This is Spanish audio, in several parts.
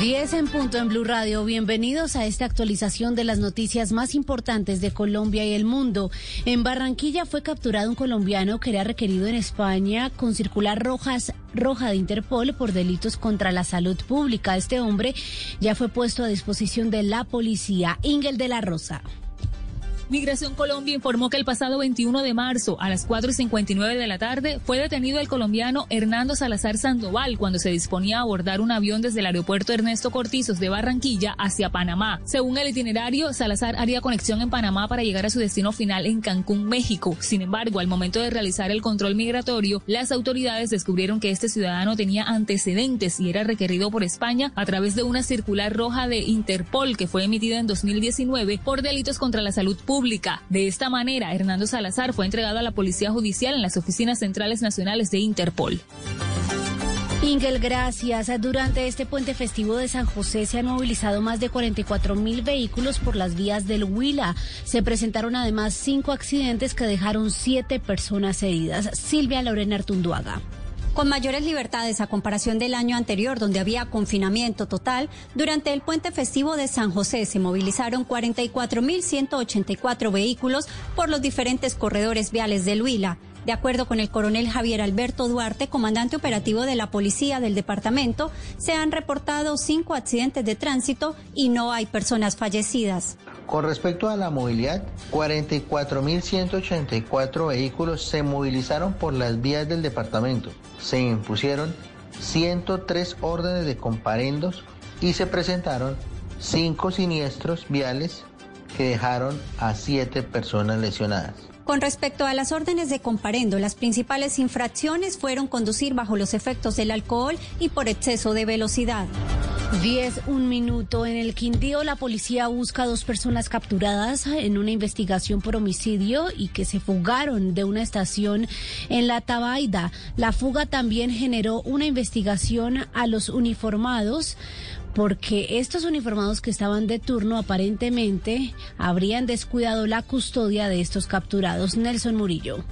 10 en punto en Blue Radio. Bienvenidos a esta actualización de las noticias más importantes de Colombia y el mundo. En Barranquilla fue capturado un colombiano que era requerido en España con circular rojas roja de Interpol por delitos contra la salud pública. Este hombre ya fue puesto a disposición de la policía. Ingel de la Rosa. Migración Colombia informó que el pasado 21 de marzo a las 4.59 de la tarde fue detenido el colombiano Hernando Salazar Sandoval cuando se disponía a abordar un avión desde el aeropuerto Ernesto Cortizos de Barranquilla hacia Panamá. Según el itinerario, Salazar haría conexión en Panamá para llegar a su destino final en Cancún, México. Sin embargo, al momento de realizar el control migratorio, las autoridades descubrieron que este ciudadano tenía antecedentes y era requerido por España a través de una circular roja de Interpol que fue emitida en 2019 por delitos contra la salud pública de esta manera, Hernando Salazar fue entregado a la Policía Judicial en las oficinas centrales nacionales de Interpol. Ingel, gracias. Durante este puente festivo de San José se han movilizado más de 44 mil vehículos por las vías del Huila. Se presentaron además cinco accidentes que dejaron siete personas heridas. Silvia Lorena Artunduaga. Con mayores libertades a comparación del año anterior, donde había confinamiento total, durante el puente festivo de San José se movilizaron 44.184 vehículos por los diferentes corredores viales del Huila. De acuerdo con el coronel Javier Alberto Duarte, comandante operativo de la policía del departamento, se han reportado cinco accidentes de tránsito y no hay personas fallecidas. Con respecto a la movilidad, 44.184 vehículos se movilizaron por las vías del departamento. Se impusieron 103 órdenes de comparendos y se presentaron cinco siniestros viales que dejaron a siete personas lesionadas. Con respecto a las órdenes de comparendo, las principales infracciones fueron conducir bajo los efectos del alcohol y por exceso de velocidad. 10, un minuto. En el Quindío, la policía busca a dos personas capturadas en una investigación por homicidio y que se fugaron de una estación en la Tabaida. La fuga también generó una investigación a los uniformados porque estos uniformados que estaban de turno aparentemente habrían descuidado la custodia de estos capturados. Nelson Murillo.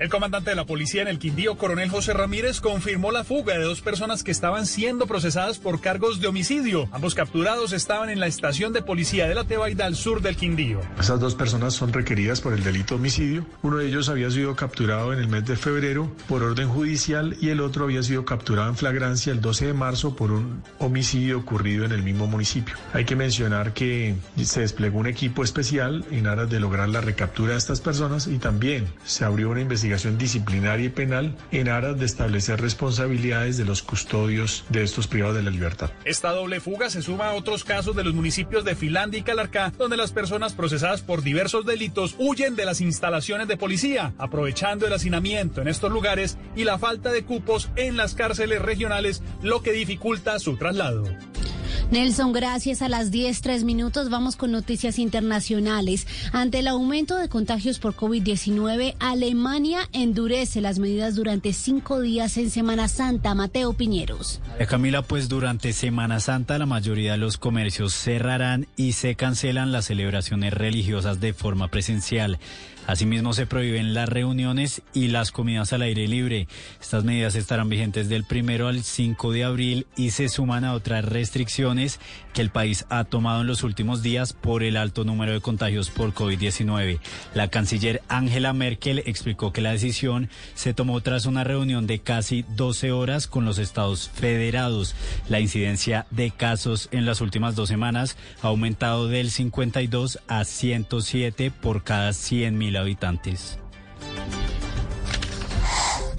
El comandante de la policía en el Quindío, coronel José Ramírez, confirmó la fuga de dos personas que estaban siendo procesadas por cargos de homicidio. Ambos capturados estaban en la estación de policía de la Tebaida al sur del Quindío. Esas dos personas son requeridas por el delito de homicidio. Uno de ellos había sido capturado en el mes de febrero por orden judicial y el otro había sido capturado en flagrancia el 12 de marzo por un homicidio ocurrido en el mismo municipio. Hay que mencionar que se desplegó un equipo especial en aras de lograr la recaptura de estas personas y también se abrió una investigación disciplinaria y penal en aras de establecer responsabilidades de los custodios de estos privados de la libertad. Esta doble fuga se suma a otros casos de los municipios de Finlandia y Calarcá, donde las personas procesadas por diversos delitos huyen de las instalaciones de policía, aprovechando el hacinamiento en estos lugares y la falta de cupos en las cárceles regionales, lo que dificulta su traslado. Nelson, gracias. A las 10, tres minutos vamos con noticias internacionales. Ante el aumento de contagios por COVID-19, Alemania endurece las medidas durante cinco días en Semana Santa. Mateo Piñeros. Eh, Camila, pues durante Semana Santa la mayoría de los comercios cerrarán y se cancelan las celebraciones religiosas de forma presencial. Asimismo, se prohíben las reuniones y las comidas al aire libre. Estas medidas estarán vigentes del primero al 5 de abril y se suman a otras restricciones que el país ha tomado en los últimos días por el alto número de contagios por COVID-19. La canciller Angela Merkel explicó que la decisión se tomó tras una reunión de casi 12 horas con los estados federados. La incidencia de casos en las últimas dos semanas ha aumentado del 52 a 107 por cada 100 mil habitantes.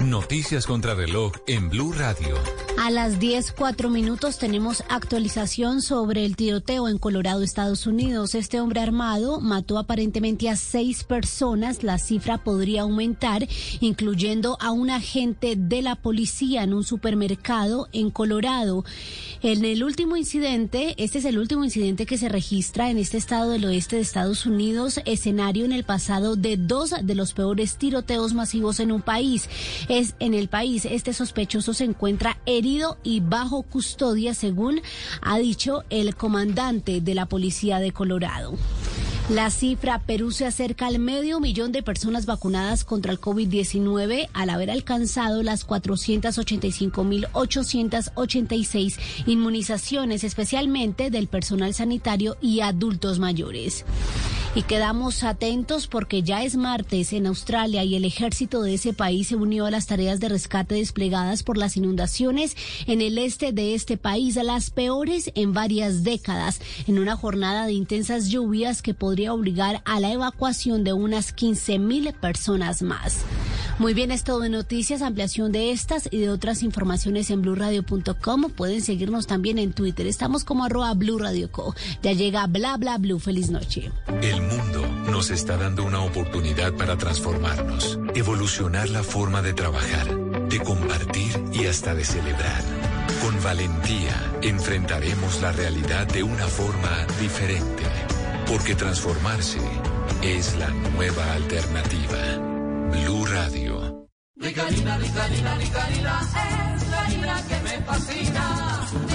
Noticias contra reloj en Blue Radio. A las 10, cuatro minutos tenemos actualización sobre el tiroteo en Colorado, Estados Unidos. Este hombre armado mató aparentemente a seis personas. La cifra podría aumentar, incluyendo a un agente de la policía en un supermercado en Colorado. En el último incidente, este es el último incidente que se registra en este estado del oeste de Estados Unidos, escenario en el pasado de dos de los peores tiroteos masivos en un país. Es en el país, este sospechoso se encuentra herido y bajo custodia, según ha dicho el comandante de la policía de Colorado. La cifra, Perú se acerca al medio millón de personas vacunadas contra el COVID-19 al haber alcanzado las 485.886 inmunizaciones, especialmente del personal sanitario y adultos mayores. Y quedamos atentos porque ya es martes en Australia y el ejército de ese país se unió a las tareas de rescate desplegadas por las inundaciones en el este de este país, las peores en varias décadas, en una jornada de intensas lluvias que podría obligar a la evacuación de unas 15 mil personas más. Muy bien, es todo de noticias, ampliación de estas y de otras informaciones en blurradio.com. Pueden seguirnos también en Twitter. Estamos como arroba blurradioco. Ya llega bla bla blue. Feliz noche. El mundo nos está dando una oportunidad para transformarnos, evolucionar la forma de trabajar, de compartir y hasta de celebrar. Con valentía enfrentaremos la realidad de una forma diferente, porque transformarse es la nueva alternativa. Blue Radio. Ricarina, Ricarina, Ricarina, es la harina que me fascina.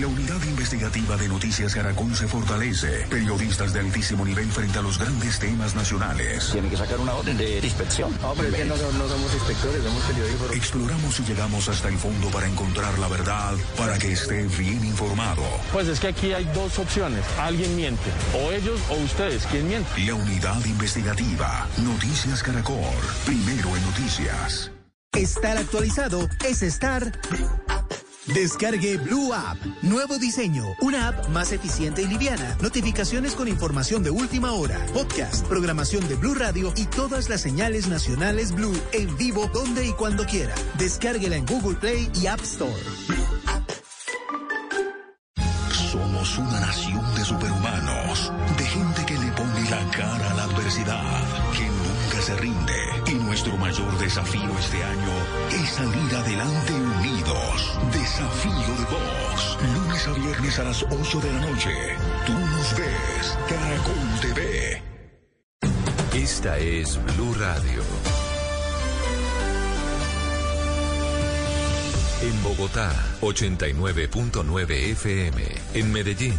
La unidad investigativa de Noticias Caracol se fortalece. Periodistas de altísimo nivel frente a los grandes temas nacionales. Tiene que sacar una orden de inspección. No, pero es que no, no somos inspectores, somos periodistas. Exploramos y llegamos hasta el fondo para encontrar la verdad, para que esté bien informado. Pues es que aquí hay dos opciones. Alguien miente. O ellos o ustedes. ¿Quién miente? La unidad investigativa. Noticias Caracol. Primero en noticias. Estar actualizado es estar... Descargue Blue App. Nuevo diseño. Una app más eficiente y liviana. Notificaciones con información de última hora. Podcast, programación de Blue Radio y todas las señales nacionales Blue en vivo donde y cuando quiera. Descárguela en Google Play y App Store. Somos una nación de superhumanos. De gente que le pone la cara a la adversidad. Que nunca se rinde. Y nuestro mayor desafío este año es salir adelante unidos. Desafío de Vox. Lunes a viernes a las 8 de la noche. Tú nos ves. Caracol TV. Esta es Blue Radio. En Bogotá, 89.9 FM. En Medellín,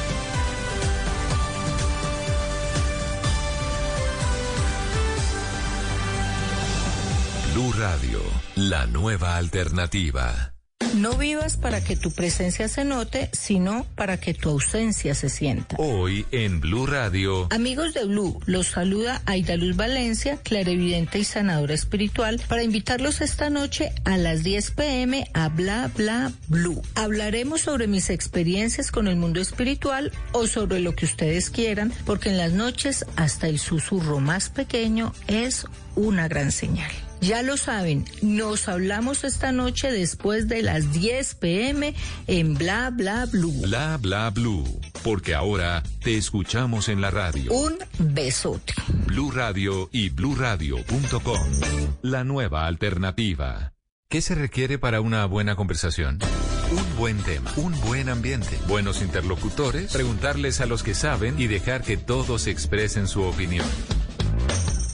Radio, la nueva alternativa. No vivas para que tu presencia se note, sino para que tu ausencia se sienta. Hoy en Blue Radio. Amigos de Blue, los saluda Aida Luz Valencia, clarevidente y sanadora espiritual, para invitarlos esta noche a las 10 pm a Bla Bla Blue. Hablaremos sobre mis experiencias con el mundo espiritual o sobre lo que ustedes quieran, porque en las noches hasta el susurro más pequeño es una gran señal. Ya lo saben, nos hablamos esta noche después de las 10 pm en Bla Bla Blue. Bla Bla Blue, porque ahora te escuchamos en la radio. Un besote. Blue Radio y bluradio.com. La nueva alternativa. ¿Qué se requiere para una buena conversación? Un buen tema, un buen ambiente, buenos interlocutores, preguntarles a los que saben y dejar que todos expresen su opinión.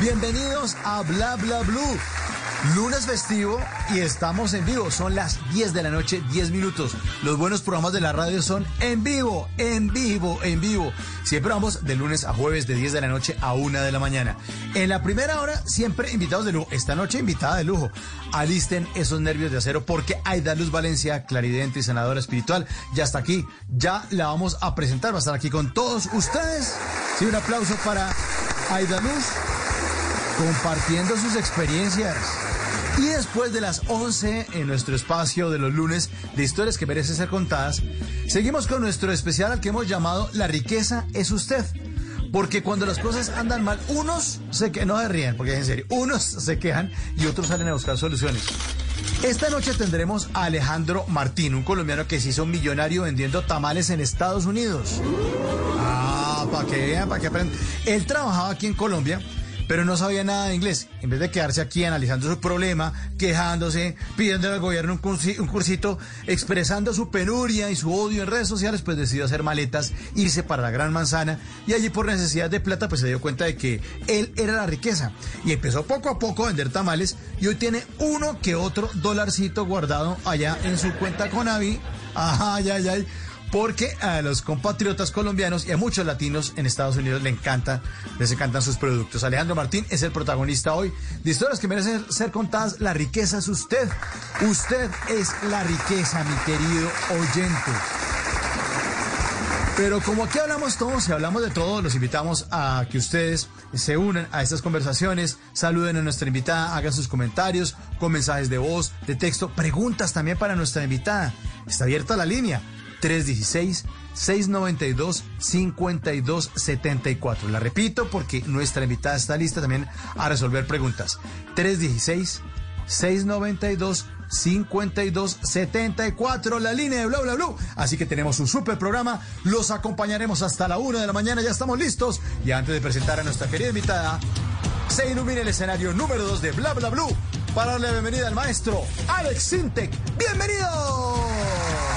Bienvenidos a Bla Bla Blue. Lunes festivo y estamos en vivo. Son las 10 de la noche, 10 minutos. Los buenos programas de la radio son en vivo, en vivo, en vivo. Siempre vamos de lunes a jueves de 10 de la noche a 1 de la mañana. En la primera hora, siempre invitados de lujo. Esta noche, invitada de lujo. Alisten esos nervios de acero porque Aida Luz Valencia, claridente y sanadora espiritual, ya está aquí. Ya la vamos a presentar. Va a estar aquí con todos ustedes. Sí, un aplauso para Aida Luz compartiendo sus experiencias. Y después de las 11 en nuestro espacio de los lunes de historias que merecen ser contadas, seguimos con nuestro especial al que hemos llamado La riqueza es usted. Porque cuando las cosas andan mal, unos se que no se ríen, porque en serio, unos se quejan y otros salen a buscar soluciones. Esta noche tendremos a Alejandro Martín, un colombiano que se hizo millonario vendiendo tamales en Estados Unidos. Ah, para que vean, para que aprendan. Él trabajaba aquí en Colombia pero no sabía nada de inglés. En vez de quedarse aquí analizando su problema, quejándose, pidiendo al gobierno un, cursito, expresando su penuria y su odio en redes sociales, pues decidió hacer maletas, irse para la Gran Manzana y allí por necesidad de plata, pues se dio cuenta de que él era la riqueza y empezó poco a poco a vender tamales y hoy tiene uno que otro dolarcito guardado allá en su cuenta con Avi. Ay, ay, ay porque a los compatriotas colombianos y a muchos latinos en Estados Unidos le encantan, les encantan sus productos. Alejandro Martín es el protagonista hoy de historias que merecen ser contadas. La riqueza es usted. Usted es la riqueza, mi querido oyente. Pero como aquí hablamos todos y hablamos de todo, los invitamos a que ustedes se unan a estas conversaciones, saluden a nuestra invitada, hagan sus comentarios con mensajes de voz, de texto, preguntas también para nuestra invitada. Está abierta la línea 316-692-5274. La repito porque nuestra invitada está lista también a resolver preguntas. 316-692-5274, la línea de Bla Bla. Así que tenemos un super programa. Los acompañaremos hasta la una de la mañana. Ya estamos listos. Y antes de presentar a nuestra querida invitada, se ilumina el escenario número 2 de Bla Bla Blue para darle la bienvenida al maestro Alex Sintek. ¡Bienvenido!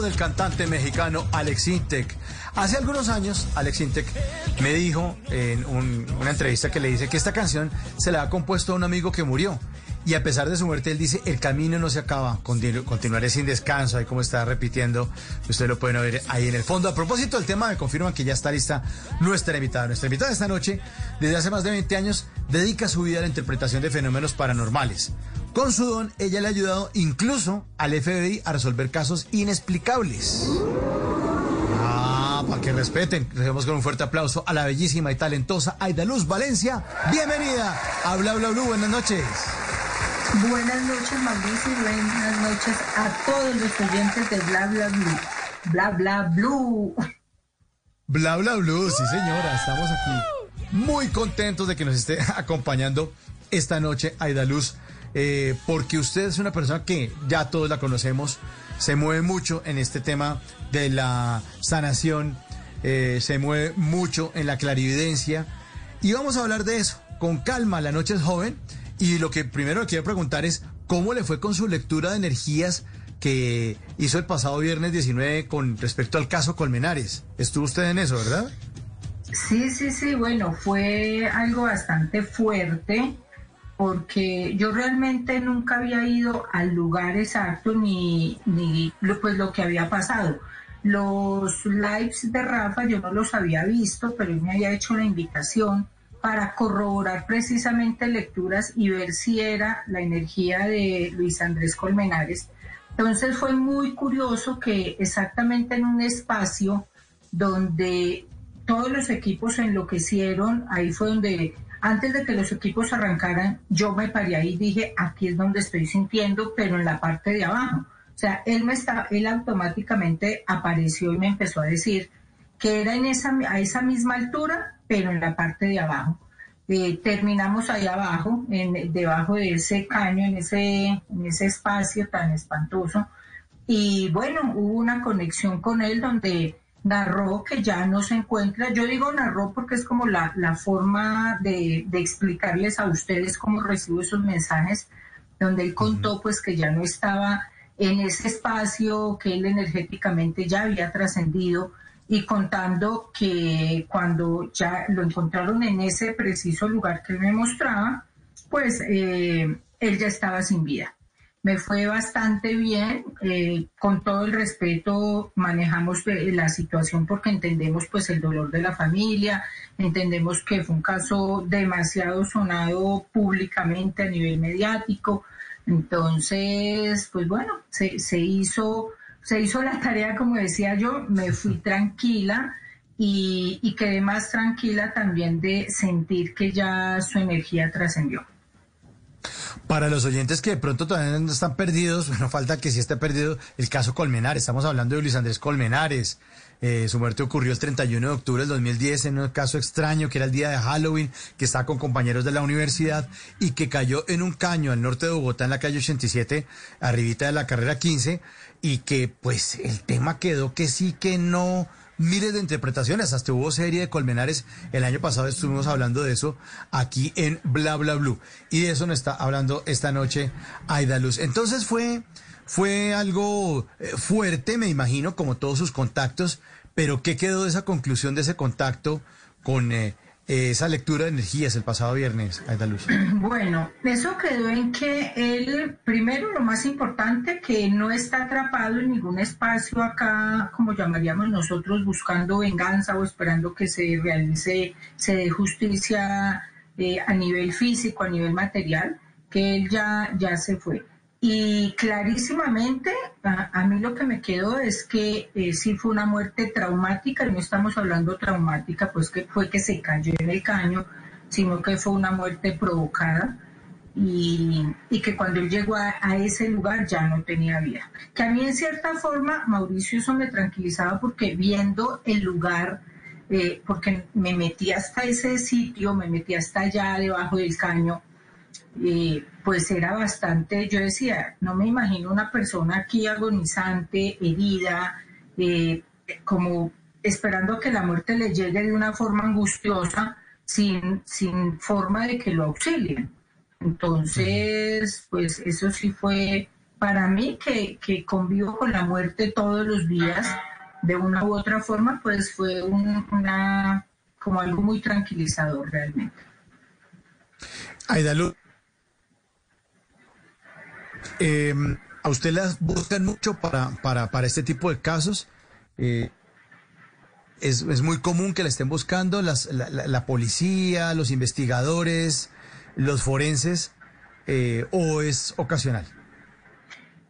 Del cantante mexicano Alex Intec. Hace algunos años, Alex Intec me dijo en una entrevista que le dice que esta canción se la ha compuesto a un amigo que murió. Y a pesar de su muerte, él dice, el camino no se acaba, continuaré sin descanso, ahí como está repitiendo, ustedes lo pueden oír ahí en el fondo. A propósito del tema, me confirman que ya está lista nuestra invitada. Nuestra invitada esta noche, desde hace más de 20 años, dedica su vida a la interpretación de fenómenos paranormales. Con su don, ella le ha ayudado incluso al FBI a resolver casos inexplicables. Ah, para que respeten, recibimos con un fuerte aplauso a la bellísima y talentosa Aida Luz Valencia. Bienvenida a Bla Bla Blue, buenas noches. Buenas noches, Mauricio, y buenas noches a todos los oyentes de Bla Bla Blue. Bla Bla Blue. Bla Bla Blue, sí señora, estamos aquí muy contentos de que nos esté acompañando esta noche Aida Luz, eh, porque usted es una persona que ya todos la conocemos, se mueve mucho en este tema de la sanación, eh, se mueve mucho en la clarividencia, y vamos a hablar de eso, con calma, la noche es joven, y lo que primero le quiero preguntar es, ¿cómo le fue con su lectura de energías que hizo el pasado viernes 19 con respecto al caso Colmenares? Estuvo usted en eso, ¿verdad? Sí, sí, sí, bueno, fue algo bastante fuerte porque yo realmente nunca había ido al lugar exacto ni, ni pues lo que había pasado. Los lives de Rafa yo no los había visto, pero él me había hecho la invitación para corroborar precisamente lecturas y ver si era la energía de Luis Andrés Colmenares. Entonces fue muy curioso que exactamente en un espacio donde todos los equipos enloquecieron, ahí fue donde antes de que los equipos arrancaran, yo me paré ahí y dije, aquí es donde estoy sintiendo, pero en la parte de abajo. O sea, él me está, él automáticamente apareció y me empezó a decir que era en esa, a esa misma altura, pero en la parte de abajo. Eh, terminamos ahí abajo, en, debajo de ese caño, en ese, en ese espacio tan espantoso. Y bueno, hubo una conexión con él donde narró que ya no se encuentra. Yo digo narró porque es como la, la forma de, de, explicarles a ustedes cómo recibo esos mensajes, donde él contó pues que ya no estaba en ese espacio, que él energéticamente ya había trascendido y contando que cuando ya lo encontraron en ese preciso lugar que él me mostraba, pues eh, él ya estaba sin vida. Me fue bastante bien, eh, con todo el respeto manejamos la situación porque entendemos pues el dolor de la familia, entendemos que fue un caso demasiado sonado públicamente a nivel mediático, entonces pues bueno, se, se hizo se hizo la tarea, como decía yo, me fui tranquila y, quedé más tranquila también de sentir que ya su energía trascendió. Para los oyentes que de pronto todavía no están perdidos, no falta que sí esté perdido el caso Colmenares. Estamos hablando de Luis Andrés Colmenares. Eh, su muerte ocurrió el 31 de octubre del 2010 en un caso extraño que era el día de Halloween, que estaba con compañeros de la universidad y que cayó en un caño al norte de Bogotá, en la calle 87, arribita de la carrera 15, y que pues el tema quedó que sí, que no, miles de interpretaciones, hasta hubo serie de Colmenares, el año pasado estuvimos hablando de eso aquí en Bla Bla Blue, y de eso nos está hablando esta noche Aida Luz. Entonces fue, fue algo eh, fuerte, me imagino, como todos sus contactos, pero ¿qué quedó de esa conclusión de ese contacto con... Eh, esa lectura de energías el pasado viernes, Aida Luz? Bueno, eso quedó en que él, primero lo más importante, que no está atrapado en ningún espacio acá, como llamaríamos nosotros, buscando venganza o esperando que se realice, se dé justicia eh, a nivel físico, a nivel material, que él ya, ya se fue. Y clarísimamente, a, mí lo que me quedó es que eh, sí fue una muerte traumática, y no estamos hablando traumática, pues que fue que se cayó en el caño, sino que fue una muerte provocada y, que cuando él llegó a, ese lugar ya no tenía vida. Que a mí en cierta forma, Mauricio, eso me tranquilizaba porque viendo el lugar, eh, porque me metí hasta ese sitio, me metí hasta allá debajo del caño, pues era bastante, yo decía, no me imagino una persona aquí agonizante, herida, eh, como esperando que la muerte le llegue de una forma angustiosa, sin, sin forma de que lo auxilien. Entonces, pues eso sí fue para mí que, que convivo con la muerte todos los días, de una u otra forma, pues fue una, como algo muy tranquilizador realmente. Aidalú, eh, ¿A usted las buscan mucho para, para, para este tipo de casos? Eh, es, es, muy común que la estén buscando las, la, la, policía, los investigadores, los forenses, eh, o es ocasional?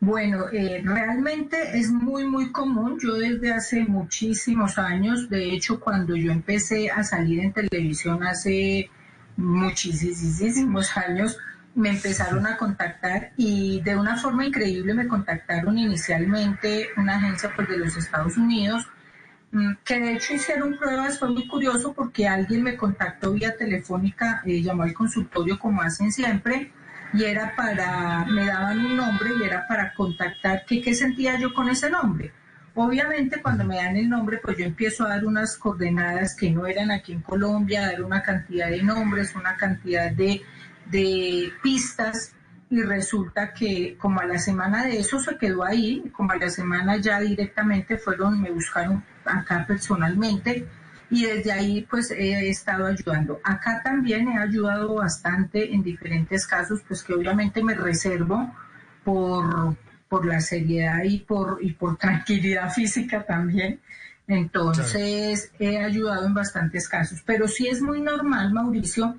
Bueno, eh, realmente es muy, muy común. Yo desde hace muchísimos años, de hecho, cuando yo empecé a salir en televisión hace muchísimos años, me empezaron a contactar y de una forma increíble me contactaron inicialmente una agencia pues, de los Estados Unidos mm, que de hecho hicieron pruebas, fue muy curioso porque alguien me contactó vía telefónica, eh, llamó al consultorio como hacen siempre, y era para, me daban un nombre y era para contactar qué, sentía yo con ese nombre. Obviamente cuando me dan el nombre, pues yo empiezo a dar unas coordenadas que no eran aquí en Colombia, dar una cantidad de nombres, una cantidad de, de pistas y resulta que como a la semana de eso se quedó ahí, como a la semana ya directamente fueron, me buscaron acá personalmente y desde ahí pues he estado ayudando. Acá también he ayudado bastante en diferentes casos, pues que obviamente me reservo por, por la seriedad y por, y por tranquilidad física también. Entonces he ayudado en bastantes casos, pero sí es muy normal, Mauricio,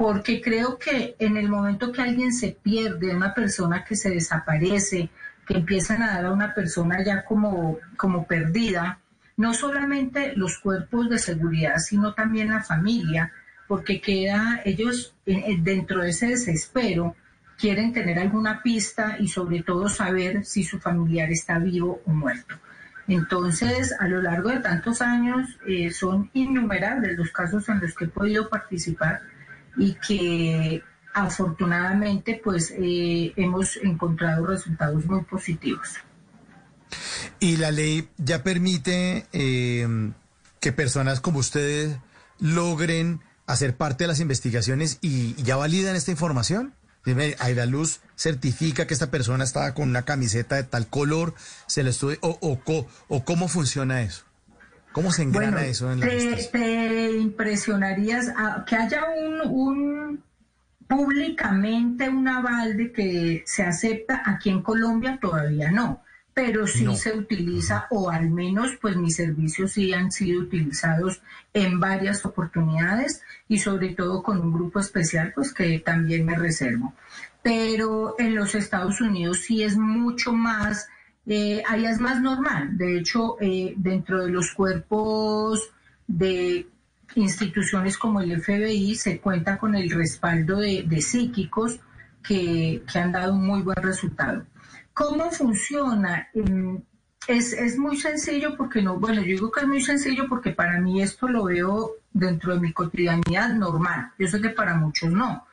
porque creo que en el momento que alguien se pierde, una persona que se desaparece, que empiezan a dar a una persona ya como, como perdida, no solamente los cuerpos de seguridad, sino también la familia, porque queda ellos dentro de ese desespero, quieren tener alguna pista y sobre todo saber si su familiar está vivo o muerto. Entonces, a lo largo de tantos años, eh, son innumerables los casos en los que he podido participar y que afortunadamente pues eh, hemos encontrado resultados muy positivos. Y la ley ya permite eh, que personas como ustedes logren hacer parte de las investigaciones y, ya validan esta información. Dime, la Luz certifica que esta persona estaba con una camiseta de tal color, se le estudia, o, o, cómo funciona eso. ¿Cómo se engrana eso en la te, te impresionarías que haya un, un públicamente un aval de que se acepta aquí en Colombia todavía no pero sí se utiliza, o al menos pues mis servicios sí han sido utilizados en varias oportunidades y sobre todo con un grupo especial pues que también me reservo. Pero en los Estados Unidos sí es mucho más, eh, allá es más normal. De hecho, eh, dentro de los cuerpos de instituciones como el FBI se cuenta con el respaldo de, psíquicos que, han dado un muy buen resultado. ¿Cómo funciona? Es, es, muy sencillo porque no, bueno, yo digo que es muy sencillo porque para mí esto lo veo dentro de mi cotidianidad normal. Yo sé que para muchos no.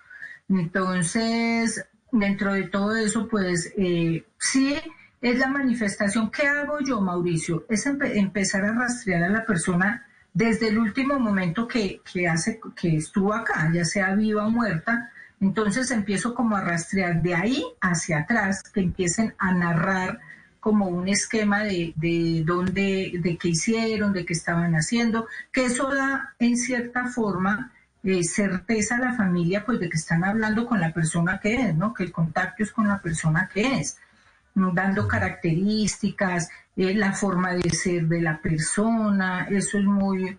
Entonces, dentro de todo eso, pues eh, sí es la manifestación. ¿Qué hago yo, Mauricio? Es empezar a rastrear a la persona desde el último momento que, que, hace, que estuvo acá, ya sea viva o muerta, entonces empiezo como a rastrear de ahí hacia atrás, que empiecen a narrar como un esquema de, de dónde, de qué hicieron, de qué estaban haciendo, que eso da en cierta forma eh, certeza a la familia, pues de que están hablando con la persona que es, ¿no? Que el contacto es con la persona que es, dando características, eh, la forma de ser de la persona, eso es muy,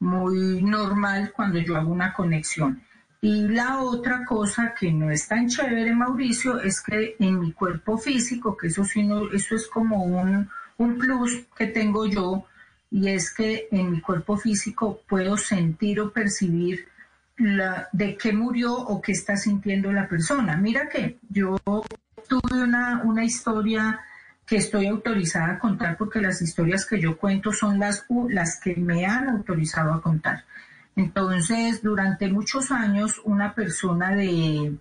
muy normal cuando yo hago una conexión. Y la otra cosa que no es tan chévere, Mauricio, es que en mi cuerpo físico, que eso sí no, eso es como un, un plus que tengo yo, y es que en mi cuerpo físico puedo sentir o percibir la, de qué murió o qué está sintiendo la persona. Mira que yo tuve una, una historia que estoy autorizada a contar porque las historias que yo cuento son las, las que me han autorizado a contar. Entonces, durante muchos años, una persona de,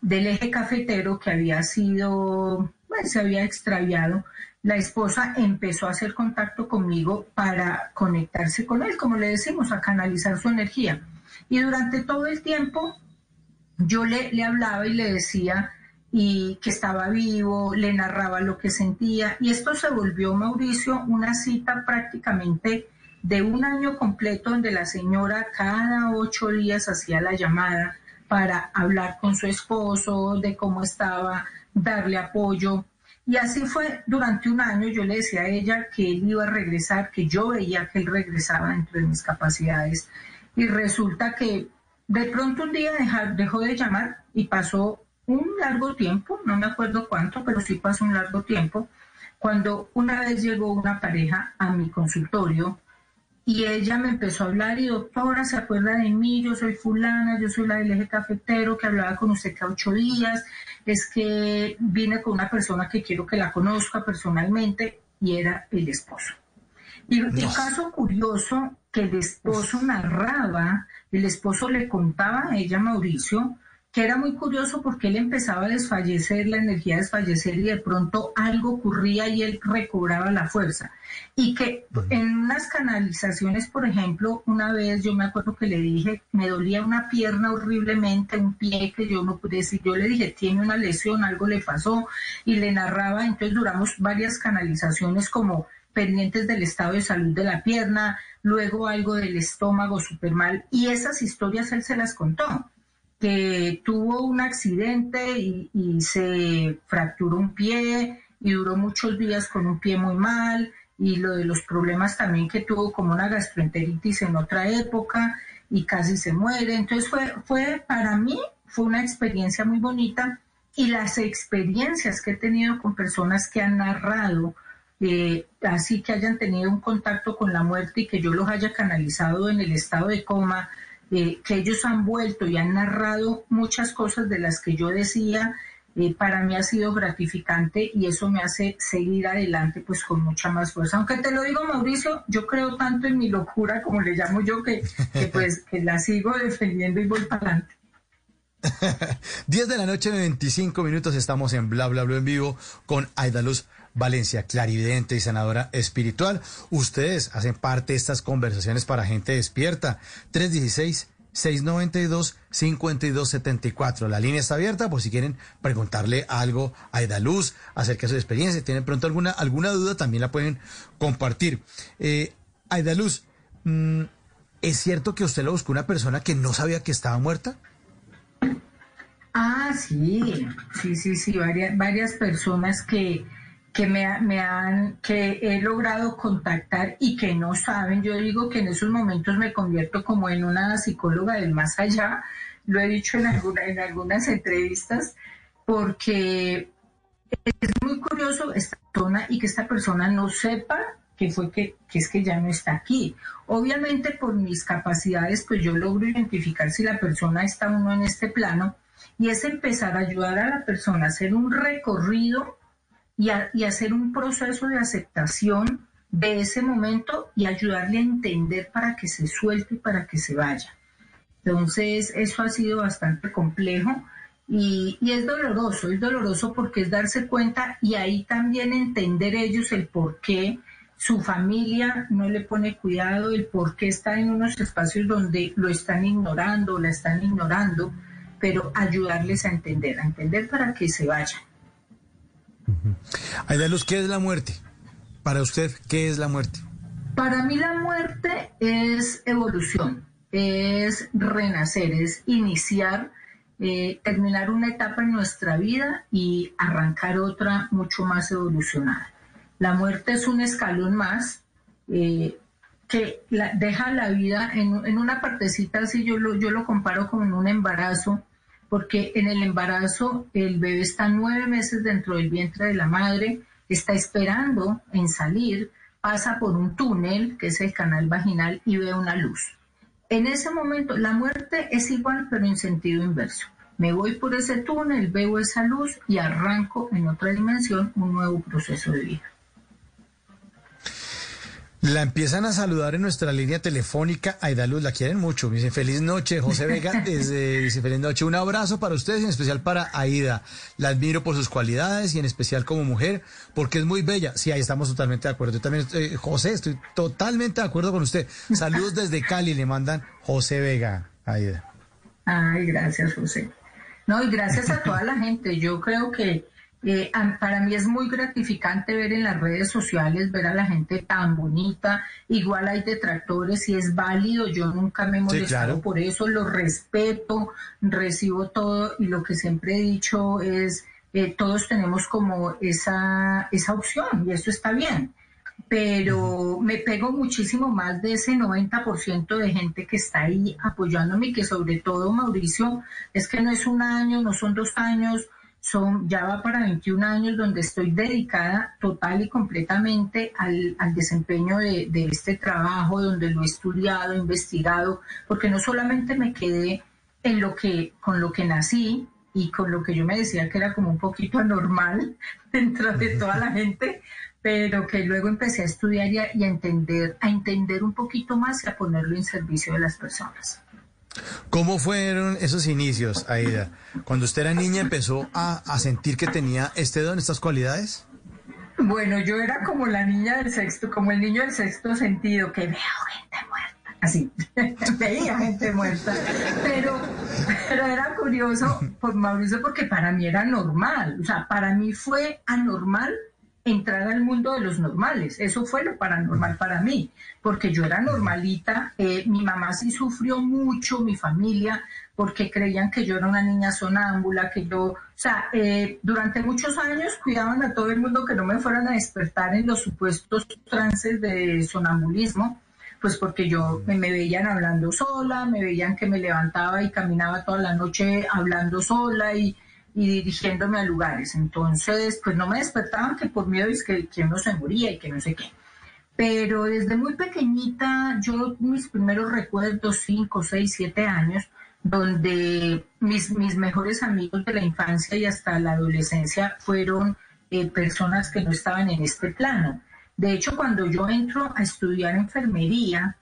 del eje cafetero que había sido, pues, se había extraviado, la esposa empezó a hacer contacto conmigo para conectarse con él, como le decimos, a canalizar su energía. Y durante todo el tiempo yo le, le hablaba y le decía y que estaba vivo, le narraba lo que sentía y esto se volvió, Mauricio, una cita prácticamente de un año completo donde la señora cada ocho días hacía la llamada para hablar con su esposo de cómo estaba, darle apoyo. Y así fue durante un año. Yo le decía a ella que él iba a regresar, que yo veía que él regresaba dentro de mis capacidades. Y resulta que de pronto un día dejó de llamar y pasó un largo tiempo, no me acuerdo cuánto, pero sí pasó un largo tiempo, cuando una vez llegó una pareja a mi consultorio y ella me empezó a hablar y doctora, ¿se acuerda de mí? Yo soy fulana, yo soy la del eje cafetero que hablaba con usted cada ocho días, es que vine con una persona que quiero que la conozca personalmente y era el esposo. Y un caso curioso que el esposo narraba, el esposo le contaba a ella, Mauricio, que era muy curioso porque él empezaba a desfallecer, la energía a desfallecer y de pronto algo ocurría y él recobraba la fuerza. Y que en unas canalizaciones, por ejemplo, una vez yo me acuerdo que le dije, me dolía una pierna horriblemente, un pie que yo no pude decir, yo le dije, tiene una lesión, algo le pasó y le narraba, entonces duramos varias canalizaciones como pendientes del estado de salud de la pierna, luego algo del estómago súper mal y esas historias él se las contó que tuvo un accidente y, se fracturó un pie y duró muchos días con un pie muy mal y lo de los problemas también que tuvo como una gastroenteritis en otra época y casi se muere. Entonces fue, fue para mí, fue una experiencia muy bonita y las experiencias que he tenido con personas que han narrado, eh, así que hayan tenido un contacto con la muerte y que yo los haya canalizado en el estado de coma, eh, que ellos han vuelto y han narrado muchas cosas de las que yo decía, eh, para mí ha sido gratificante y eso me hace seguir adelante pues con mucha más fuerza. Aunque te lo digo Mauricio, yo creo tanto en mi locura, como le llamo yo, que, pues que la sigo defendiendo y voy para adelante. 10 de la noche, 25 minutos, estamos en Bla Bla Bla en vivo con Aidaluz Valencia, clarividente y sanadora espiritual. Ustedes hacen parte de estas conversaciones para gente despierta. 316 692-5274. La línea está abierta por si quieren preguntarle algo a Luz acerca de su experiencia. Si tienen pronto alguna, alguna duda, también la pueden compartir. Eh, Luz, mm, ¿es cierto que usted lo buscó una persona que no sabía que estaba muerta? Ah, sí, sí, sí, sí, varias, varias personas que que me, han, que he logrado contactar y que no saben. Yo digo que en esos momentos me convierto como en una psicóloga del más allá. Lo he dicho en, alguna, en algunas entrevistas porque es muy curioso esta persona y que esta persona no sepa que fue que, que, es que ya no está aquí. Obviamente por mis capacidades, pues yo logro identificar si la persona está o no en este plano y es empezar a ayudar a la persona a hacer un recorrido y, hacer un proceso de aceptación de ese momento y ayudarle a entender para que se suelte y para que se vaya. Entonces, eso ha sido bastante complejo y, y, es doloroso, es doloroso porque es darse cuenta y ahí también entender ellos el por qué su familia no le pone cuidado, el por qué está en unos espacios donde lo están ignorando, la están ignorando, pero ayudarles a entender, a entender para que se vayan. Luz, ¿qué es la muerte? Para usted, ¿qué es la muerte? Para mí la muerte es evolución, es renacer, es iniciar, eh, terminar una etapa en nuestra vida y arrancar otra mucho más evolucionada. La muerte es un escalón más eh, que deja la vida en, una partecita así, yo lo, yo lo comparo con un embarazo porque en el embarazo el bebé está nueve meses dentro del vientre de la madre, está esperando en salir, pasa por un túnel, que es el canal vaginal, y ve una luz. En ese momento la muerte es igual, pero en sentido inverso. Me voy por ese túnel, veo esa luz y arranco en otra dimensión un nuevo proceso de vida. La empiezan a saludar en nuestra línea telefónica. Aidaluz, la quieren mucho. dice feliz noche. José Vega desde, dice feliz noche. Un abrazo para ustedes, en especial para Aida. La admiro por sus cualidades y en especial como mujer, porque es muy bella. Sí, ahí estamos totalmente de acuerdo. Yo también, estoy, José, estoy totalmente de acuerdo con usted. Saludos desde Cali, le mandan José Vega, Aida. Ay, gracias, José. No, y gracias a toda la gente. Yo creo que eh, para mí es muy gratificante ver en las redes sociales, ver a la gente tan bonita. Igual hay detractores y es válido. Yo nunca me he molestado por eso. Lo respeto, recibo todo y lo que siempre he dicho es, eh, todos tenemos como esa, esa opción y eso está bien. Pero me pego muchísimo más de ese 90% de gente que está ahí apoyándome y que sobre todo, Mauricio, es que no es un año, no son dos años, son, ya va para 21 años donde estoy dedicada total y completamente al, al desempeño de, de, este trabajo, donde lo he estudiado, investigado, porque no solamente me quedé en lo que, con lo que nací y con lo que yo me decía que era como un poquito anormal dentro de toda la gente, pero que luego empecé a estudiar y a, y a entender, a entender un poquito más y a ponerlo en servicio de las personas. ¿Cómo fueron esos inicios, Aida? Cuando usted era niña, ¿empezó a, sentir que tenía este don, estas cualidades? Bueno, yo era como la niña del sexto, como el niño del sexto sentido, que veo gente muerta, así, veía gente muerta, pero, era curioso, por Mauricio, porque para mí era normal, o sea, para mí fue anormal entrar al mundo de los normales. Eso fue lo paranormal para mí, porque yo era normalita. Eh, mi mamá sí sufrió mucho, mi familia, porque creían que yo era una niña sonámbula, que yo, o sea, eh, durante muchos años cuidaban a todo el mundo que no me fueran a despertar en los supuestos trances de sonambulismo pues porque yo me, me, veían hablando sola, me veían que me levantaba y caminaba toda la noche hablando sola y, y dirigiéndome a lugares. Entonces, pues no me despertaban que por miedo es que, que uno se moría y que no sé qué. Pero desde muy pequeñita, yo mis primeros recuerdos, 5, 6, 7 años, donde mis, mis mejores amigos de la infancia y hasta la adolescencia fueron eh, personas que no estaban en este plano. De hecho, cuando yo entro a estudiar enfermería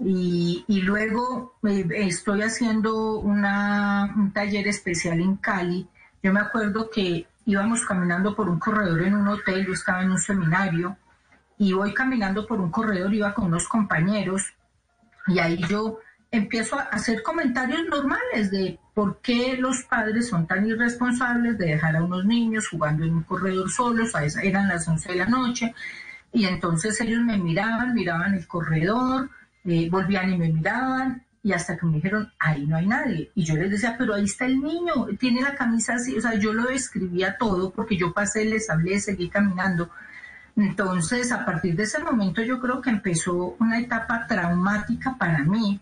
y, y luego eh, estoy haciendo una, un taller especial en Cali, yo me acuerdo que íbamos caminando por un corredor en un hotel, yo estaba en un seminario, y voy caminando por un corredor, iba con unos compañeros, y ahí yo empiezo a hacer comentarios normales de por qué los padres son tan irresponsables de dejar a unos niños jugando en un corredor solos, a esa, eran las 11 de la noche, y entonces ellos me miraban, miraban el corredor, eh, volvían y me miraban, y hasta que me dijeron, ahí no hay nadie. Y yo les decía, pero ahí está el niño, tiene la camisa así, o sea, yo lo describía todo porque yo pasé, les hablé, seguí caminando. Entonces, a partir de ese momento yo creo que empezó una etapa traumática para mí,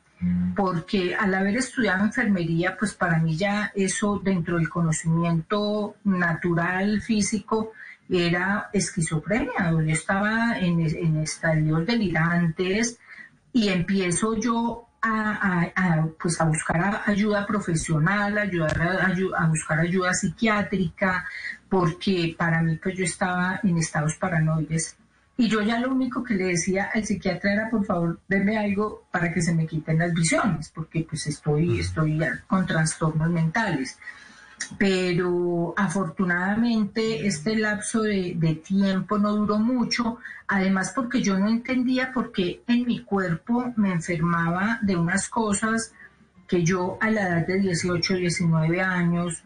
porque al haber estudiado enfermería, pues para mí ya eso dentro del conocimiento natural, físico, era esquizofrenia, yo estaba en, en estadios delirantes y empiezo yo a, a, pues a buscar ayuda profesional, ayudar a, a, buscar ayuda psiquiátrica, porque para mí pues yo estaba en estados paranoides. Y yo ya lo único que le decía al psiquiatra era, por favor, denme algo para que se me quiten las visiones, porque pues estoy, estoy con trastornos mentales pero afortunadamente este lapso de, tiempo no duró mucho, además porque yo no entendía por qué en mi cuerpo me enfermaba de unas cosas que yo a la edad de 18, 19 años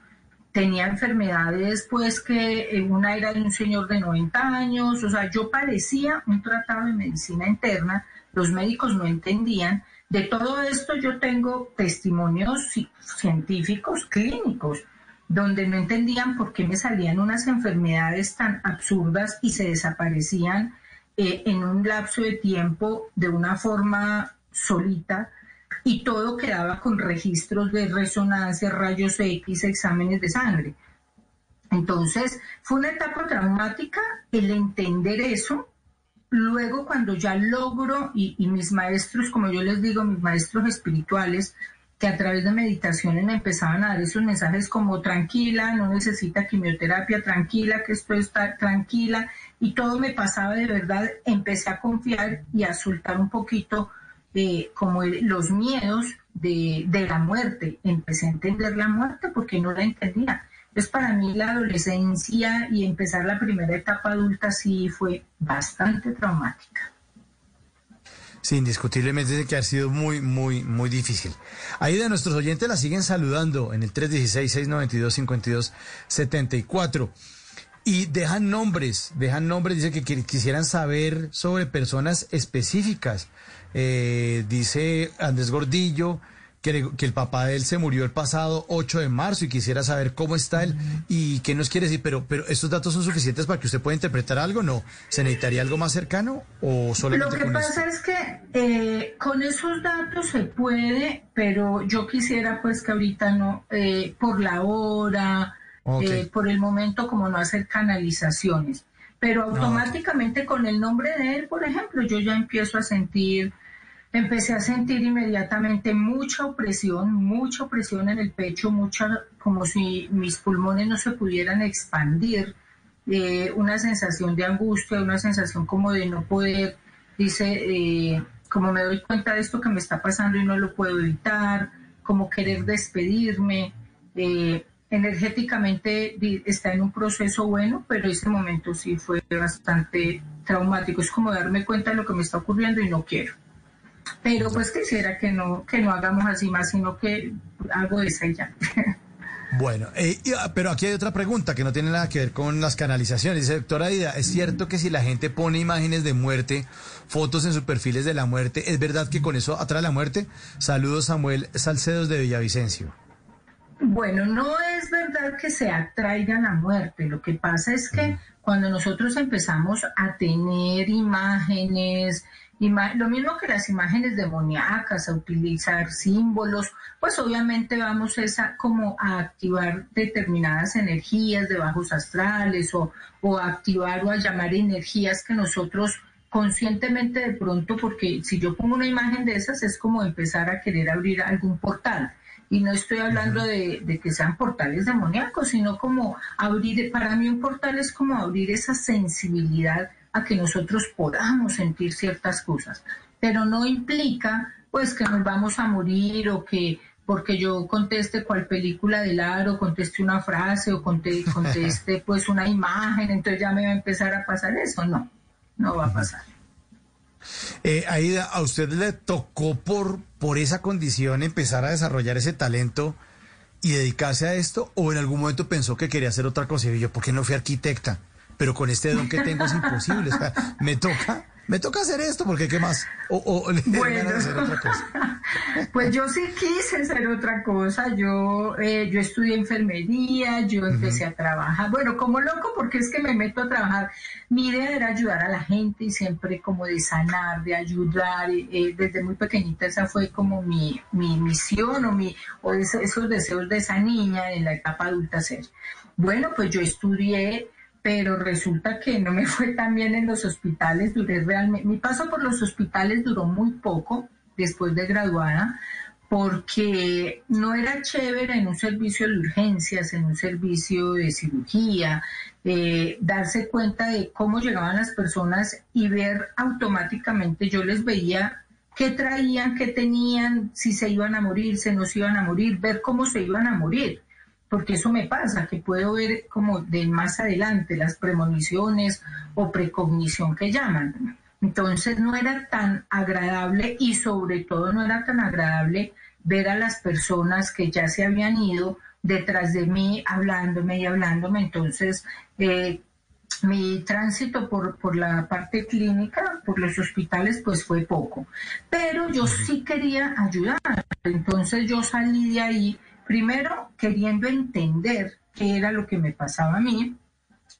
tenía enfermedades pues que una era de un señor de 90 años, o sea, yo parecía un tratado de medicina interna, los médicos no entendían. De todo esto yo tengo testimonios científicos, clínicos, donde no entendían por qué me salían unas enfermedades tan absurdas y se desaparecían eh, en un lapso de tiempo de una forma solita y todo quedaba con registros de resonancia, rayos X, exámenes de sangre. Entonces, fue una etapa traumática el entender eso. Luego, cuando ya logro, y, y mis maestros, como yo les digo, mis maestros espirituales, que a través de meditaciones me empezaban a dar esos mensajes como tranquila, no necesita quimioterapia, tranquila, que esto está tranquila, y todo me pasaba de verdad, empecé a confiar y a soltar un poquito eh, como los miedos de, de, la muerte, empecé a entender la muerte porque no la entendía. Entonces para mí la adolescencia y empezar la primera etapa adulta sí fue bastante traumática. Sí, indiscutiblemente que ha sido muy, muy, muy difícil. Ahí de nuestros oyentes la siguen saludando en el 316-692-5274. Y dejan nombres, dejan nombres, dice que quisieran saber sobre personas específicas. Eh, dice Andrés Gordillo, que, el papá de él se murió el pasado 8 de marzo y quisiera saber cómo está él y qué nos quiere decir, pero, pero ¿estos datos son suficientes para que usted pueda interpretar algo? ¿No? ¿Se necesitaría algo más cercano o solamente Lo que pasa es que eh, con esos datos se puede, pero yo quisiera pues que ahorita no, eh, por la hora, eh, por el momento como no hacer canalizaciones. Pero automáticamente con el nombre de él, por ejemplo, yo ya empiezo a sentir, empecé a sentir inmediatamente mucha opresión, mucha opresión en el pecho, mucha, como si mis pulmones no se pudieran expandir, eh, una sensación de angustia, una sensación como de no poder, dice, eh, como me doy cuenta de esto que me está pasando y no lo puedo evitar, como querer despedirme. Eh, energéticamente está en un proceso bueno, pero ese momento sí fue bastante traumático. Es como darme cuenta de lo que me está ocurriendo y no quiero. Pero pues quisiera que no, que no hagamos así más, sino que hago esa y ya. Bueno, eh, ah, pero aquí hay otra pregunta que no tiene nada que ver con las canalizaciones. Dice, doctora Aida, ¿es cierto que si la gente pone imágenes de muerte, fotos en sus perfiles de la muerte, ¿es verdad que con eso atrae la muerte? Saludos, Samuel Salcedos de Villavicencio. Bueno, no es verdad que se atraiga la muerte. Lo que pasa es que cuando nosotros empezamos a tener imágenes, lo mismo que las imágenes demoníacas, a utilizar símbolos, pues obviamente vamos esa como a activar determinadas energías de bajos astrales o, o a activar o a llamar energías que nosotros conscientemente de pronto, porque si yo pongo una imagen de esas es como empezar a querer abrir algún portal. Y no estoy hablando de, de, que sean portales demoníacos, sino como abrir, para mí un portal es como abrir esa sensibilidad a que nosotros podamos sentir ciertas cosas, pero no implica pues que nos vamos a morir o que porque yo conteste cual película del aro, conteste una frase o conteste, conteste pues una imagen, entonces ya me va a empezar a pasar eso. No, no va a pasar. Eh, Aida, ¿a usted le tocó por, por esa condición empezar a desarrollar ese talento y dedicarse a esto? ¿O en algún momento pensó que quería hacer otra cosa? Y yo, ¿por qué no fui arquitecta? Pero con este don que tengo es imposible. me toca, me toca hacer esto porque qué más. O, bueno, hacer otra cosa. Pues yo sí quise hacer otra cosa. Yo, eh, yo estudié enfermería, yo empecé a trabajar. Bueno, como loco porque es que me meto a trabajar. Mi idea era ayudar a la gente y siempre como de sanar, de ayudar. Eh, desde muy pequeñita esa fue como mi, mi misión o mi o esos deseos de esa niña en la etapa adulta ser. Bueno, pues yo estudié pero resulta que no me fue tan bien en los hospitales, duré realmente, mi paso por los hospitales duró muy poco después de graduada, porque no era chévere en un servicio de urgencias, en un servicio de cirugía, eh, darse cuenta de cómo llegaban las personas y ver automáticamente, yo les veía qué traían, qué tenían, si se iban a morir, si no se iban a morir, ver cómo se iban a morir porque eso me pasa, que puedo ver como de más adelante las premoniciones o precognición que llaman. Entonces no era tan agradable y sobre todo no era tan agradable ver a las personas que ya se habían ido detrás de mí hablándome y hablándome. Entonces, eh, mi tránsito por, por la parte clínica, por los hospitales, pues fue poco. Pero yo sí quería ayudar. Entonces yo salí de ahí Primero, queriendo entender qué era lo que me pasaba a mí,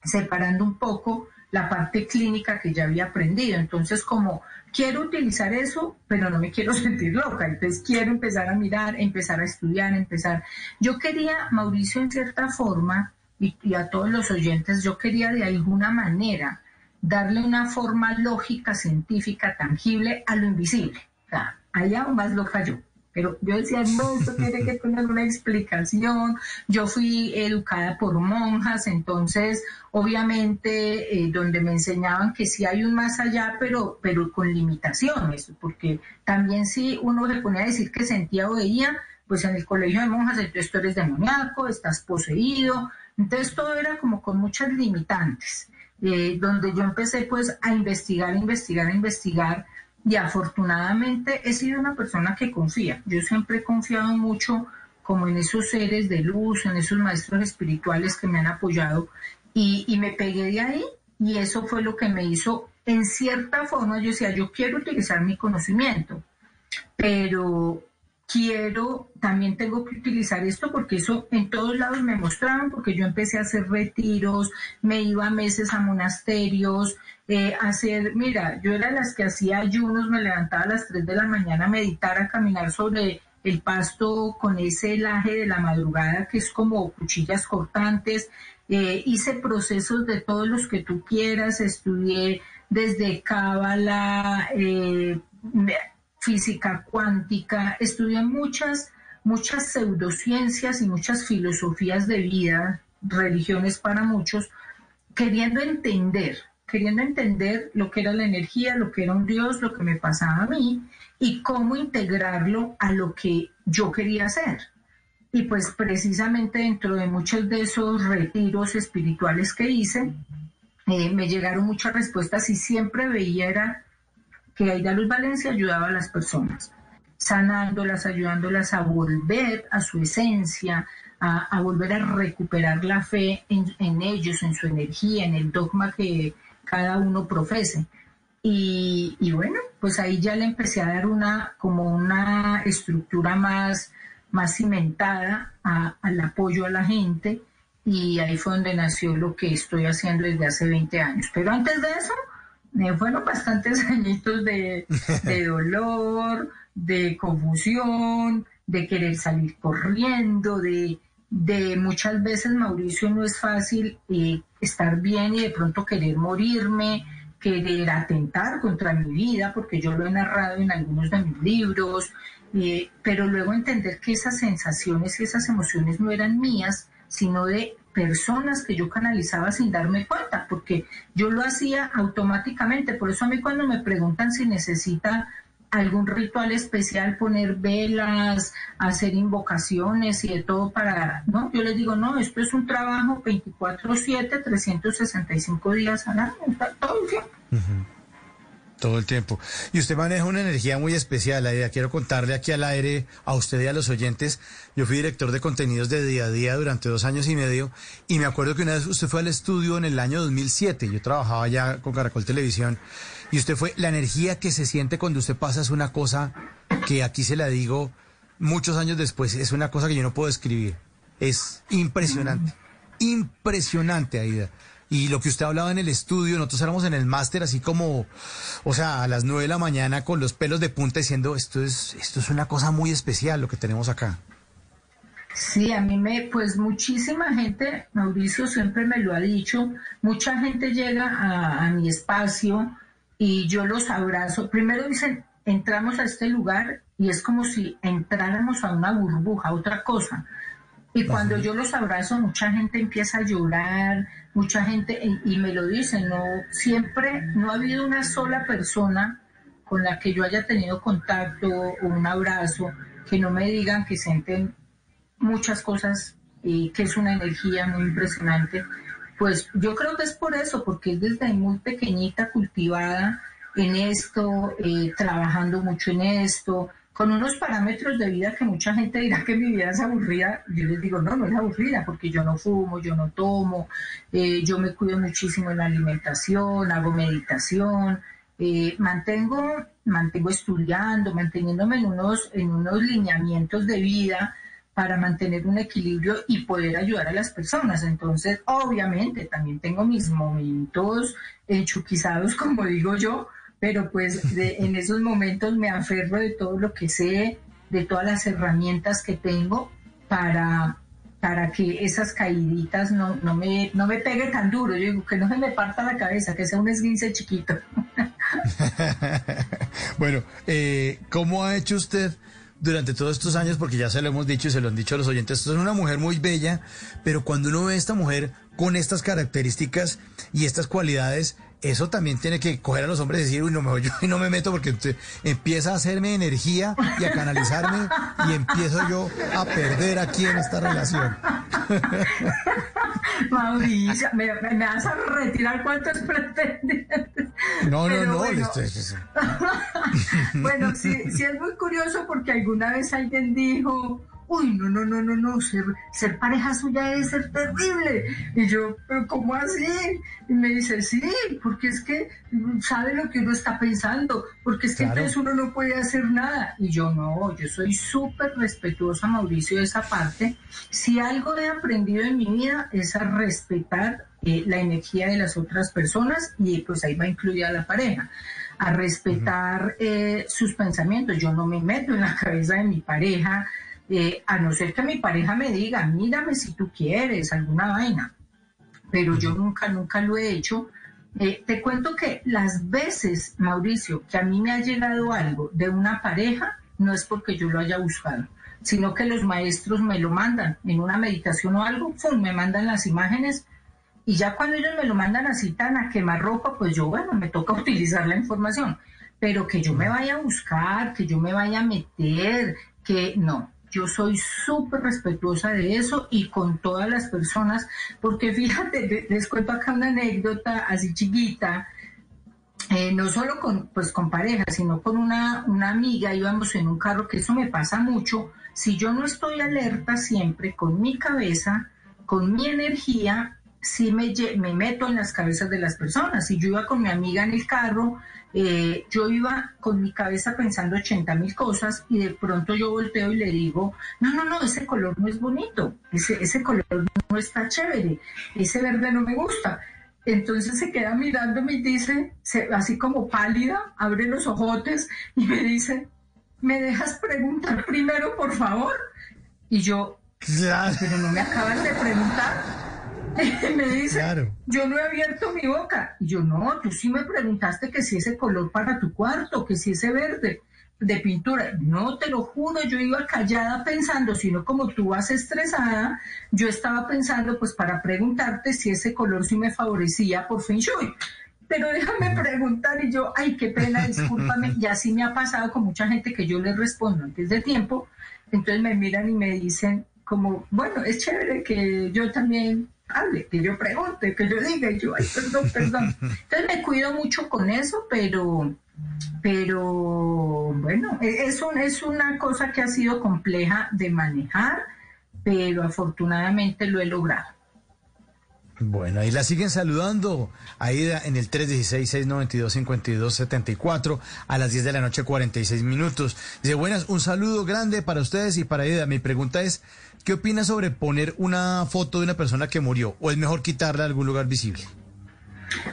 separando un poco la parte clínica que ya había aprendido. Entonces, como quiero utilizar eso, pero no me quiero sentir loca, entonces quiero empezar a mirar, empezar a estudiar, empezar. Yo quería, Mauricio, en cierta forma, y, a todos los oyentes, yo quería de alguna manera darle una forma lógica, científica, tangible a lo invisible. O allá más loca yo. Pero yo decía, no, esto tiene que tener una explicación. Yo fui educada por monjas, entonces, obviamente, eh, donde me enseñaban que sí hay un más allá, pero, pero con limitaciones, porque también si uno se ponía a decir que sentía o veía, pues en el colegio de monjas, entonces tú eres demoníaco, estás poseído, entonces todo era como con muchas limitantes, eh, donde yo empecé pues a investigar, a investigar, a investigar y afortunadamente he sido una persona que confía. Yo siempre he confiado mucho como en esos seres de luz, en esos maestros espirituales que me han apoyado y, me pegué de ahí y eso fue lo que me hizo, en cierta forma, yo decía, yo quiero utilizar mi conocimiento, pero quiero, también tengo que utilizar esto porque eso en todos lados me mostraban, porque yo empecé a hacer retiros, me iba meses a monasterios, eh, hacer, mira, yo era las que hacía ayunos, me levantaba a las 3 de la mañana a meditar, a caminar sobre el pasto con ese laje de la madrugada que es como cuchillas cortantes. Eh, hice procesos de todos los que tú quieras, estudié desde cábala, eh, física cuántica, estudié muchas, muchas pseudociencias y muchas filosofías de vida, religiones para muchos, queriendo entender, queriendo entender lo que era la energía, lo que era un Dios, lo que me pasaba a mí y cómo integrarlo a lo que yo quería hacer. Y pues precisamente dentro de muchos de esos retiros espirituales que hice, eh, me llegaron muchas respuestas y siempre veía era que Aida Luz Valencia ayudaba a las personas, sanándolas, ayudándolas a volver a su esencia, a, volver a recuperar la fe en, ellos, en su energía, en el dogma que cada uno profese. Y, bueno, pues ahí ya le empecé a dar una, como una estructura más, más cimentada al apoyo a la gente y ahí fue donde nació lo que estoy haciendo desde hace 20 años. Pero antes de eso, me fueron bastantes añitos de, dolor, de confusión, de querer salir corriendo, de, de muchas veces, Mauricio, no es fácil eh, estar bien y de pronto querer morirme, querer atentar contra mi vida, porque yo lo he narrado en algunos de mis libros, eh, pero luego entender que esas sensaciones y esas emociones no eran mías, sino de personas que yo canalizaba sin darme cuenta, porque yo lo hacía automáticamente. Por eso a mí cuando me preguntan si necesita algún ritual especial, poner velas, hacer invocaciones y de todo para, ¿no? Yo les digo, no, esto es un trabajo 24/7, 365 días al año, todo el tiempo. Todo el tiempo. Y usted maneja una energía muy especial, idea Quiero contarle aquí al aire a usted y a los oyentes. Yo fui director de contenidos de día a día durante dos años y medio y me acuerdo que una vez usted fue al estudio en el año 2007. Yo trabajaba ya con Caracol Televisión y usted fue, la energía que se siente cuando usted pasa es una cosa que aquí se la digo muchos años después, es una cosa que yo no puedo describir. Es impresionante. Impresionante, Aida. Y lo que usted hablaba en el estudio, nosotros éramos en el máster así como, o sea, a las nueve de la mañana con los pelos de punta diciendo, esto es, esto es una cosa muy especial lo que tenemos acá. Sí, a mí me, pues muchísima gente, Mauricio siempre me lo ha dicho, mucha gente llega a, a mi espacio y yo los abrazo. Primero dicen, entramos a este lugar y es como si entráramos a una burbuja, a otra cosa. Y cuando yo los abrazo, mucha gente empieza a llorar, mucha gente, y, me lo dicen, no, siempre, no ha habido una sola persona con la que yo haya tenido contacto o un abrazo que no me digan que sienten muchas cosas y que es una energía muy impresionante. Pues yo creo que es por eso, porque es desde muy pequeñita cultivada en esto, eh, trabajando mucho en esto, con unos parámetros de vida que mucha gente dirá que mi vida es aburrida, yo les digo, no, no es aburrida, porque yo no fumo, yo no tomo, eh, yo me cuido muchísimo en la alimentación, hago meditación, eh, mantengo, mantengo estudiando, manteniéndome en unos, en unos lineamientos de vida para mantener un equilibrio y poder ayudar a las personas. Entonces, obviamente, también tengo mis momentos enchuquizados, como digo yo, pero pues en esos momentos me aferro de todo lo que sé, de todas las herramientas que tengo para, para que esas caíditas no, no, me, no me pegue tan duro. Yo digo que no se me parta la cabeza, que sea un esguince chiquito. bueno, eh, ¿cómo ha hecho usted? durante todos estos años, porque ya se lo hemos dicho y se lo han dicho a los oyentes, usted es una mujer muy bella, pero cuando uno ve a esta mujer con estas características y estas cualidades, eso también tiene que coger a los hombres y decir, uy, no, me, yo no me meto porque empieza a hacerme energía y a canalizarme y empiezo yo a perder aquí en esta relación. Mauricio, me, vas a retirar cuántos pretendientes. No, no, no. Bueno, bueno sí, sí es muy curioso porque alguna vez alguien dijo, uy, no, no, no, no, no, ser, ser pareja suya es ser terrible. Y yo, pero ¿cómo así? Y me dice, sí, porque es que sabe lo que uno está pensando, porque es que entonces uno no puede hacer nada. Y yo no, yo soy súper respetuosa, Mauricio, de esa parte. Si algo he aprendido en mi vida es a respetar eh, la energía de las otras personas y pues ahí va incluida la pareja. a respetar eh, sus pensamientos. Yo no me meto en la cabeza de mi pareja, eh, a no ser que mi pareja me diga, mírame si tú quieres, alguna vaina. Pero yo nunca, nunca lo he hecho. Eh, te cuento que las veces, Mauricio, que a mí me ha llegado algo de una pareja, no es porque yo lo haya buscado, sino que los maestros me lo mandan en una meditación o algo, ¡pum! me mandan las imágenes y ya cuando ellos me lo mandan así tan a quemar ropa, pues yo, bueno, me toca utilizar la información. Pero que yo me vaya a buscar, que yo me vaya a meter, que no. Yo soy súper respetuosa de eso y con todas las personas, porque fíjate, les cuento acá una anécdota así chiquita, eh, no solo con, pues, con pareja, sino con una, una amiga, íbamos en un carro, que eso me pasa mucho, si yo no estoy alerta siempre con mi cabeza, con mi energía, sí me, me meto en las cabezas de las personas. Si yo iba con mi amiga en el carro, eh, yo iba con mi cabeza pensando 80 mil cosas y de pronto yo volteo y le digo, no, no, no, ese color no es bonito, ese, ese color no está chévere, ese verde no me gusta. Entonces se queda mirándome y dice, así como pálida, abre los ojotes y me dice, ¿me dejas preguntar primero, por favor? Y yo, pero no me acaban de preguntar. me dice, yo no he abierto mi boca. Y yo, no, tú sí me preguntaste que si ese color para tu cuarto, que si ese verde de pintura. No, te lo juro, yo iba callada pensando, sino como tú vas estresada, yo estaba pensando pues para preguntarte si ese color sí me favorecía por fin Shui. Pero déjame preguntar y yo, ay, qué pena, discúlpame, y así me ha pasado con mucha gente que yo les respondo antes de tiempo, entonces me miran y me dicen como, bueno, es chévere que yo también hable, que yo pregunte, que yo diga, y yo, ay, perdón, perdón. Entonces me cuido mucho con eso, pero, pero bueno, e, es, es una cosa que ha sido compleja de manejar, pero afortunadamente lo he logrado. Bueno, ahí la siguen saludando. Aida en el 316-692-5274 a las 10 de la noche, 46 minutos. Dice, buenas, un saludo grande para ustedes y para Aida. Mi pregunta es, ¿qué opina sobre poner una foto de una persona que murió o es mejor quitarla a algún lugar visible?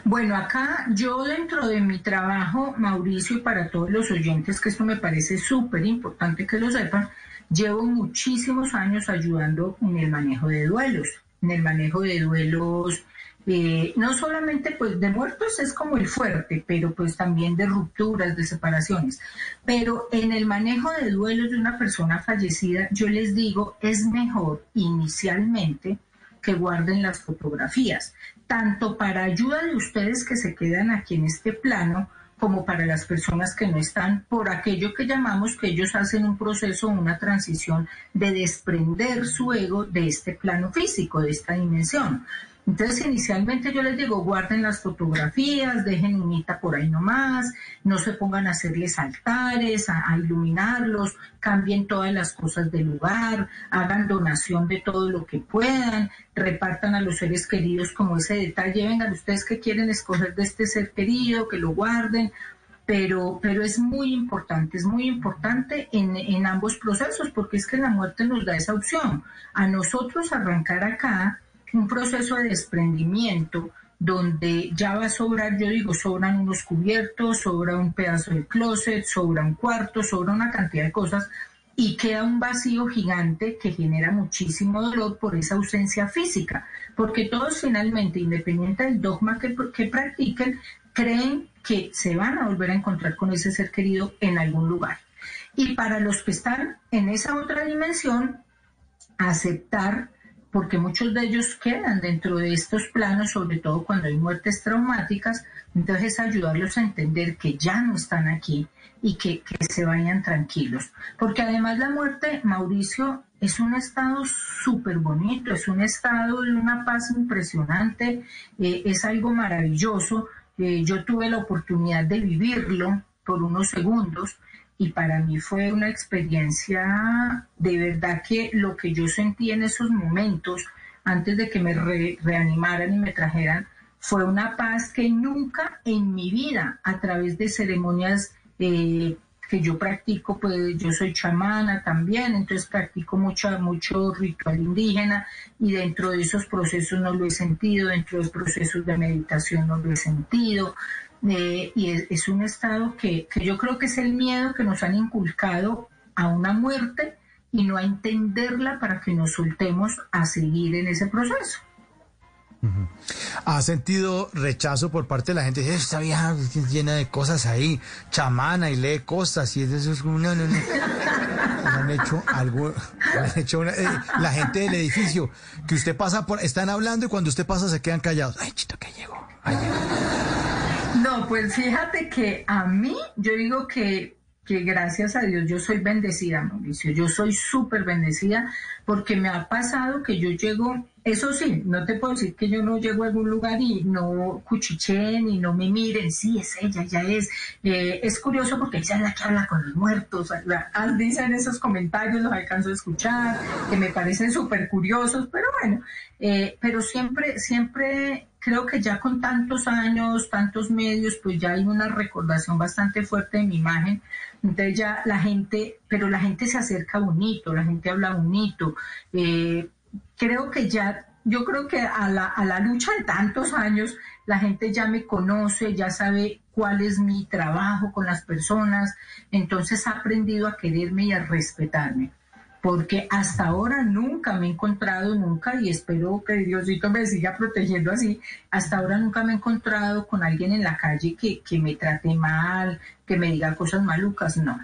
Bueno, acá yo dentro de mi trabajo, Mauricio, y para todos los oyentes, que esto me parece súper importante que lo sepan, llevo muchísimos años ayudando en el manejo de duelos en el manejo de duelos, eh, no solamente pues de muertos es como el fuerte, pero pues también de rupturas, de separaciones. Pero en el manejo de duelos de una persona fallecida, yo les digo, es mejor inicialmente que guarden las fotografías, tanto para ayuda de ustedes que se quedan aquí en este plano, como para las personas que no están, por aquello que llamamos que ellos hacen un proceso, una transición de desprender su ego de este plano físico, de esta dimensión. Entonces, inicialmente yo les digo, guarden las fotografías, dejen unita por ahí nomás, no se pongan a hacerles altares, a, iluminarlos, cambien todas las cosas del lugar, hagan donación de todo lo que puedan, repartan a los seres queridos como ese detalle, vengan ustedes que quieren escoger de este ser querido, que lo guarden, pero, pero es muy importante, es muy importante en, en ambos procesos, porque es que la muerte nos da esa opción. A nosotros arrancar acá, un proceso de desprendimiento donde ya va a sobrar, yo digo, sobran unos cubiertos, sobra un pedazo de closet, sobra un cuarto, sobra una cantidad de cosas y queda un vacío gigante que genera muchísimo dolor por esa ausencia física, porque todos finalmente, independiente del dogma que, que practiquen, creen que se van a volver a encontrar con ese ser querido en algún lugar. Y para los que están en esa otra dimensión, aceptar porque muchos de ellos quedan dentro de estos planos, sobre todo cuando hay muertes traumáticas, entonces ayudarlos a entender que ya no están aquí y que, se vayan tranquilos. Porque además la muerte, Mauricio, es un estado súper bonito, es un estado de una paz impresionante, eh, es algo maravilloso. Eh, yo tuve la oportunidad de vivirlo por unos segundos y para mí fue una experiencia de verdad que lo que yo sentí en esos momentos, antes de que me reanimaran y me trajeran, fue una paz que nunca en mi vida, a través de ceremonias eh, que yo practico, pues yo soy chamana también, entonces practico mucho, mucho ritual indígena y dentro de esos procesos no lo he sentido, dentro de los procesos de meditación no lo he sentido, eh, y es, un estado que, que yo creo que es el miedo que nos han inculcado a una muerte y no a entenderla para que nos soltemos a seguir en ese proceso. ¿Ha sentido rechazo por parte de la gente? Esta vieja llena de cosas ahí, chamana y lee cosas y eso es no, no, no. Han hecho algo, han hecho una, eh, la gente del edificio, que usted pasa por, están hablando y cuando usted pasa se quedan callados. Ay, chito, que llegó. No, pues fíjate que a mí, yo digo que que gracias a Dios yo soy bendecida, Mauricio. Yo soy súper bendecida porque me ha pasado que yo llego, eso sí, no te puedo decir que yo no llego a algún lugar y no cuchichen y no me miren, sí, es ella, ya es. Eh, es curioso porque ella es la que habla con los muertos. Dicen esos comentarios, los alcanzo a escuchar, que me parecen súper curiosos, pero bueno, eh, pero siempre, siempre creo que ya con tantos años, tantos medios, pues ya hay una recordación bastante fuerte de mi imagen. Entonces ya la gente, pero la gente se acerca bonito, la gente habla bonito. Eh, creo que ya, yo creo que a la, a la lucha de tantos años, la gente ya me conoce, ya sabe cuál es mi trabajo con las personas, entonces ha aprendido a quererme y a respetarme porque hasta ahora nunca me he encontrado, nunca, y espero que Diosito me siga protegiendo así, hasta ahora nunca me he encontrado con alguien en la calle que, que me trate mal, que me diga cosas malucas, no.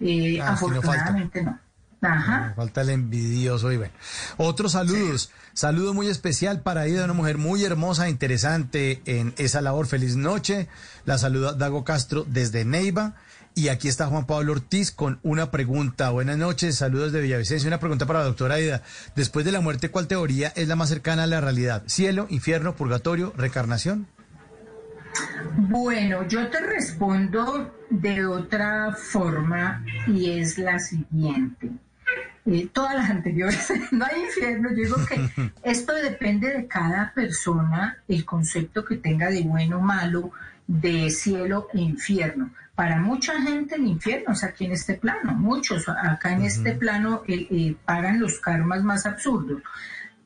Eh, ah, afortunadamente no. Ajá. falta el envidioso y bueno. Otros saludos. Saludo muy especial para Ida, una mujer muy hermosa, interesante en esa labor. Feliz noche. La saluda Dago Castro desde Neiva. Y aquí está Juan Pablo Ortiz con una pregunta. Buenas noches, saludos de Villavicencio. Una pregunta para la doctora Aida. Después de la muerte, ¿cuál teoría es la más cercana a la realidad? ¿Cielo, infierno, purgatorio, reencarnación? Bueno, yo te respondo de otra forma y es la siguiente. Eh, todas las anteriores, no hay infierno, yo digo que esto depende de cada persona, el concepto que tenga de bueno o malo, de cielo e infierno. Para mucha gente el infierno es aquí en este plano, muchos acá en este plano eh, pagan los karmas más absurdos.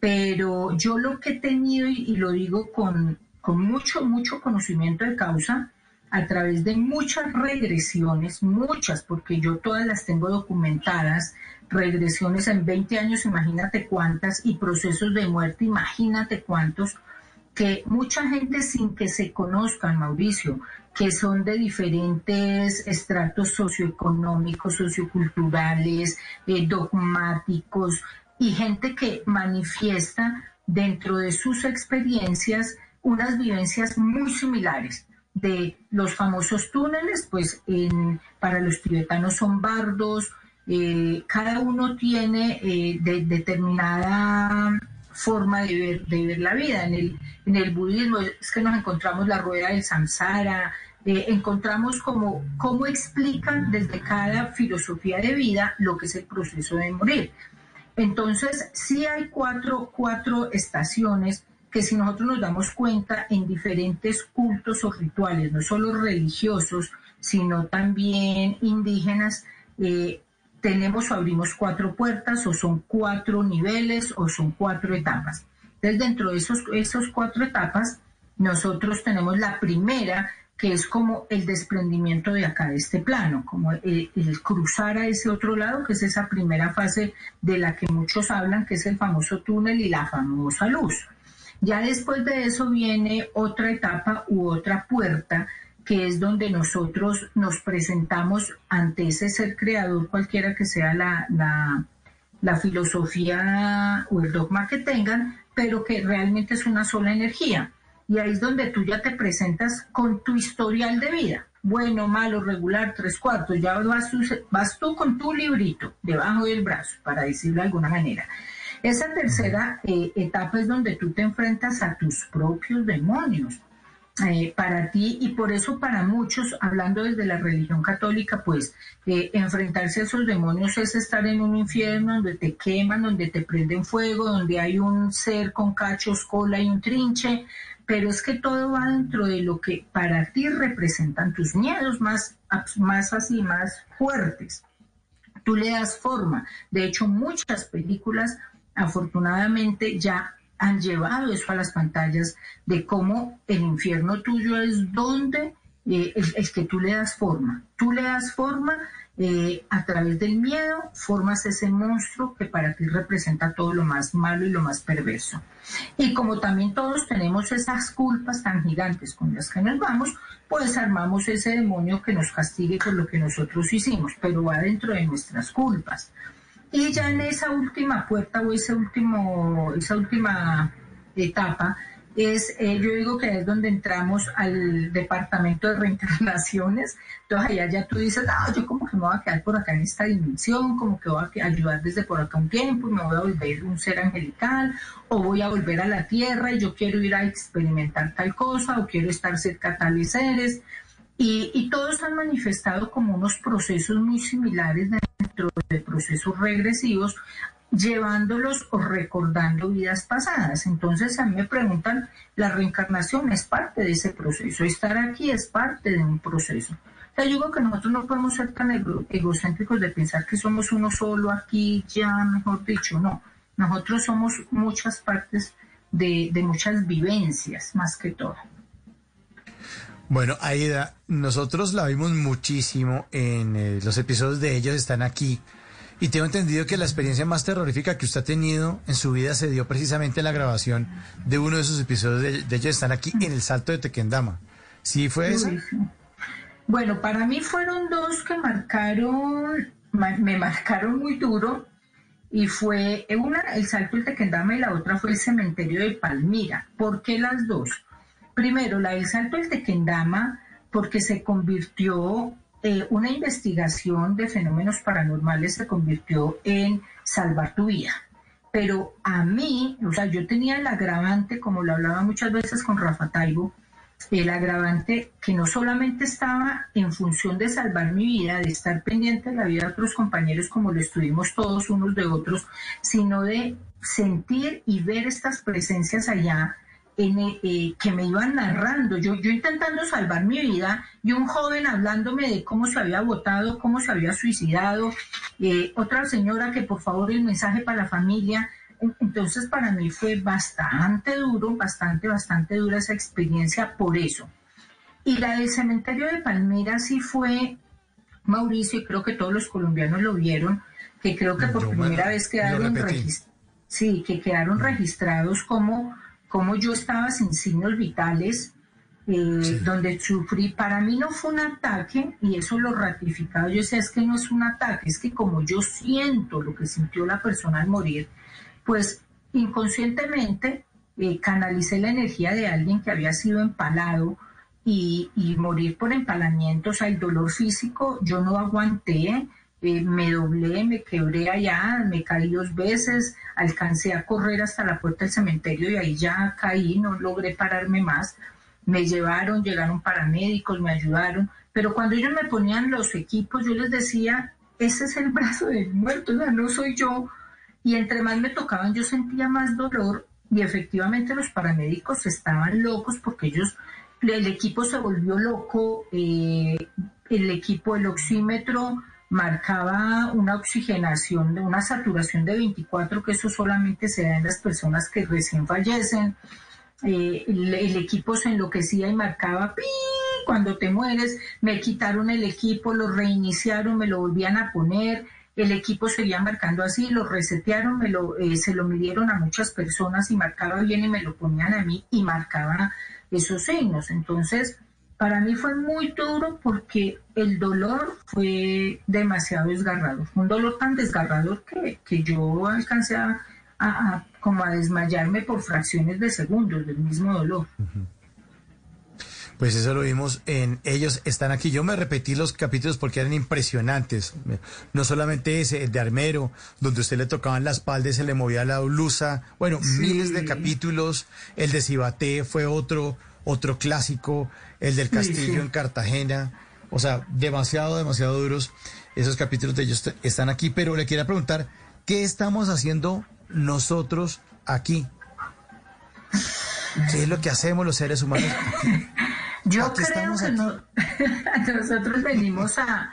Pero yo lo que he tenido, y, lo digo con, con mucho, mucho conocimiento de causa, a través de muchas regresiones, muchas, porque yo todas las tengo documentadas, regresiones en 20 años, imagínate cuántas, y procesos de muerte, imagínate cuántos, que mucha gente sin que se conozcan, Mauricio, que son de diferentes estratos socioeconómicos, socioculturales, eh, dogmáticos y gente que manifiesta dentro de sus experiencias unas vivencias muy similares de los famosos túneles, pues para los tibetanos son bardos, eh, cada uno tiene eh, determinada forma de ver, la vida. En el, en el budismo es que nos encontramos la rueda del samsara, eh, encontramos como cómo explican desde cada filosofía de vida lo que es el proceso de morir. Entonces, sí hay cuatro, cuatro estaciones que si nosotros nos damos cuenta en diferentes cultos o rituales, no solo religiosos, sino también indígenas, eh, tenemos o abrimos cuatro puertas o son cuatro niveles o son cuatro etapas. Entonces, dentro de esos, esos cuatro etapas, nosotros tenemos la primera, que es como el desprendimiento de acá de este plano, como el, cruzar a ese otro lado, que es esa primera fase de la que muchos hablan, que es el famoso túnel y la famosa luz. Ya después de eso viene otra etapa u otra puerta, que es donde nosotros nos presentamos ante ese ser creador, cualquiera que sea la, la, la filosofía o el dogma que tengan, pero que realmente es una sola energía y ahí es donde tú ya te presentas con tu historial de vida. Bueno, malo, regular, tres cuartos. Ya vas tú, vas tú con tu librito debajo del brazo, para decirlo de alguna manera. Esa tercera eh, etapa es donde tú te enfrentas a tus propios demonios. Eh, para ti y por eso para muchos, hablando desde la religión católica, pues eh, enfrentarse a esos demonios es estar en un infierno donde te queman, donde te prenden fuego, donde hay un ser con cachos, cola y un trinche, pero es que todo va dentro de lo que para ti representan tus miedos más, más así, más fuertes. Tú le das forma. De hecho, muchas películas afortunadamente ya han llevado eso a las pantallas de cómo el infierno tuyo es donde eh, es, que tú le das forma. Tú le das forma eh, a través del miedo, formas ese monstruo que para ti representa todo lo más malo y lo más perverso. Y como también todos tenemos esas culpas tan gigantes con las que nos vamos, pues armamos ese demonio que nos castigue por lo que nosotros hicimos, pero va dentro de nuestras culpas. Y ya en esa última puerta o ese último, esa última etapa, es, eh, yo digo que es donde entramos al departamento de reencarnaciones, entonces allá ya tú dices, ah, yo como que me voy a quedar por acá en esta dimensión, como que voy a ayudar desde por acá un tiempo, me voy a volver un ser angelical, o voy a volver a la tierra y yo quiero ir a experimentar tal cosa, o quiero estar cerca a tales seres, y, y todos han manifestado como unos procesos muy similares dentro de procesos regresivos llevándolos o recordando vidas pasadas. Entonces a mí me preguntan, la reencarnación es parte de ese proceso, estar aquí es parte de un proceso. O sea, yo digo que nosotros no podemos ser tan egocéntricos de pensar que somos uno solo aquí, ya, mejor dicho, no. Nosotros somos muchas partes de, muchas vivencias, más que todo. Bueno, Aida, nosotros la vimos muchísimo en eh, los episodios de ellos están aquí y tengo entendido que la experiencia más terrorífica que usted ha tenido en su vida se dio precisamente en la grabación de uno de esos episodios de, ellos están aquí en el Salto de Tequendama. ¿Sí fue eso? Bueno, para mí fueron dos que marcaron, me marcaron muy duro y fue una el Salto de Tequendama y la otra fue el Cementerio de Palmira. ¿Por qué las dos? Primero, la del Salto del Tequendama porque se convirtió eh, una investigación de fenómenos paranormales se convirtió en salvar tu vida. Pero a mí, o sea, yo tenía el agravante, como lo hablaba muchas veces con Rafa Taibo, el agravante que no solamente estaba en función de salvar mi vida, de estar pendiente de la vida de otros compañeros como lo estuvimos todos unos de otros, sino de sentir y ver estas presencias allá eh, que me iban narrando, yo, yo intentando salvar mi vida y un joven hablándome de cómo se había votado, cómo se había suicidado, eh, otra señora que por favor el mensaje para la familia. Entonces para mí fue bastante duro, bastante, bastante dura esa experiencia por eso. Y la del cementerio de Palmira sí fue, Mauricio, y creo que todos los colombianos lo vieron, que creo que por primera vez quedaron, sí, que quedaron registrados como como yo estaba sin signos vitales, eh, donde sufrí, para mí no fue un ataque, y eso lo ratificado, yo sé, es que no es un ataque, es que como yo siento lo que sintió la persona al morir, pues inconscientemente eh, canalicé la energía de alguien que había sido empalado y, y morir por empalamiento, o sea, el dolor físico, yo no aguanté, eh, me doblé, me quebré allá, me caí dos veces, alcancé a correr hasta la puerta del cementerio y ahí ya caí, no logré pararme más. Me llevaron, llegaron paramédicos, me ayudaron, pero cuando ellos me ponían los equipos, yo les decía, ese es el brazo del muerto, o sea, no soy yo. Y entre más me tocaban, yo sentía más dolor y efectivamente los paramédicos estaban locos porque ellos, el equipo se volvió loco, eh, el equipo, el oxímetro, marcaba una oxigenación, una saturación de 24, que eso solamente se da en las personas que recién fallecen. Eh, el, equipo se enloquecía y marcaba ¡pi! cuando te mueres, me quitaron el equipo, lo reiniciaron, me lo volvían a poner, el equipo seguía marcando así, lo resetearon, me lo, eh, se lo midieron a muchas personas y marcaba bien y me lo ponían a mí y marcaba esos signos. Entonces, para mí fue muy duro porque el dolor fue demasiado desgarrador. Un dolor tan desgarrador que, que yo alcancé a, como a desmayarme por fracciones de segundos del mismo dolor. Pues eso lo vimos en Ellos están aquí. Yo me repetí los capítulos porque eran impresionantes. No solamente ese, el de Armero, donde usted le tocaban la espalda y se le movía la blusa. Bueno, miles de capítulos. El de Cibaté fue otro, otro clásico el del castillo en Cartagena. O sea, demasiado, demasiado duros. Esos capítulos de ellos están aquí, pero le quería preguntar, ¿qué estamos haciendo nosotros aquí? ¿Qué es lo que hacemos los seres humanos aquí? Yo creo que nosotros venimos a,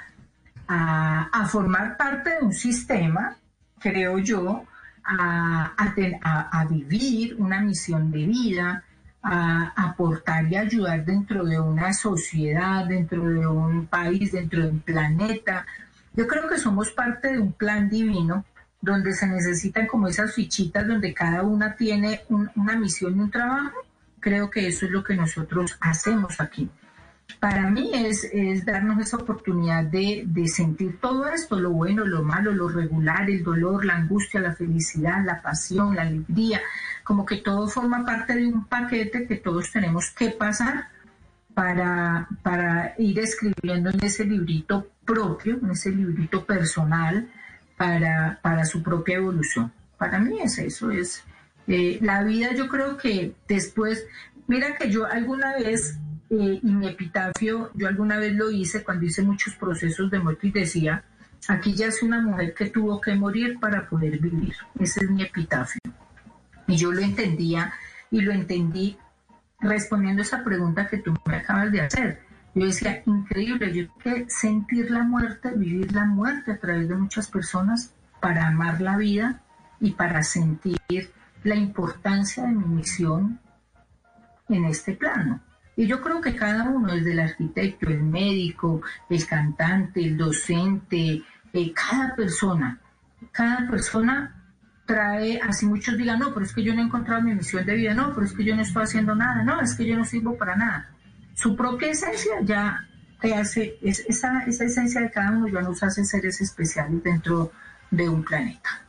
a, formar parte de un sistema, creo yo, a, a, vivir una misión de vida, a aportar y ayudar dentro de una sociedad, dentro de un país, dentro de un planeta. Yo creo que somos parte de un plan divino donde se necesitan como esas fichitas donde cada una tiene una misión y un trabajo. Creo que eso es lo que nosotros hacemos aquí. Para mí es, darnos esa oportunidad de, de sentir todo esto, lo bueno, lo malo, lo regular, el dolor, la angustia, la felicidad, la pasión, la alegría, como que todo forma parte de un paquete que todos tenemos que pasar para, para ir escribiendo en ese librito propio, en ese librito personal, para, para su propia evolución. Para mí es eso, es eh, la vida yo creo que después, mira que yo alguna vez, eh, y mi epitafio, yo alguna vez lo hice cuando hice muchos procesos de muerte y decía, aquí ya es una mujer que tuvo que morir para poder vivir. Ese es mi epitafio. Y yo lo entendía y lo entendí respondiendo esa pregunta que tú me acabas de hacer. Yo decía, increíble, yo que sentir la muerte, vivir la muerte a través de muchas personas para amar la vida y para sentir la importancia de mi misión en este plano. Y yo creo que cada uno, desde el arquitecto, el médico, el cantante, el docente, eh, cada persona, cada persona trae, así muchos digan, no, pero es que yo no he encontrado mi misión de vida, no, pero es que yo no estoy haciendo nada, no, es que yo no sirvo para nada su propia esencia ya te hace, esa, esa esencia de cada uno ya nos hace seres especiales dentro de un planeta.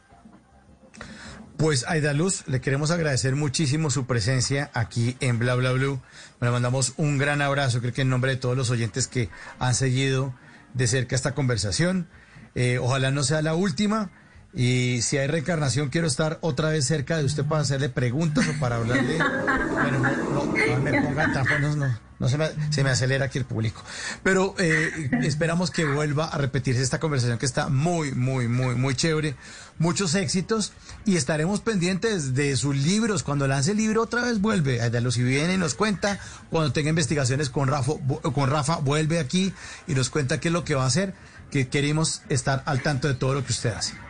Pues Aida Luz, le queremos agradecer muchísimo su presencia aquí en Bla Bla Blue. Le mandamos un gran abrazo, creo que en nombre de todos los oyentes que han seguido de cerca esta conversación. Eh, ojalá no sea la última. Y si hay reencarnación, quiero estar otra vez cerca de usted para hacerle preguntas o para hablarle. bueno, no, no, me ponga tapones, no, no se me, se me acelera aquí el público. Pero eh, esperamos que vuelva a repetirse esta conversación que está muy, muy, muy, muy chévere. Muchos éxitos y estaremos pendientes de sus libros. Cuando lance el libro, otra vez vuelve. De los si viene y nos cuenta. Cuando tenga investigaciones con Rafa, con Rafa, vuelve aquí y nos cuenta qué es lo que va a hacer. Que queremos estar al tanto de todo lo que usted hace.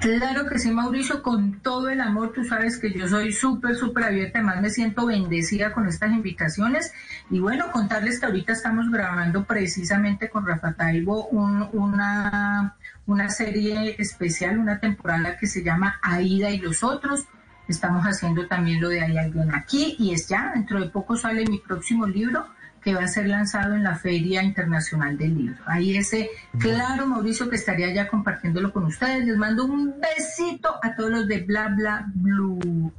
Claro que sí, Mauricio, con todo el amor, tú sabes que yo soy súper, súper abierta, además me siento bendecida con estas invitaciones. Y bueno, contarles que ahorita estamos grabando precisamente con Rafa Taibo una, una serie especial, una temporada que se llama Aida y los otros. Estamos haciendo también lo de Hay alguien aquí y es ya, dentro de poco sale mi próximo libro que va a ser lanzado en la Feria Internacional del Libro. Ahí ese, claro, Mauricio, que estaría ya compartiéndolo con ustedes. Les mando un besito a todos los de Bla Bla Blue.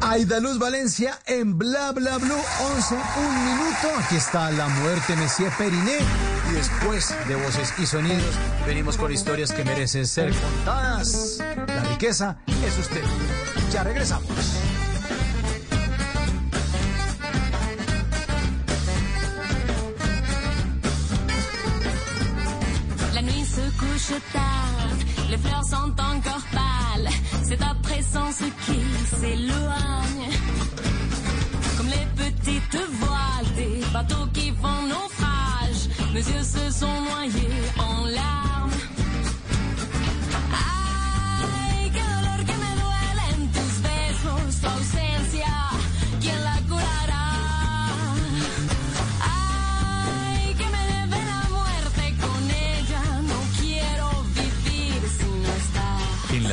Aida Luz Valencia en Bla Bla Blue, 11, un minuto. Aquí está la muerte, Messier Periné. Y después de voces y sonidos, venimos con historias que merecen ser contadas. La riqueza es usted. Ya regresamos. Les fleurs sont encore pâles, c'est ta présence qui s'éloigne. Comme les petites voiles des bateaux qui font naufrage, mes yeux se sont noyés en larmes.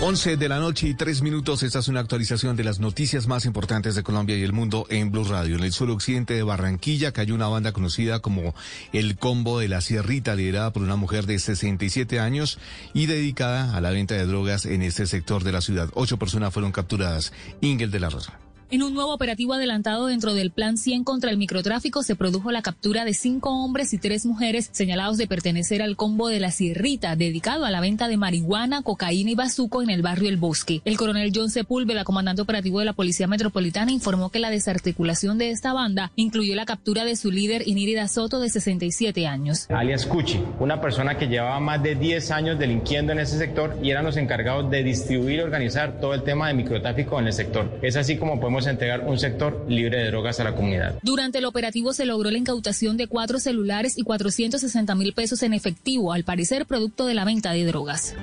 11 de la noche y tres minutos. Esta es una actualización de las noticias más importantes de Colombia y el mundo en Blue Radio. En el suelo occidente de Barranquilla cayó una banda conocida como el Combo de la Sierrita, liderada por una mujer de 67 años y dedicada a la venta de drogas en este sector de la ciudad. Ocho personas fueron capturadas. Ingel de la Rosa. En un nuevo operativo adelantado dentro del Plan 100 contra el microtráfico se produjo la captura de cinco hombres y tres mujeres señalados de pertenecer al combo de la Sierrita, dedicado a la venta de marihuana, cocaína y bazuco en el barrio El Bosque. El coronel John Sepúlveda, comandante operativo de la Policía Metropolitana, informó que la desarticulación de esta banda incluyó la captura de su líder Inírida Soto, de 67 años. Alias Cuchi, una persona que llevaba más de 10 años delinquiendo en ese sector y eran los encargados de distribuir y organizar todo el tema de microtráfico en el sector. Es así como podemos entregar un sector libre de drogas a la comunidad. Durante el operativo se logró la incautación de cuatro celulares y 460 mil pesos en efectivo, al parecer producto de la venta de drogas.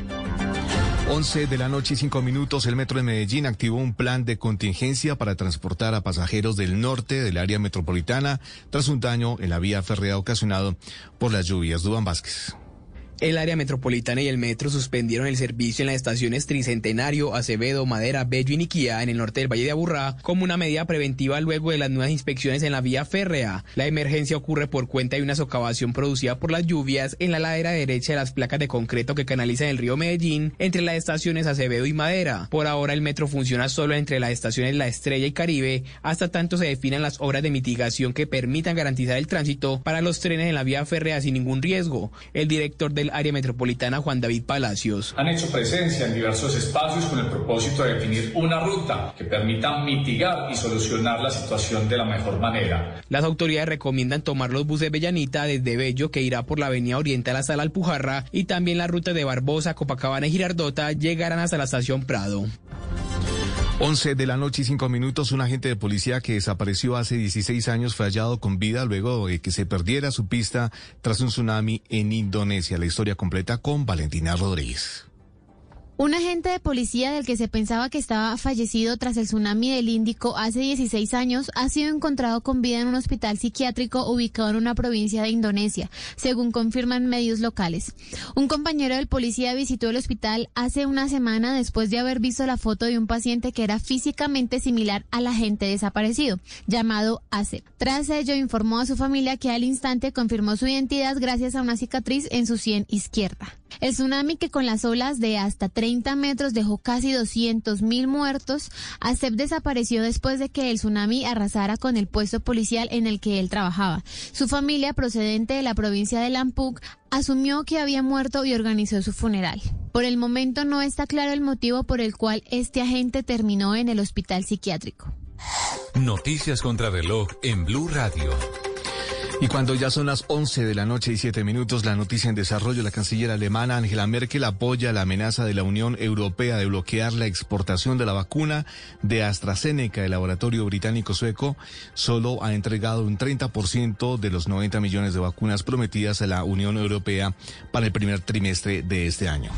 11 de la noche y 5 minutos, el Metro de Medellín activó un plan de contingencia para transportar a pasajeros del norte del área metropolitana tras un daño en la vía férrea ocasionado por las lluvias. Dubán Vázquez. El área metropolitana y el metro suspendieron el servicio en las estaciones Tricentenario, Acevedo, Madera, Bello y Niquía en el norte del Valle de Aburrá como una medida preventiva luego de las nuevas inspecciones en la vía férrea. La emergencia ocurre por cuenta de una socavación producida por las lluvias en la ladera derecha de las placas de concreto que canalizan el río Medellín entre las estaciones Acevedo y Madera. Por ahora el metro funciona solo entre las estaciones La Estrella y Caribe hasta tanto se definan las obras de mitigación que permitan garantizar el tránsito para los trenes en la vía férrea sin ningún riesgo. El director del área metropolitana Juan David Palacios. Han hecho presencia en diversos espacios con el propósito de definir una ruta que permita mitigar y solucionar la situación de la mejor manera. Las autoridades recomiendan tomar los buses Bellanita desde Bello que irá por la avenida Oriental hasta la Alpujarra y también la ruta de Barbosa, Copacabana y Girardota llegarán hasta la estación Prado. 11 de la noche y 5 minutos, un agente de policía que desapareció hace 16 años fue hallado con vida luego de que se perdiera su pista tras un tsunami en Indonesia. La historia completa con Valentina Rodríguez. Un agente de policía del que se pensaba que estaba fallecido tras el tsunami del Índico hace 16 años ha sido encontrado con vida en un hospital psiquiátrico ubicado en una provincia de Indonesia, según confirman medios locales. Un compañero del policía visitó el hospital hace una semana después de haber visto la foto de un paciente que era físicamente similar al agente desaparecido, llamado Ace. Tras ello, informó a su familia que al instante confirmó su identidad gracias a una cicatriz en su sien izquierda. El tsunami que con las olas de hasta 30 metros dejó casi 200 mil muertos, Acep desapareció después de que el tsunami arrasara con el puesto policial en el que él trabajaba. Su familia, procedente de la provincia de Lampuk, asumió que había muerto y organizó su funeral. Por el momento no está claro el motivo por el cual este agente terminó en el hospital psiquiátrico. Noticias contra reloj en Blue Radio. Y cuando ya son las 11 de la noche y 7 minutos, la noticia en desarrollo, la canciller alemana Angela Merkel apoya la amenaza de la Unión Europea de bloquear la exportación de la vacuna de AstraZeneca. El laboratorio británico sueco solo ha entregado un 30% de los 90 millones de vacunas prometidas a la Unión Europea para el primer trimestre de este año.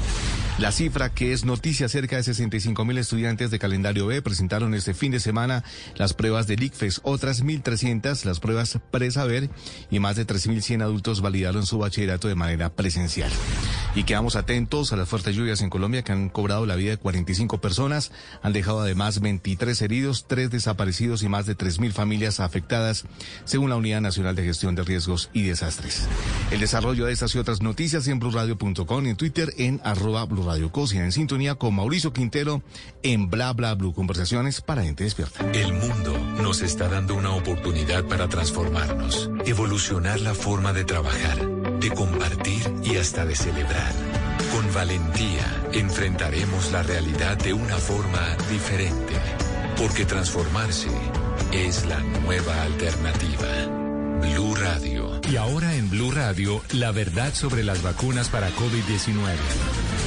La cifra que es noticia, cerca de 65 mil estudiantes de calendario B presentaron este fin de semana las pruebas del ICFES, otras 1.300 las pruebas presaber y más de 3.100 adultos validaron su bachillerato de manera presencial. Y quedamos atentos a las fuertes lluvias en Colombia que han cobrado la vida de 45 personas, han dejado además 23 heridos, 3 desaparecidos y más de 3.000 familias afectadas, según la Unidad Nacional de Gestión de Riesgos y Desastres. El desarrollo de estas y otras noticias en blurradio.com y en Twitter en arroba blurradio en sintonía con Mauricio Quintero en bla bla blue conversaciones para gente despierta. El mundo nos está dando una oportunidad para transformarnos evolucionar la forma de trabajar, de compartir y hasta de celebrar. Con valentía enfrentaremos la realidad de una forma diferente, porque transformarse es la nueva alternativa. Blue Radio. Y ahora en Blue Radio, la verdad sobre las vacunas para COVID-19.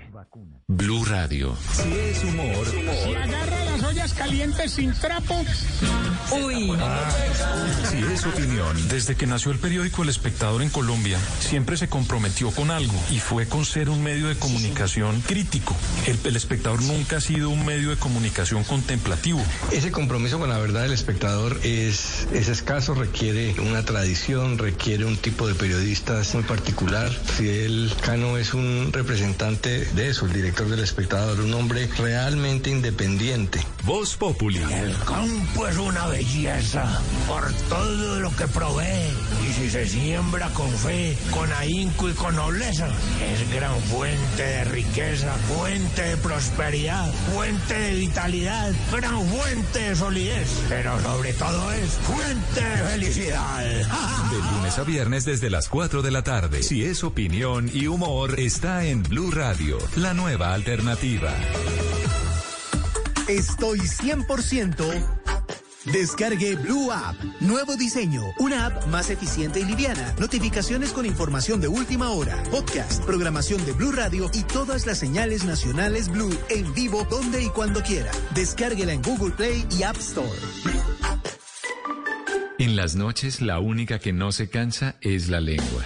Blue Radio. Si es humor. Si agarra ollas calientes sin trapo. Uy. si es opinión. Desde que nació el periódico El Espectador en Colombia, siempre se comprometió con algo y fue con ser un medio de comunicación crítico. El, el Espectador nunca ha sido un medio de comunicación contemplativo. Ese compromiso con la verdad del espectador es, es escaso, requiere una tradición, requiere un tipo de periodistas muy particular. Si el Cano es un representante de eso, el director del espectador, un hombre realmente independiente. Voz Populi. El campo es una belleza por todo lo que provee. Y si se siembra con fe, con ahínco y con nobleza, es gran fuente de riqueza, fuente de prosperidad, fuente de vitalidad, gran fuente de solidez. Pero sobre todo es fuente de felicidad. De lunes a viernes desde las 4 de la tarde. Si es opinión y humor, está en Blue Radio, la nueva alternativa. Estoy 100%. Descargue Blue App. Nuevo diseño. Una app más eficiente y liviana. Notificaciones con información de última hora. Podcast, programación de Blue Radio y todas las señales nacionales Blue en vivo donde y cuando quiera. Descárguela en Google Play y App Store. En las noches, la única que no se cansa es la lengua.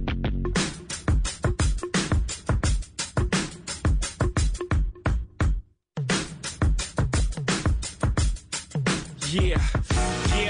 Yeah,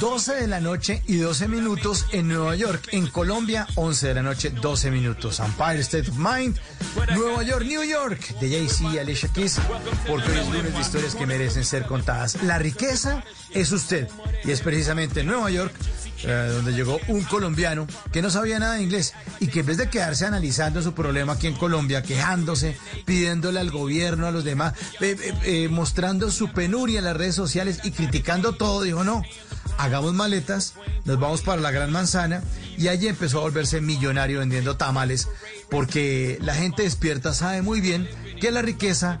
12 de la noche y 12 minutos en Nueva York. En Colombia, 11 de la noche, 12 minutos. Empire State of Mind. Nueva York, New York. De Jay-Z y Alicia Keys. Porque hoy es lunes de historias que merecen ser contadas. La riqueza es usted. Y es precisamente en Nueva York eh, donde llegó un colombiano que no sabía nada de inglés y que en vez de quedarse analizando su problema aquí en Colombia, quejándose, pidiéndole al gobierno, a los demás, eh, eh, eh, mostrando su penuria en las redes sociales y criticando todo, dijo no. Hagamos maletas, nos vamos para la Gran Manzana y allí empezó a volverse millonario vendiendo tamales porque la gente despierta sabe muy bien que la riqueza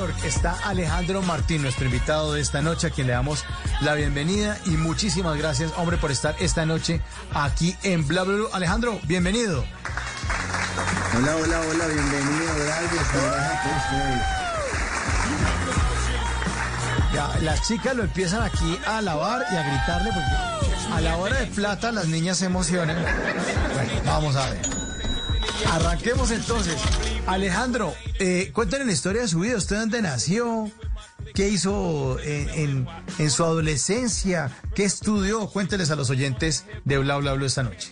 York está Alejandro Martín, nuestro invitado de esta noche, a quien le damos la bienvenida y muchísimas gracias, hombre, por estar esta noche aquí en Bla Bla Bla. Alejandro, bienvenido. Hola, hola, hola, bienvenido, gracias. Ya, las chicas lo empiezan aquí a alabar y a gritarle porque a la hora de plata las niñas se emocionan. Bueno, vamos a ver. Arranquemos entonces. Alejandro, eh, la historia de su vida. ¿Usted dónde nació? ¿Qué hizo en, su adolescencia? ¿Qué estudió? Cuénteles a los oyentes de Bla Bla Bla esta noche.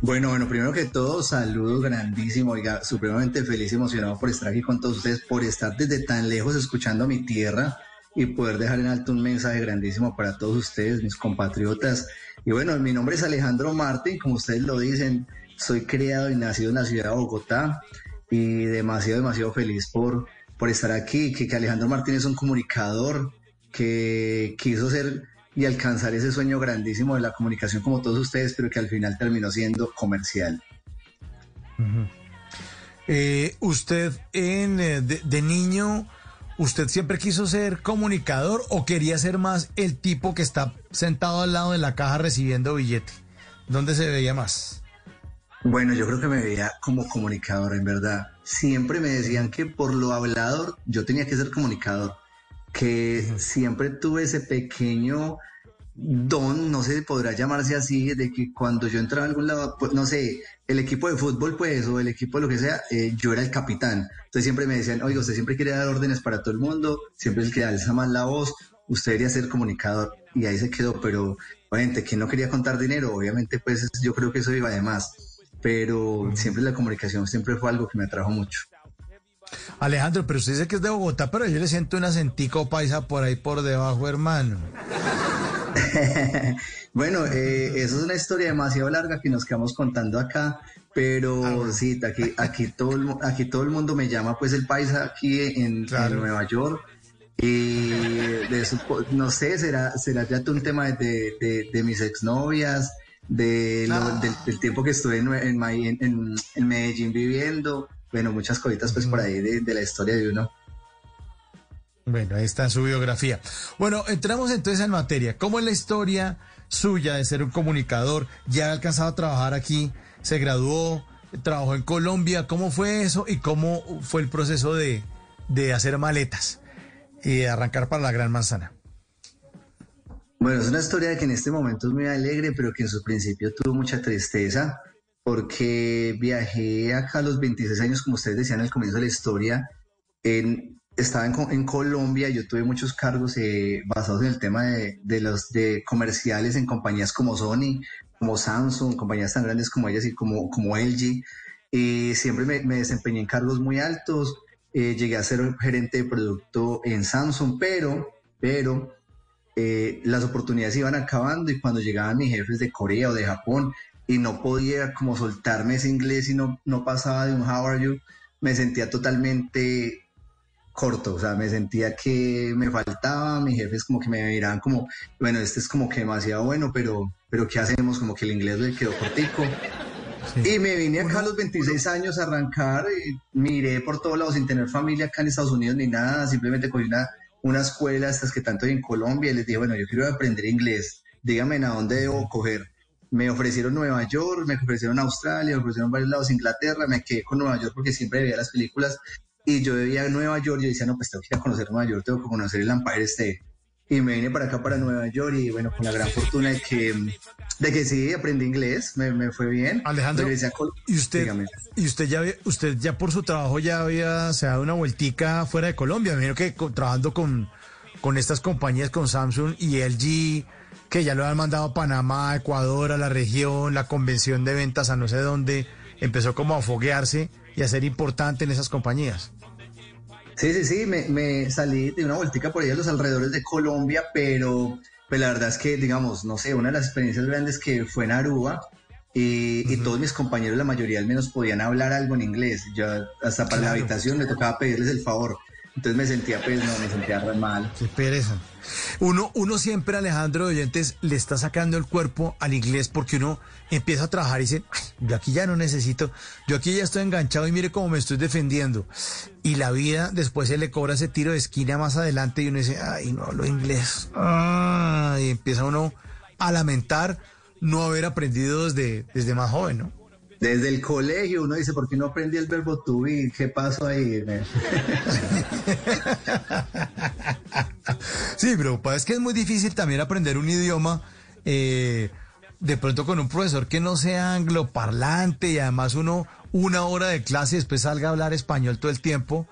Bueno, bueno, primero que todo, saludos grandísimo, oiga, supremamente feliz y emocionado por estar aquí con todos ustedes, por estar desde tan lejos escuchando mi tierra y poder dejar en alto un mensaje grandísimo para todos ustedes, mis compatriotas. Y bueno, mi nombre es Alejandro Martín, como ustedes lo dicen, soy criado y nacido en la ciudad de Bogotá y demasiado, demasiado feliz por, por estar aquí, que, que Alejandro Martín es un comunicador que quiso ser y alcanzar ese sueño grandísimo de la comunicación como todos ustedes, pero que al final terminó siendo comercial. Eh, usted en, eh, de, niño, ¿usted siempre quiso ser comunicador o quería ser más el tipo que está sentado al lado de la caja recibiendo billete? ¿Dónde se veía más? Bueno, yo creo que me veía como comunicador, en verdad. Siempre me decían que por lo hablador yo tenía que ser comunicador que siempre tuve ese pequeño don, no sé, podrá llamarse así, de que cuando yo entraba a algún lado, pues, no sé, el equipo de fútbol, pues, o el equipo de lo que sea, eh, yo era el capitán. Entonces siempre me decían, oiga, usted siempre quiere dar órdenes para todo el mundo, siempre es el que alza más la voz, usted debería ser comunicador. Y ahí se quedó, pero, obviamente, que no quería contar dinero, obviamente, pues, yo creo que eso iba de más. Pero siempre la comunicación siempre fue algo que me atrajo mucho. Alejandro, pero usted dice que es de Bogotá, pero yo le siento un acentico paisa por ahí por debajo, hermano. bueno, eh, eso es una historia demasiado larga que nos quedamos contando acá, pero ah, sí, aquí, aquí, todo el, aquí todo el mundo me llama pues el paisa aquí en, Nueva York. Y de no sé, será, será ya un tema de, de, mis exnovias, de ah. del, tiempo que estuve en, en, en Medellín viviendo bueno, muchas cositas pues por ahí de, la historia de uno. Bueno, ahí está su biografía. Bueno, entramos entonces en materia. ¿Cómo es la historia suya de ser un comunicador? Ya ha alcanzado a trabajar aquí, se graduó, trabajó en Colombia. ¿Cómo fue eso y cómo fue el proceso de, de hacer maletas y arrancar para la Gran Manzana? Bueno, es una historia que en este momento es muy alegre, pero que en su principio tuvo mucha tristeza porque viajé acá a los 26 años, como ustedes decían al comienzo de la historia, en, estaba en, Colombia, yo tuve muchos cargos eh, basados en el tema de, los de comerciales en compañías como Sony, como Samsung, compañías tan grandes como ellas y como, como LG, y siempre me, desempeñé en cargos muy altos, eh, llegué a ser gerente de producto en Samsung, pero, pero eh, las oportunidades iban acabando y cuando llegaban mis jefes de Corea o de Japón, y no podía como soltarme ese inglés y no, no pasaba de un how are you, me sentía totalmente corto, o sea, me sentía que me faltaba, mis jefes como que me miraban como, bueno, este es como que demasiado bueno, pero, pero ¿qué hacemos? Como que el inglés le quedó cortico. Y me vine acá a los 26 años a arrancar, y miré por todos lados sin tener familia acá en Estados Unidos ni nada, simplemente cogí una, una escuela, estas que tanto hay en Colombia, y les dije, bueno, yo quiero aprender inglés, díganme a dónde debo coger me ofrecieron Nueva York, me ofrecieron Australia, me ofrecieron varios lados, Inglaterra, me quedé con Nueva York porque siempre veía las películas y yo veía Nueva York, yo decía, no, pues tengo que conocer Nueva York, tengo que conocer el Empire State. Y me vine para acá, para Nueva York, y bueno, con la gran fortuna de que, de que sí, aprendí inglés, me, me fue bien. Alejandro, ¿y usted, y usted ya usted ya por su trabajo ya había, se ha dado una vueltica fuera de Colombia, me imagino que trabajando con, con estas compañías, con Samsung y LG, que ya lo han mandado a Panamá, Ecuador, a la región, la convención de ventas a no sé dónde, empezó como a foguearse y a ser importante en esas compañías. Sí, sí, sí, me, salí de una vueltica por ahí a los alrededores de Colombia, pero pues la verdad es que, digamos, no sé, una de las experiencias grandes que fue en Aruba y, todos mis compañeros, la mayoría al menos, podían hablar algo en inglés. Yo hasta para la habitación me tocaba pedirles el favor Entonces me sentía, pues, no, me sentía re mal. Qué pereza. Uno, uno siempre, Alejandro Oyentes, le está sacando el cuerpo al inglés porque uno empieza a trabajar y dice, "Ay, yo aquí ya no necesito, yo aquí ya estoy enganchado y mire cómo me estoy defendiendo. Y la vida después se le cobra ese tiro de esquina más adelante y uno dice, ay, no hablo inglés. Ah, y empieza uno a lamentar no haber aprendido desde, desde más joven, ¿no? Desde el colegio uno dice, ¿por qué no aprendí el verbo to be? ¿Qué pasó ahí? Sí, pero es que es muy difícil también aprender un idioma eh, de pronto con un profesor que no sea angloparlante y además uno una hora de clase y después salga a hablar español todo el tiempo.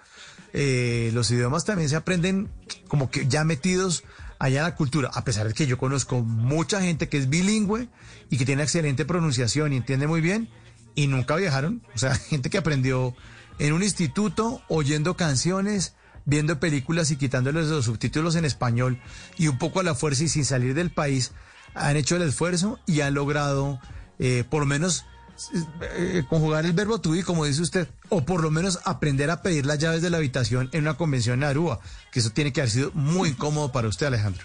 Eh, los idiomas también se aprenden como que ya metidos allá en la cultura, a pesar de que yo conozco mucha gente que es bilingüe y que tiene excelente pronunciación y entiende muy bien y nunca viajaron, o sea, gente que aprendió en un instituto oyendo canciones, viendo películas y quitándoles los subtítulos en español y un poco a la fuerza y sin salir del país, han hecho el esfuerzo y han logrado eh, por lo menos eh, conjugar el verbo to be, como dice usted, o por lo menos aprender a pedir las llaves de la habitación en una convención en Aruba, que eso tiene que haber sido muy incómodo para usted, Alejandro.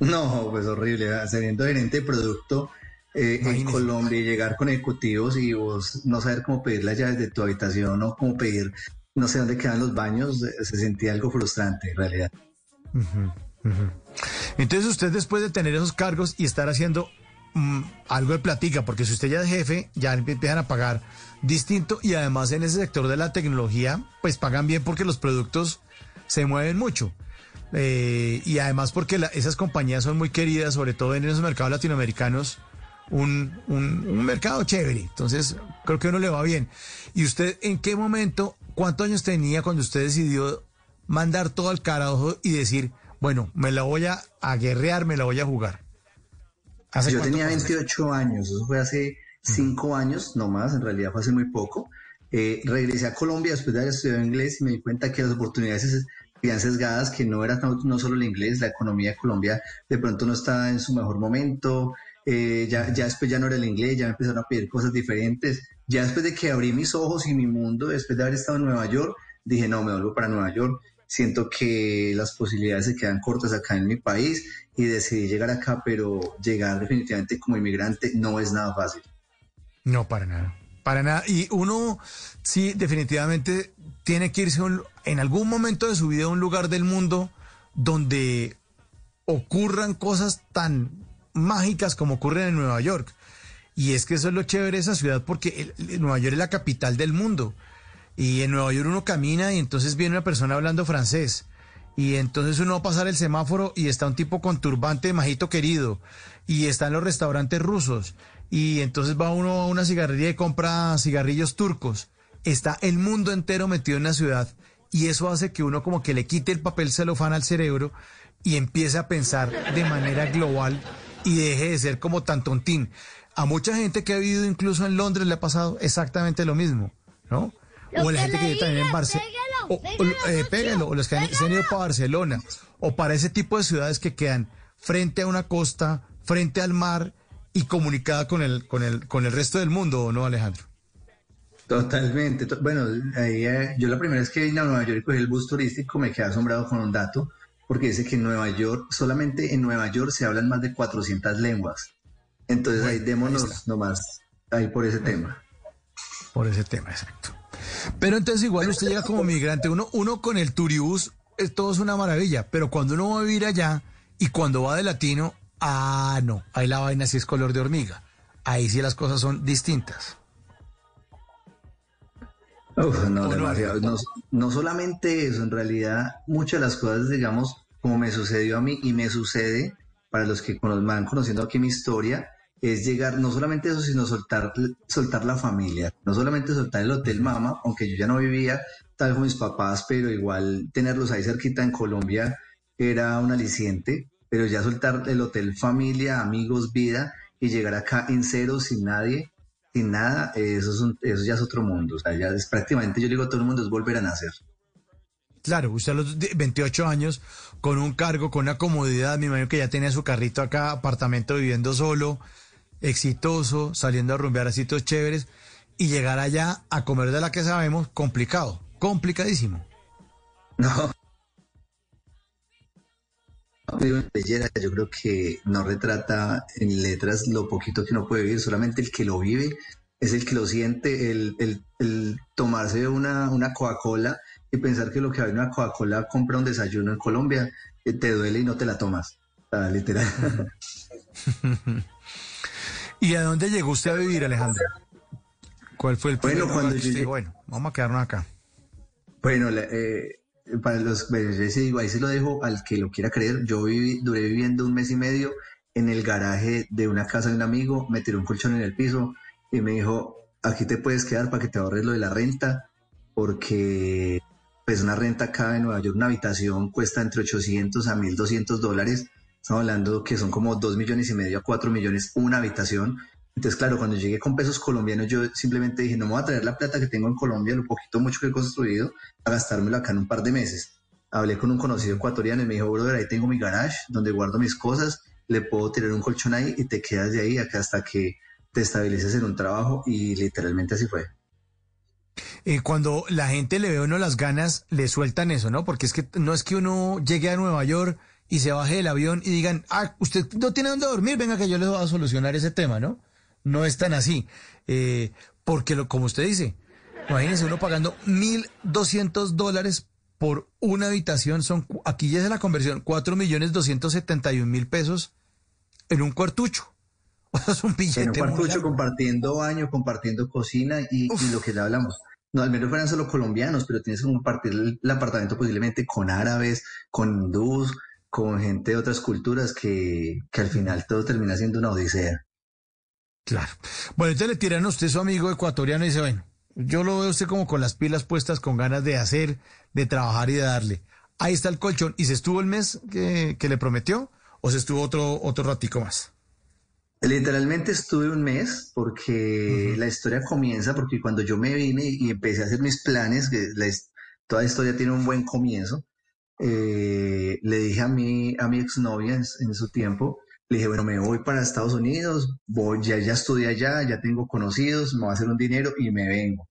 No, pues horrible, siendo gerente de producto eh, en. Colombia y llegar con ejecutivos y vos no saber cómo pedir las llaves de tu habitación o cómo pedir, no sé dónde quedan los baños, eh, se sentía algo frustrante en realidad. Entonces usted después de tener esos cargos y estar haciendo mm, algo de platica, porque si usted ya es jefe, ya empiezan a pagar distinto y además en ese sector de la tecnología, pues pagan bien porque los productos se mueven mucho. Eh, y además porque la- esas compañías son muy queridas, sobre todo en esos mercados latinoamericanos, un, un- un mercado chévere. Entonces, creo que uno le va bien. ¿Y usted en qué momento, cuántos años tenía cuando usted decidió mandar todo al carajo y decir, bueno, me la voy a, a guerrear, me la voy a jugar? ¿Hace Yo tenía fue eso? 28 años, eso fue hace 5 años, no más, en realidad fue hace muy poco. Eh, regresé a Colombia después de haber estudiado inglés y me di cuenta que las oportunidades habían sesgadas, que no era no, no solo el inglés, la economía de Colombia de pronto no estaba en su mejor momento, eh, ya, ya después ya no era el inglés, ya me empezaron a pedir cosas diferentes. Ya después de que abrí mis ojos y mi mundo, después de haber estado en Nueva York, dije, no, me vuelvo para Nueva York. Siento que las posibilidades se quedan cortas acá en mi país y decidí llegar acá, pero llegar definitivamente como inmigrante no es nada fácil. No, para nada. Para nada. Y uno, sí, definitivamente tiene que irse en algún momento de su vida a un lugar del mundo donde ocurran cosas tan mágicas como ocurren en Nueva York. Y es que eso es lo chévere de esa ciudad porque el- Nueva York es la capital del mundo. Y en Nueva York uno camina y entonces viene una persona hablando francés. Y entonces uno va a pasar el semáforo y está un tipo con turbante majito querido. Y está en los restaurantes rusos. Y entonces va uno a una cigarrería y compra cigarrillos turcos. Está el mundo entero metido en la ciudad. Y eso hace que uno como que le quite el papel celofán al cerebro y empiece a pensar de manera global y deje de ser como tan tontín. A mucha gente que ha vivido incluso en Londres le ha pasado exactamente lo mismo, ¿no? Lo o la gente que también en Barcelona. pégalo, O, pégalo, o, eh, pégalo, o los que han, se han ido para Barcelona, o para ese tipo de ciudades que quedan frente a una costa, frente al mar y comunicada con el, con el, con el resto del mundo, ¿o no, Alejandro? Totalmente. To- Bueno, ahí, eh, yo la primera vez que vine a Nueva York y cogí el bus turístico me quedé asombrado con un dato, porque dice que en Nueva York, solamente en Nueva York se hablan más de 400 lenguas. Entonces ahí démonos nomás ahí por ese tema. Por ese tema, exacto. Pero entonces igual usted llega como migrante, uno, uno con el turibús, eh, todo es una maravilla, pero cuando uno va a vivir allá y cuando va de latino, ah, no, ahí la vaina sí es color de hormiga. Ahí sí las cosas son distintas. Uf, no, demasiado. No, no solamente eso, en realidad muchas de las cosas, digamos, como me sucedió a mí y me sucede para los que me van conociendo aquí mi historia, es llegar, no solamente eso, sino soltar, soltar la familia, no solamente soltar el hotel mama, aunque yo ya no vivía tal como mis papás, pero igual tenerlos ahí cerquita en Colombia era un aliciente, pero ya soltar el hotel familia, amigos, vida y llegar acá en cero sin nadie, sin nada, eso, es un- eso ya es otro mundo. O sea, ya es prácticamente, yo digo a todo el mundo, es volver a nacer. Claro, usted a los de- 28 años, con un cargo, con una comodidad, me imagino que ya tenía su carrito acá, apartamento viviendo solo, exitoso, saliendo a rumbear a sitios chéveres, y llegar allá a comer de la que sabemos, complicado, complicadísimo. No, yo creo que no retrata en letras lo poquito que uno puede vivir, solamente el que lo vive es el que lo siente, el, el, tomarse una, una Coca-Cola y pensar que lo que hay en una Coca-Cola compra un desayuno en Colombia, eh, te duele y no te la tomas, literal. ¿Y a dónde llegó usted a vivir, Alejandro? ¿Cuál fue el bueno, cuando bueno, vamos a quedarnos acá? Bueno, eh, para los, pues, digo, ahí se lo dejo al que lo quiera creer. Yo viví, duré viviendo un mes y medio en el garaje de una casa de un amigo, me tiró un colchón en el piso y me dijo, aquí te puedes quedar para que te ahorres lo de la renta, porque pues una renta acá en Nueva York, una habitación cuesta entre 800 a 1200 dólares. Estamos hablando que son como 2 millones y medio a 4 millones una habitación. Entonces, claro, cuando llegué con pesos colombianos, yo simplemente dije, no me voy a traer la plata que tengo en Colombia, lo poquito mucho que he construido, a gastármelo acá en un par de meses. Hablé con un conocido ecuatoriano y me dijo, brother, ahí tengo mi garage donde guardo mis cosas, le puedo tirar un colchón ahí y te quedas de ahí hasta que te estabilices en un trabajo y literalmente así fue. Cuando la gente le ve a uno las ganas, le sueltan eso, ¿no? Porque es que no es que uno llegue a Nueva York y se baje del avión y digan, ah, usted no tiene dónde dormir, venga que yo le voy a solucionar ese tema, ¿no? No es tan así. Eh, porque, lo, como usted dice, imagínense uno pagando 1.200 dólares por una habitación, son aquí ya es la conversión, 4 millones 271 mil pesos en un cuartucho. O sea, es un billete. En un cuartucho compartiendo baño, compartiendo cocina y, lo que le hablamos. No, al menos fueran solo colombianos, pero tienes que compartir el, apartamento posiblemente con árabes, con hindús, con gente de otras culturas que, que al final todo termina siendo una odisea. Claro. Bueno, entonces le tiran a usted su amigo ecuatoriano y dice, bueno, yo lo veo usted como con las pilas puestas, con ganas de hacer, de trabajar y de darle. Ahí está el colchón. ¿Y se estuvo el mes que, le prometió o se estuvo otro, otro ratico más? Literalmente estuve un mes porque la historia comienza porque cuando yo me vine y empecé a hacer mis planes, que la, toda historia tiene un buen comienzo, eh, le dije a mi, a mi exnovia en su tiempo, le dije, bueno, me voy para Estados Unidos, voy, ya, ya estudié allá, ya tengo conocidos, me voy a hacer un dinero y me vengo.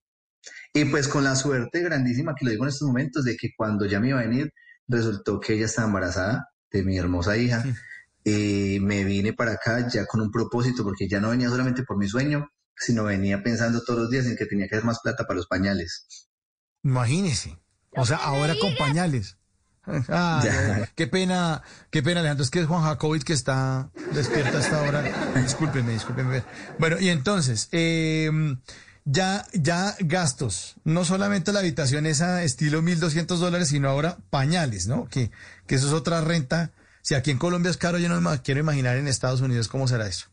Y pues con la suerte grandísima que lo digo en estos momentos de que cuando ya me iba a venir, resultó que ella estaba embarazada de mi hermosa hija. Y me vine para acá ya con un propósito, porque ya no venía solamente por mi sueño, sino venía pensando todos los días en que tenía que hacer más plata para los pañales. Imagínese. O sea, ahora con pañales. Ah, qué pena, qué pena, Alejandro. Es que es Juan Jacobit que está despierta hasta ahora. Discúlpeme, discúlpeme. Bueno, y entonces, em, ya, ya gastos. No solamente la habitación esa estilo 1.200 dólares, sino ahora pañales, ¿no? Que, que eso es otra renta. Si aquí en Colombia es caro, yo no me quiero imaginar en Estados Unidos cómo será eso.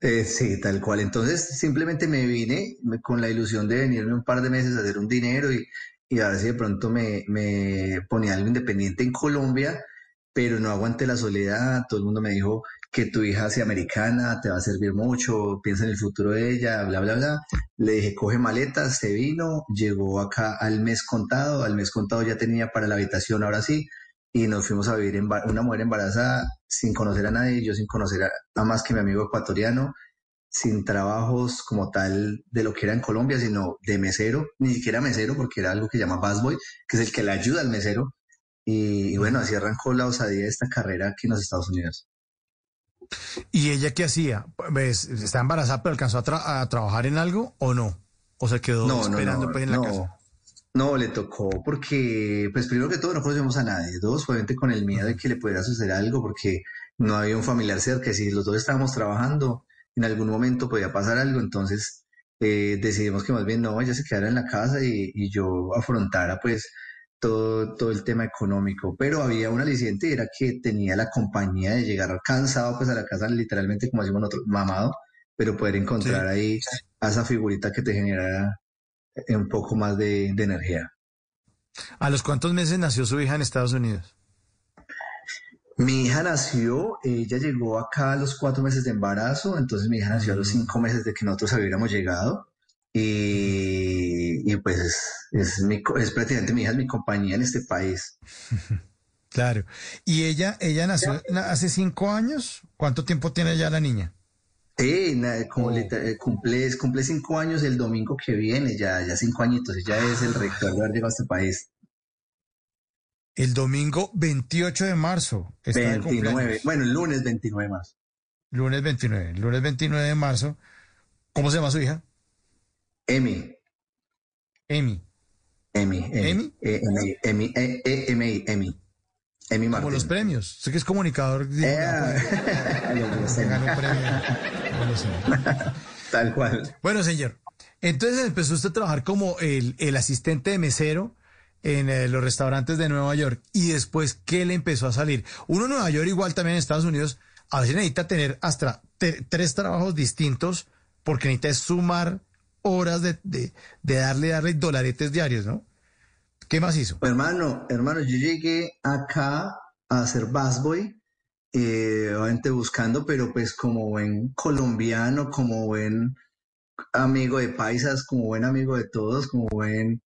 Eh, sí, tal cual. Entonces, simplemente me vine con la ilusión de venirme un par de meses a hacer un dinero y, y a ver si de pronto me, me ponía algo independiente en Colombia, pero no aguanté la soledad, todo el mundo me dijo que tu hija sea americana, te va a servir mucho, piensa en el futuro de ella, bla, bla, bla. Le dije, coge maletas, se vino, llegó acá al mes contado, al mes contado ya tenía para la habitación, ahora sí, y nos fuimos a vivir en una mujer embarazada sin conocer a nadie, yo sin conocer a más que mi amigo ecuatoriano, sin trabajos como tal de lo que era en Colombia, sino de mesero, ni siquiera mesero, porque era algo que llama busboy, que es el que le ayuda al mesero. Y, bueno, así arrancó la osadía de esta carrera aquí en los Estados Unidos. ¿Y ella qué hacía? ¿Ves? ¿Está embarazada, pero alcanzó a, trabajar en algo o no? ¿O se quedó esperando pues, en la casa? No, le tocó porque, pues primero que todo no conocemos a nadie. Dos, obviamente con el miedo de que le pudiera suceder algo porque no había un familiar cerca. Si los dos estábamos trabajando, en algún momento podía pasar algo, entonces eh, decidimos que más bien no, ella se quedara en la casa y, yo afrontara pues todo, todo el tema económico, pero había un aliciente y era que tenía la compañía de llegar cansado pues a la casa literalmente como decimos nosotros, mamado, pero poder encontrar ahí a esa figurita que te genera eh, un poco más de energía. ¿A los cuántos meses nació su hija en Estados Unidos? Mi hija nació, ella llegó acá a los cuatro meses de embarazo, entonces mi hija nació a los cinco meses de que nosotros hubiéramos llegado. Y, pues es, es, prácticamente mi hija es mi compañía en este país. Claro. ¿Y ella, ella nació hace cinco años? ¿Cuánto tiempo tiene ya la niña? Sí, como oh. eh, cumple, cumple cinco años el domingo que viene, ya, ya cinco añitos, ella es el rector de haber llegado a este país. El domingo 28 de marzo. está de 29. cumpleaños. Bueno, el lunes 29 de marzo. Lunes 29. Lunes 29 de marzo. ¿Cómo se llama su hija? Emi. Emi. Emi. ¿Emi? Eh, Emi. Emi. eh, eh, Emi. Emi. Emi Como los premios. Usted que es comunicador. sé. Tal cual. Bueno, señor. Entonces empezó usted a trabajar como el, el asistente de mesero en eh, los restaurantes de Nueva York. Y después, ¿qué le empezó a salir? Uno en Nueva York, igual también en Estados Unidos, a veces necesita tener hasta tres trabajos distintos porque necesita es sumar horas de, de, de darle, darle dolaretes diarios, ¿no? ¿Qué más hizo? Hermano, hermano, yo llegué acá a ser busboy, eh, obviamente buscando, pero pues como buen colombiano, como buen amigo de paisas, como buen amigo de todos, como buen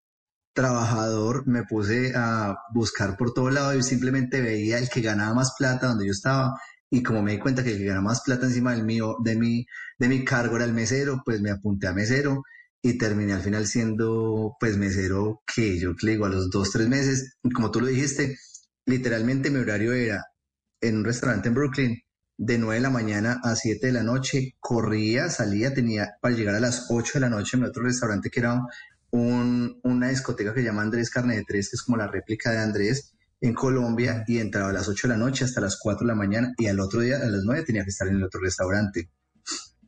trabajador, me puse a buscar por todo lado y simplemente veía el que ganaba más plata donde yo estaba y como me di cuenta que el que ganaba más plata encima del mío, de mi, de mi cargo era el mesero, pues me apunté a mesero y terminé al final siendo pues mesero que yo le digo a los dos, tres meses, como tú lo dijiste, literalmente mi horario era en un restaurante en Brooklyn de 9 de la mañana a 7 de la noche, corría, salía, tenía para llegar a las 8 de la noche en otro restaurante que era un- una discoteca que se llama Andrés Carne de Tres, que es como la réplica de Andrés en Colombia, y entraba a las 8 de la noche hasta las 4 de la mañana, y al otro día a las 9 tenía que estar en el otro restaurante.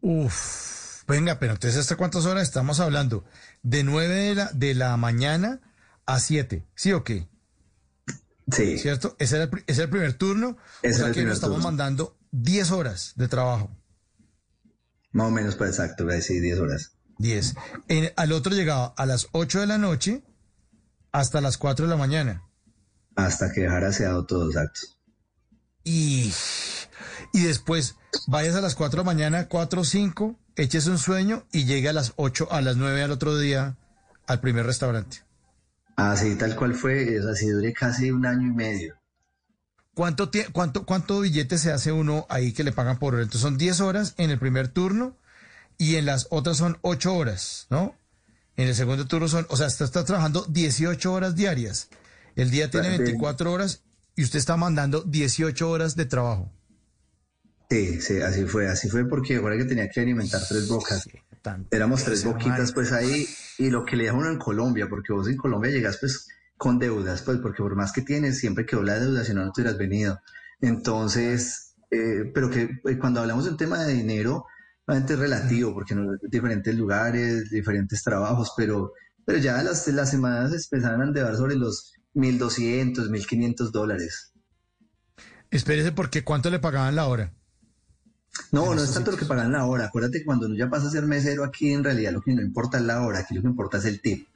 Uf, venga, pero entonces ¿hasta cuántas horas estamos hablando? De 9 de la, de la mañana a 7, ¿sí o qué? Sí. ¿Cierto? Ese era el, pri- ese era el primer turno. Ese o sea que nos estamos turno. mandando 10 horas de trabajo. Más o menos, pues exacto, voy a decir 10 horas. 10. En- al otro llegaba a las 8 de la noche hasta las 4 de la mañana. Hasta que dejara aseado todo, exacto. Y, y después vayas a las 4 de la mañana, 4 o 5, eches un sueño y llegue a las 8, a las 9 al otro día al primer restaurante. Así tal cual fue, es así duré casi un año y medio. ¿Cuánto, cuánto, ¿Cuánto billete se hace uno ahí que le pagan por hora? Entonces son 10 horas en el primer turno y en las otras son 8 horas, ¿no? En el segundo turno son, o sea, usted está trabajando 18 horas diarias. El día tiene Claro, 24 horas y usted está mandando 18 horas de trabajo. Sí, sí, así fue, así fue porque ahora que tenía que alimentar tres bocas. Éramos tres boquitas pues ahí y lo que le uno en Colombia, porque vos en Colombia llegas pues con deudas, pues porque por más que tienes siempre quedó la deuda, si no, no te hubieras venido. Entonces, eh, pero que eh, cuando hablamos de un tema de dinero, es relativo, porque no diferentes lugares, diferentes trabajos, pero, pero ya las, las semanas empezaron a andar sobre los 1.200, 1.500 dólares. Espérese porque ¿cuánto le pagaban la hora? No, no es tanto lo que pagan la hora. Acuérdate que cuando uno ya pasa a ser mesero aquí, en realidad lo que no importa es la hora, aquí lo que importa es el tip.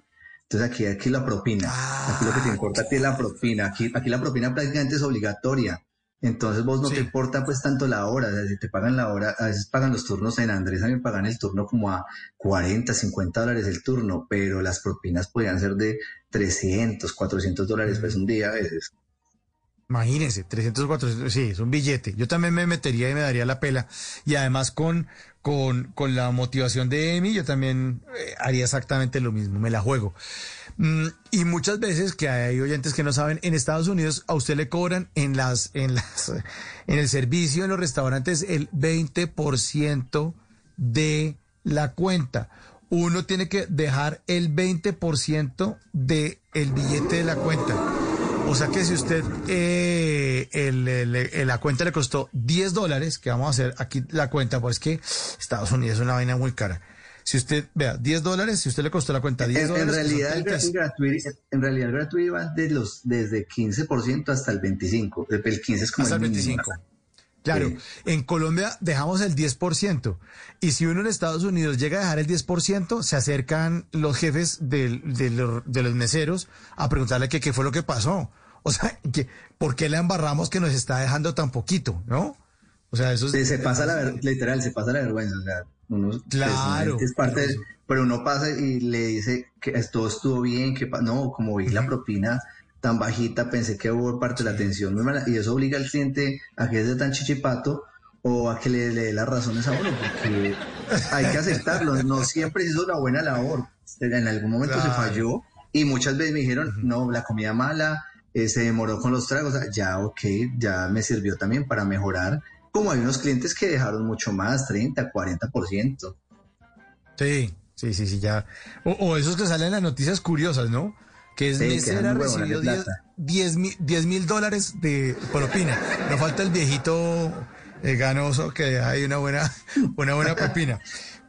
Entonces aquí, aquí la propina. Aquí lo que te importa a ti es la propina. Aquí, aquí la propina prácticamente es obligatoria. Entonces vos no te importa pues tanto la hora. O sea, si te pagan la hora, a veces pagan los turnos en Andrés, a mí me pagan el turno como a 40, 50 dólares el turno, pero las propinas podían ser de 300, 400 dólares pues un día a veces. Imagínense, 300, 400, sí, es un billete. Yo también me metería y me daría la pela. Y además con, con, con la motivación de Emi, yo también eh, haría exactamente lo mismo, me la juego. Mm, y muchas veces que hay oyentes que no saben, en Estados Unidos a usted le cobran en las, en las, en el servicio, en los restaurantes, el 20% de la cuenta. Uno tiene que dejar el 20% de el billete de la cuenta. O sea que si usted eh, el- la cuenta le costó 10 dólares, que vamos a hacer aquí la cuenta, pues que Estados Unidos es una vaina muy cara. Si usted, vea, 10 dólares, si usted le costó la cuenta 10 En, en dólares, son realidad, el 30, gra- gratuito, en realidad el gratuito va de los, desde 15% hasta el 25%. El 15 es como hasta el el mínimo. 25. Claro, en Colombia dejamos el 10%. Y si uno en Estados Unidos llega a dejar el 10%, se acercan los jefes del- de, los, de los meseros a preguntarle que qué fue lo que pasó. O sea, que, ¿por qué le embarramos que nos está dejando tan poquito? ¿No? O sea, eso es... Sí, se pasa la ver- literal, se pasa la vergüenza. O sea, uno, pues, Claro, es parte del- pero uno pasa y le dice que todo estuvo bien, que no, como vi la propina tan bajita, pensé que hubo parte de la atención muy mala, y eso obliga al cliente a que sea tan chichipato o a que le, le dé las razones a uno, porque hay que aceptarlo, no siempre hizo una buena labor, en algún momento se falló y muchas veces me dijeron, no, la comida mala, eh, se demoró con los tragos, ya ok, ya me sirvió también para mejorar. Como hay unos clientes que dejaron mucho más, 30, 40%. Sí, sí, sí, sí, ya. O, o esos que salen en las noticias curiosas, ¿no? Que es Sí, mesera recibió 10 plata. 10 mil 10 mil dólares de propina. No falta el viejito eh, ganoso que hay una buena, una buena propina.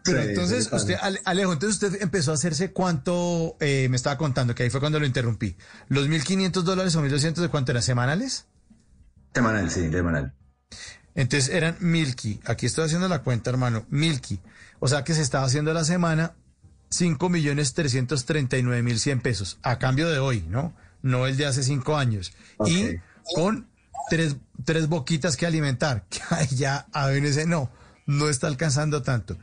Pero Sí, entonces, usted, Alejo, entonces usted empezó a hacerse cuánto, eh, me estaba contando, que ahí fue cuando lo interrumpí. ¿Los 1.500 dólares o 1.200 de cuánto eran? ¿Semanales? Semanal, sí, semanal. Entonces eran Milky. Aquí estoy haciendo la cuenta, hermano. Milky. O sea que se estaba haciendo la semana 5 millones 339 mil 100 pesos. A cambio de hoy, ¿no? No el de hace cinco años. Y con tres, tres boquitas que alimentar. Que ya a veces no, no está alcanzando tanto.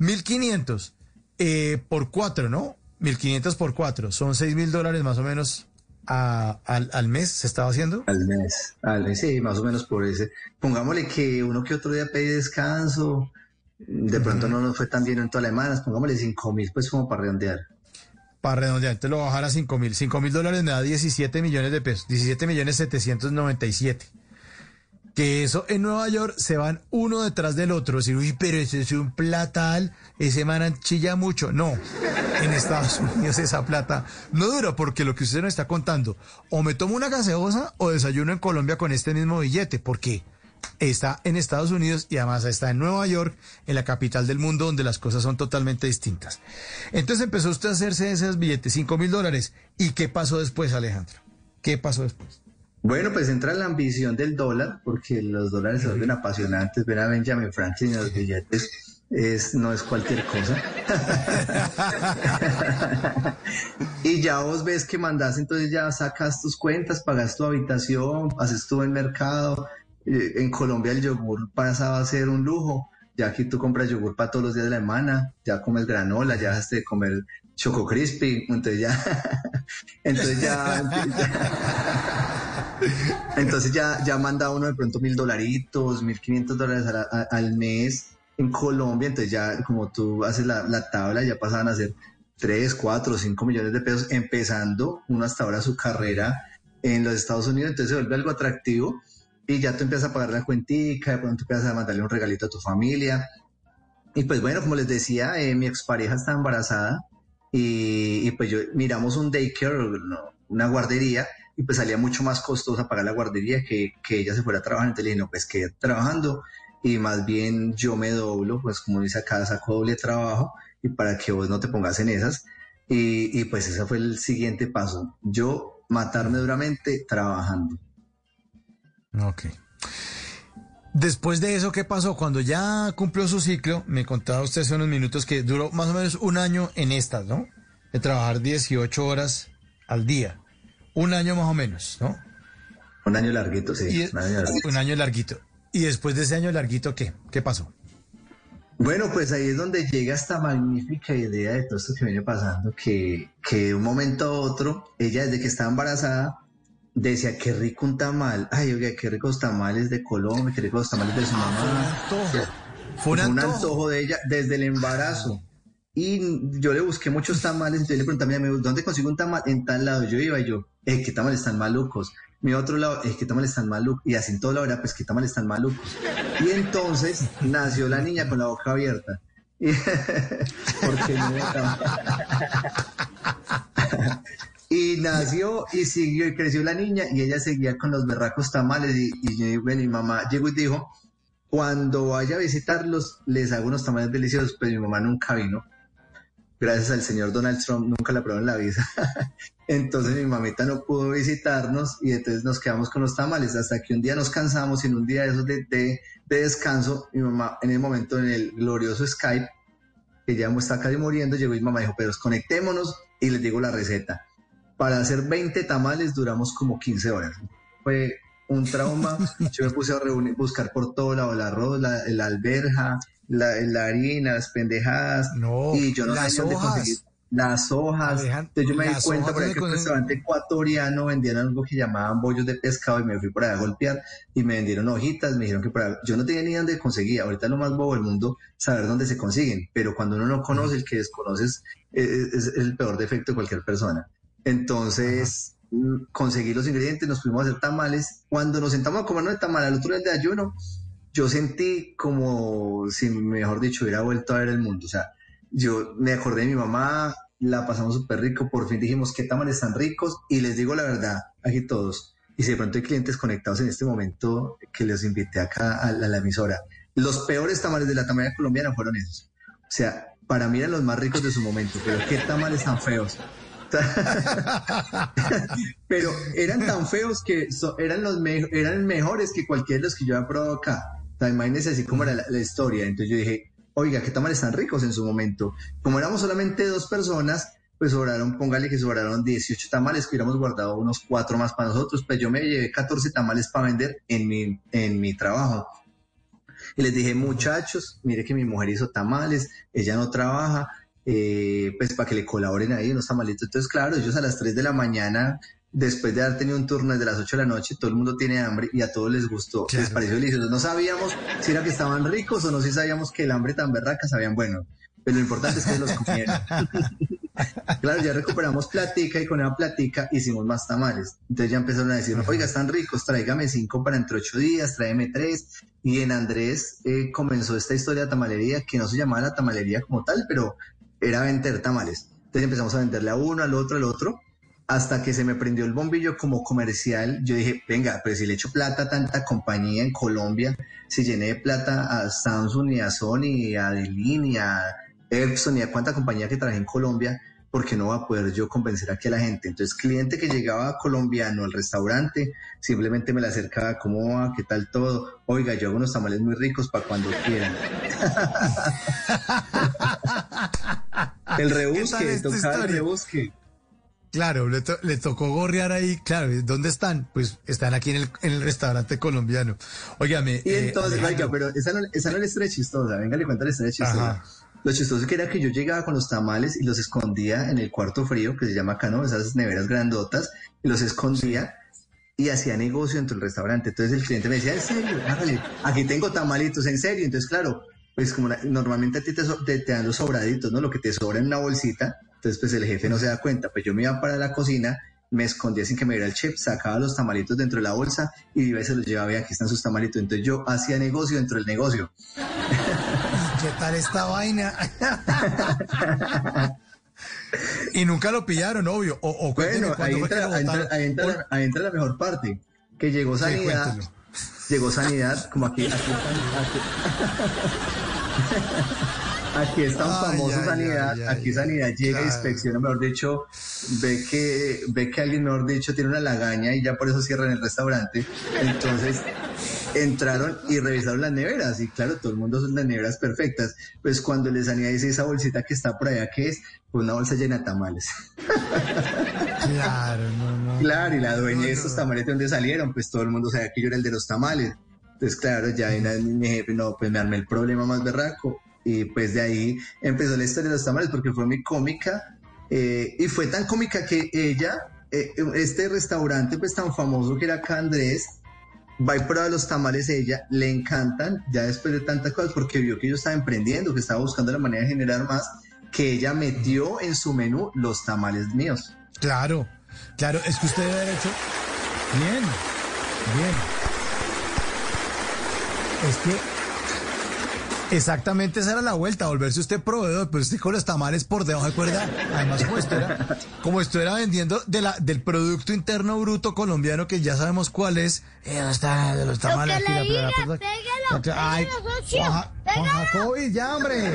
1500 eh, por cuatro, ¿no? 1500 por cuatro. Son 6 mil dólares más o menos a- al, al mes. ¿Se estaba haciendo? Al mes, al mes, sí, más o menos por ese. Pongámosle que uno que otro día pedí descanso, de pronto no nos fue tan bien en todas las semanas, pongámosle 5 mil, pues como para redondear. Para redondear, entonces lo bajar a 5 mil. 5 mil dólares me da 17 millones de pesos. 17 millones 797. Que eso en Nueva York se van uno detrás del otro. Decir, uy, pero ese es un platal, ese man chilla mucho. No, en Estados Unidos esa plata no dura porque lo que usted nos está contando, o me tomo una gaseosa o desayuno en Colombia con este mismo billete. porque Está en Estados Unidos y además está en Nueva York, en la capital del mundo, donde las cosas son totalmente distintas. Entonces empezó usted a hacerse esos billetes, 5 mil dólares. ¿Y qué pasó después, Alejandro? ¿Qué pasó después? Bueno, pues entra la ambición del dólar, porque los dólares se vuelven apasionantes. Ver a Benjamin Franklin en los billetes es, no es cualquier cosa. y ya vos ves que mandás, entonces ya sacas tus cuentas, pagas tu habitación, haces tu buen mercado. Eh, En Colombia el yogur pasaba a ser un lujo. Ya aquí tú compras yogur para todos los días de la semana, ya comes granola, ya dejaste de comer choco crispy, entonces ya, entonces ya, entonces ya, ya manda uno de pronto mil dolaritos, mil quinientos dólares al mes en Colombia, entonces ya como tú haces la, la tabla, ya pasaban a ser 3, 4, 5 millones de pesos, empezando uno hasta ahora su carrera en los Estados Unidos, entonces se vuelve algo atractivo y ya tú empiezas a pagar la cuentica, de pronto empiezas a mandarle un regalito a tu familia. Y pues bueno, como les decía, eh, mi expareja está embarazada y, y pues yo miramos un daycare, una guardería, y pues salía mucho más costosa pagar la guardería que, que ella se fuera a trabajar. Entonces le dije, no, pues que trabajando y más bien yo me doblo, pues como dice acá, saco doble trabajo y para que vos no te pongas en esas. Y, y pues ese fue el siguiente paso. Yo matarme duramente trabajando. Ok. Después de eso, ¿qué pasó? Cuando ya cumplió su ciclo, me contaba usted hace unos minutos que duró más o menos un año en estas, ¿no? De trabajar 18 horas al día. Un año más o menos, ¿no? Un año larguito, sí. Un año larguito. un año larguito. Y después de ese año larguito, ¿qué? ¿Qué pasó? Bueno, pues ahí es donde llega esta magnífica idea de todo esto que viene pasando, que, que de un momento a otro, ella desde que estaba embarazada, decía, qué rico un tamal, ay, oiga, qué ricos tamales de Colombia, qué ricos tamales de su mamá. Fue un Fue un antojo. antojo de ella desde el embarazo. Y yo le busqué muchos tamales, entonces le pregunté a mi amigo, ¿dónde consigo un tamal? En tal lado. Yo iba y yo, eh, ¿qué tamales están malucos? Mi otro lado, eh, ¿qué tamales están malucos? Y así en todo lado era, pues, ¿qué tamales están malucos? Y entonces nació la niña con la boca abierta. Porque no Y nació y siguió y creció la niña y ella seguía con los berracos tamales y, y yo, mi mamá llegó y dijo, cuando vaya a visitarlos les hago unos tamales deliciosos, pero mi mamá nunca vino. Gracias al señor Donald Trump nunca la aprobaron la visa. Entonces mi mamita no pudo visitarnos y entonces nos quedamos con los tamales hasta que un día nos cansamos y en un día de esos de, de- de descanso, mi mamá en el momento en el glorioso Skype, que ya está casi muriendo, llegó y mi mamá dijo, pero desconectémonos y les digo la receta. Para hacer 20 tamales duramos como 15 horas. Fue un trauma. Yo me puse a reunir, buscar por todo lado el arroz, la, la alberja, la, la harina, las pendejadas. y yo no las sabía dónde hojas. conseguir las hojas. Alejandro, Entonces yo me di cuenta por ahí que un restaurante ecuatoriano vendían algo que llamaban bollos de pescado y me fui por allá a golpear y me vendieron hojitas, me dijeron que por allá- yo no tenía ni dónde conseguía. Ahorita es lo más bobo del mundo saber dónde se consiguen, pero cuando uno no conoce, el que desconoces es, es- es el peor defecto de cualquier persona. Entonces, mm, conseguir los ingredientes, nos fuimos a hacer tamales. Cuando nos sentamos a comer de tamal al otro día de ayuno, yo sentí como si, mejor dicho, hubiera vuelto a ver el mundo. O sea, yo me acordé de mi mamá, la pasamos súper rico, por fin dijimos qué tamales tan ricos y les digo la verdad, aquí todos, y de pronto hay clientes conectados en este momento que les invité acá a la, emisora, los peores tamales de la tamalería colombiana fueron esos. O sea, para mí eran los más ricos de su momento, pero qué tamales tan feos. pero eran tan feos que eran los me- eran mejores que cualquiera de los que yo había probado acá. Sea, imagínense así como era la, la historia. Entonces yo dije, oiga, qué tamales tan ricos en su momento. Como éramos solamente dos personas, pues sobraron, póngale que sobraron 18 tamales, que hubiéramos guardado unos cuatro más para nosotros. Pues yo me llevé 14 tamales para vender en mi, en mi trabajo. Y les dije, muchachos, mire que mi mujer hizo tamales, ella no trabaja, eh, pues para que le colaboren ahí unos tamalitos. Entonces, claro, ellos a las 3 de la mañana, después de haber tenido un turno desde las 8 de la noche, todo el mundo tiene hambre y a todos les gustó, les pareció delicioso. No sabíamos si era que estaban ricos o no, si sabíamos que el hambre tan berraca sabían bueno. Pero lo importante es que los comieron. Claro, ya recuperamos platica y con esa platica hicimos más tamales. Entonces ya empezaron a decir, oiga, están ricos, tráigame cinco para entre ocho días, tráeme tres. Y en Andrés eh, comenzó esta historia de tamalería que no se llamaba la tamalería como tal, pero era vender tamales. Entonces empezamos a venderle a uno, al otro, al otro, hasta que se me prendió el bombillo como comercial. Yo dije, venga, pero si le echo plata a tanta compañía en Colombia, si llené de plata a Samsung y a Sony y a Delin y a Epson y a cuánta compañía que traje en Colombia, porque no va a poder yo convencer aquí a la gente. Entonces, cliente que llegaba colombiano al restaurante, simplemente me le acercaba, ¿cómo va? ¿Qué tal todo? Oiga, yo hago unos tamales muy ricos para cuando quieran. el ¿Qué tal rebusque, tocaba el rebusque. Claro, le, to- le tocó gorrear ahí, claro, ¿dónde están? Pues están aquí en el, en el restaurante colombiano. Óigame. Y eh, entonces, Alejandro, oiga, pero esa no, esa no es la historia chistosa. Venga, le cuento la historia chistosa. Lo chistoso que era que yo llegaba con los tamales y los escondía en el cuarto frío, que se llama acá, ¿no? Esas neveras grandotas, y los escondía y hacía negocio dentro del restaurante. Entonces el cliente me decía, en serio, hágale, aquí tengo tamalitos, en serio. Entonces, claro, pues como la- normalmente a ti te, so- te- te dan los sobraditos, ¿no? Lo que te sobra en una bolsita. Entonces, pues el jefe no se da cuenta. Pues yo me iba para la cocina, me escondía sin que me viera el chef, sacaba los tamalitos dentro de la bolsa y iba y se los llevaba y aquí están sus tamalitos. Entonces yo hacía negocio dentro del negocio. ¿Qué tal esta vaina? y nunca lo pillaron, obvio. O, o cuénteme Bueno, ahí entra, entra, ahí entra la, ahí entra la mejor parte, que llegó Sanidad, llegó Sanidad, como aquí, aquí, aquí, aquí es tan famoso Sanidad, aquí Sanidad llega, claro. inspecciona, mejor dicho, ve que, ve que alguien, mejor dicho, tiene una lagaña y ya por eso cierran el restaurante, entonces entraron y revisaron las neveras y claro, todo el mundo son las neveras perfectas, pues cuando les Sanidad dice esa bolsita que está por allá, ¿qué es? Pues una bolsa llena de tamales. Claro, no, no. Claro, y la dueña de estos tamales de dónde salieron, pues todo el mundo sabía que yo era el de los tamales. Entonces, claro, ya na- mi jefe, no, pues me armé el problema más berraco. Y pues de ahí empezó la historia de los tamales porque fue muy cómica. eh, y fue tan cómica que ella, eh, este restaurante pues tan famoso que era acá Andrés, va y prueba los tamales ella, le encantan, ya después de tantas cosas, porque vio que yo estaba emprendiendo, que estaba buscando la manera de generar más, que ella metió en su menú los tamales míos. Claro, claro, es que usted debe haber hecho. Bien, bien. Es que. Exactamente esa era la vuelta, volverse usted proveedor, pero usted con los tamales por debajo de cuerda. Además, como esto era, como esto era vendiendo de la, del Producto Interno Bruto colombiano, que ya sabemos cuál es. Eh, ¿dónde está de los tamales? que le diga, pégalo, Ay, pégalo, socio, Juan, Juan Jacobi, ya, hombre,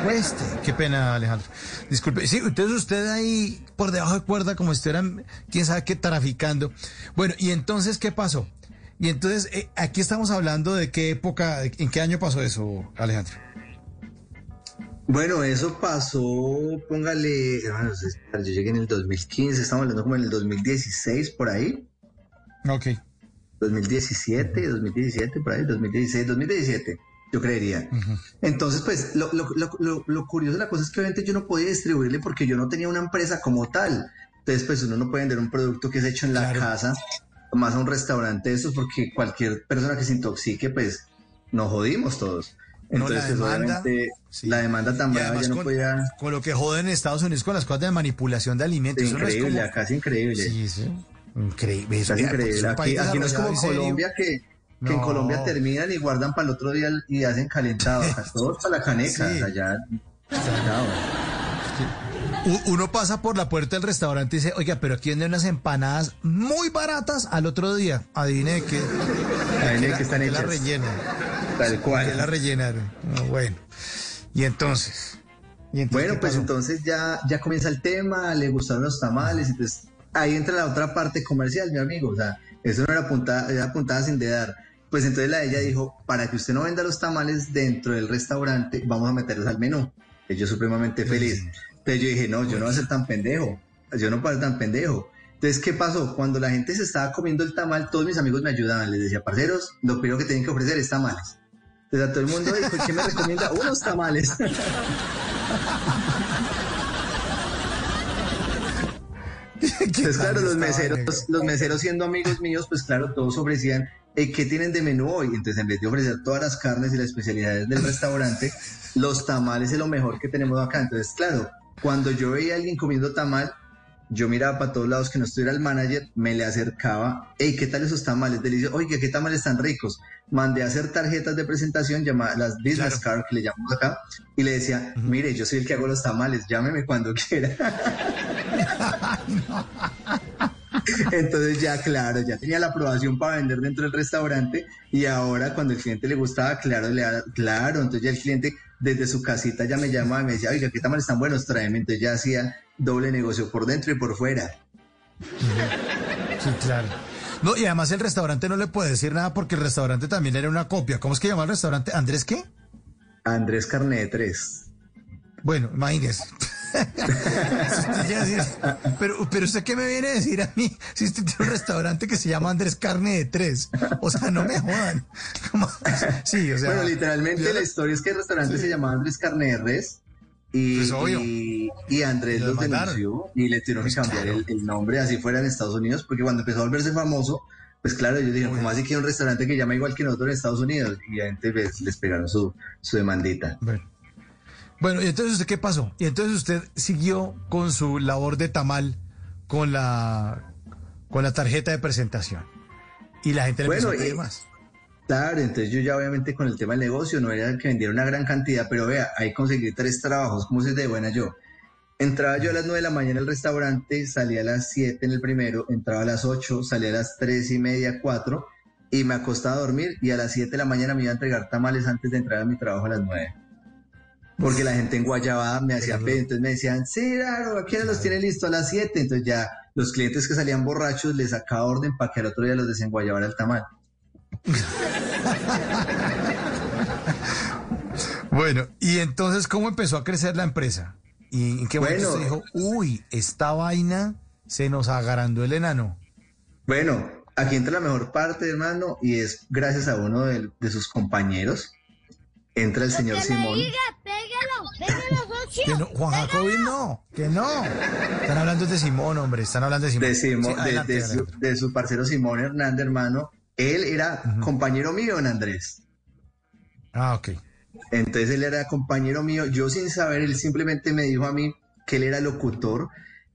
acueste. Qué pena, Alejandro. Disculpe. Sí, entonces usted ahí por debajo de cuerda, como si estuvieran, quién sabe qué, traficando. Bueno, y entonces, ¿qué pasó? Y entonces, eh, aquí estamos hablando de qué época, en qué año pasó eso, Alejandro. Bueno, eso pasó, póngale, bueno, yo llegué en el 2015, estamos hablando como en el 2016 por ahí, Ok. 2017, 2017 por ahí, 2016, 2017, yo creería. Entonces, pues, lo, lo, lo, lo- lo curioso de la cosa es que obviamente yo no podía distribuirle porque yo no tenía una empresa como tal. Entonces, pues uno no puede vender un producto que es hecho en la casa, más a un restaurante de esos, porque cualquier persona que se intoxique, pues, nos jodimos todos. No, la Entonces, pues, demanda, obviamente, la demanda tan brava ya no con, podía... con lo que joden en Estados Unidos con las cosas de manipulación de alimentos. eso no Increíble, como- acá es increíble. Sí, sí. Increíble. Es increíble. Aquí, aquí no es como Colombia que, que en Colombia terminan y guardan para el otro día y hacen calentado. Todos para la caneca. Sí. Allá. U- Uno pasa por la puerta del restaurante y dice, oiga, pero aquí venden unas empanadas muy baratas al otro día. Adivine qué. Adivine qué están de la hechas. rellenan. Tal cual. Que la rellenaron. No, bueno. Y entonces. ¿Y entonces Bueno, pues entonces ya, ya comienza el tema, le gustaron los tamales, entonces ahí entra la otra parte comercial, mi amigo, o sea, eso no era puntada, era puntada sin dedar. Pues entonces la de ella dijo, para que usted no venda los tamales dentro del restaurante, vamos a meterlos al menú. Y yo supremamente feliz. Entonces yo dije, no, yo no voy a ser tan pendejo, yo no puedo ser tan pendejo. Entonces, ¿qué pasó? Cuando la gente se estaba comiendo el tamal, todos mis amigos me ayudaban, les decía, parceros, lo primero que tienen que ofrecer es tamales. Entonces a todo el mundo dijo, ¿qué me recomienda? Unos tamales. Entonces, claro, los meseros, los meseros siendo amigos míos, pues claro, todos ofrecían, "Eh, ¿qué tienen de menú hoy? Entonces, en vez de ofrecer todas las carnes y las especialidades del restaurante, los tamales es lo mejor que tenemos acá. Entonces, claro, cuando yo veía a alguien comiendo tamal, yo miraba para todos lados que no estuviera el manager, me le acercaba, hey, ¿qué tal esos tamales? Deliciosos, oiga, ¿qué tamales tan ricos? Mandé a hacer tarjetas de presentación llamadas las business card que le llamamos acá, y le decía, mire, yo soy el que hago los tamales, llámeme cuando quiera. Entonces ya, claro, ya tenía la aprobación para vender dentro del restaurante y ahora cuando el cliente le gustaba, claro, le claro, entonces ya el cliente desde su casita ya me llamaba y me decía, oiga, ¿qué tamales tan buenos? Tráeme. Entonces ya hacía doble negocio por dentro y por fuera. Sí, claro. No, y además el restaurante no le puede decir nada porque el restaurante también era una copia. ¿Cómo es que llama el restaurante? ¿Andrés qué? Andrés Carne de Tres. Bueno, imagínese. Pero, pero usted qué me viene a decir a mí si usted tiene un restaurante que se llama Andrés Carne de Tres. O sea, no me jodan. ¿Cómo? Sí, o sea. bueno, literalmente yo- la historia es que el restaurante se llamaba Andrés Carne de Res y, Pues obvio. y, y Andrés los denunció y le tuvieron que Pues cambiar claro. el, el nombre así fuera en Estados Unidos porque cuando empezó a volverse famoso pues claro ellos dijeron como así que hay un restaurante que llama igual que nosotros en Estados Unidos y a gente les, les pegaron su, su demandita Bueno. Bueno, y entonces usted qué pasó? Y entonces usted siguió con su labor de tamal con la con la tarjeta de presentación. Y la gente le Bueno, empezó a pedir más. Claro, entonces yo ya obviamente con el tema del negocio no era que vendiera una gran cantidad, pero vea, ahí conseguí tres trabajos, como se de buena yo. Entraba yo a las 9 de la mañana al restaurante, salía a las 7 en el primero, entraba a las 8, salía a las 3 y media, 4 y me acostaba a dormir y a las 7 de la mañana me iba a entregar tamales antes de entrar a mi trabajo a las 9. Porque la gente en Guayabada me hacía pedir, entonces me decían, sí, claro, aquí los tiene listo a las 7, entonces ya los clientes que salían borrachos les sacaba orden para que al otro día los desenguayabara el tamal. Bueno, y entonces, ¿cómo empezó a crecer la empresa? ¿Y en qué momento Bueno. usted dijo, uy, esta vaina se nos agrandó el enano? Bueno, aquí entra la mejor parte, hermano, y es gracias a uno de, de sus compañeros. Entra el señor Simón. Que no, Juan Jacobin no, que no. Están hablando de Simón, hombre, están hablando de Simón. De, Simón- Sí, de- adelante, de su, de su parcero Simón Hernández, hermano. Él era compañero mío, don Andrés. Ah, ok. Entonces él era compañero mío. Yo sin saber, él simplemente me dijo a mí que él era locutor.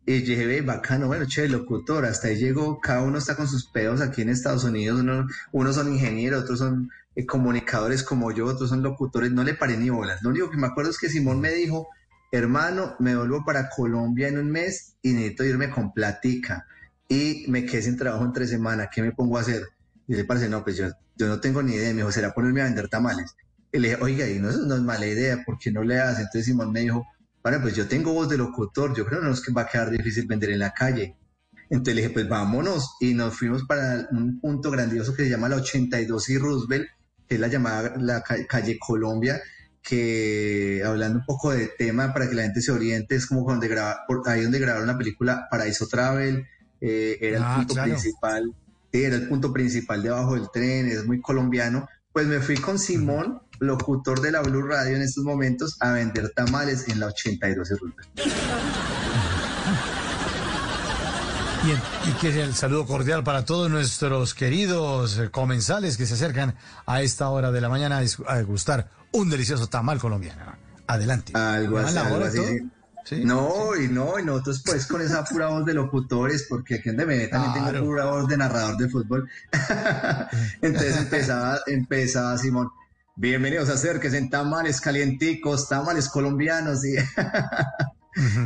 Y dije, ve, bacano, bueno, che, locutor. Hasta ahí llegó, cada uno está con sus pedos aquí en Estados Unidos. Uno- unos son ingenieros, otros son eh, comunicadores como yo, otros son locutores. No le paré ni bolas. Lo único que me acuerdo es que Simón me dijo, hermano, me vuelvo para Colombia en un mes y necesito irme con platica. Y me quedé sin trabajo en tres semanas. ¿Qué me pongo a hacer? Y le parece, no, pues yo, no tengo ni idea. Me dijo, será ponerme a vender tamales. Y le dije, oiga, y no, eso no es mala idea, ¿por qué no le hace? Entonces Simón me dijo, bueno, pues yo tengo voz de locutor, yo creo que no es que va a quedar difícil vender en la calle. Entonces le dije, pues vámonos. Y nos fuimos para un punto grandioso que se llama la 82 y Roosevelt, que es la llamada la ca- calle Colombia, que hablando un poco de tema para que la gente se oriente, es como donde graba, por ahí donde grabaron la película Paraíso Travel, eh, era el Ah, punto claro. principal, era el punto principal debajo del tren, es muy colombiano. Pues me fui con Simón, locutor de la Blue Radio en estos momentos, a vender tamales en la 82 y Y, en- que el saludo cordial para todos nuestros queridos eh, comensales que se acercan a esta hora de la mañana a degustar un delicioso tamal colombiano. Adelante. Algo ¿Me dan así, algo sí. No, y no, y nosotros pues con esa pura voz de locutores, porque aquí me ve también tengo pura voz de narrador de fútbol. Entonces empezaba, empezaba Simón, bienvenidos, acérquense en tamales calienticos, tamales colombianos, y,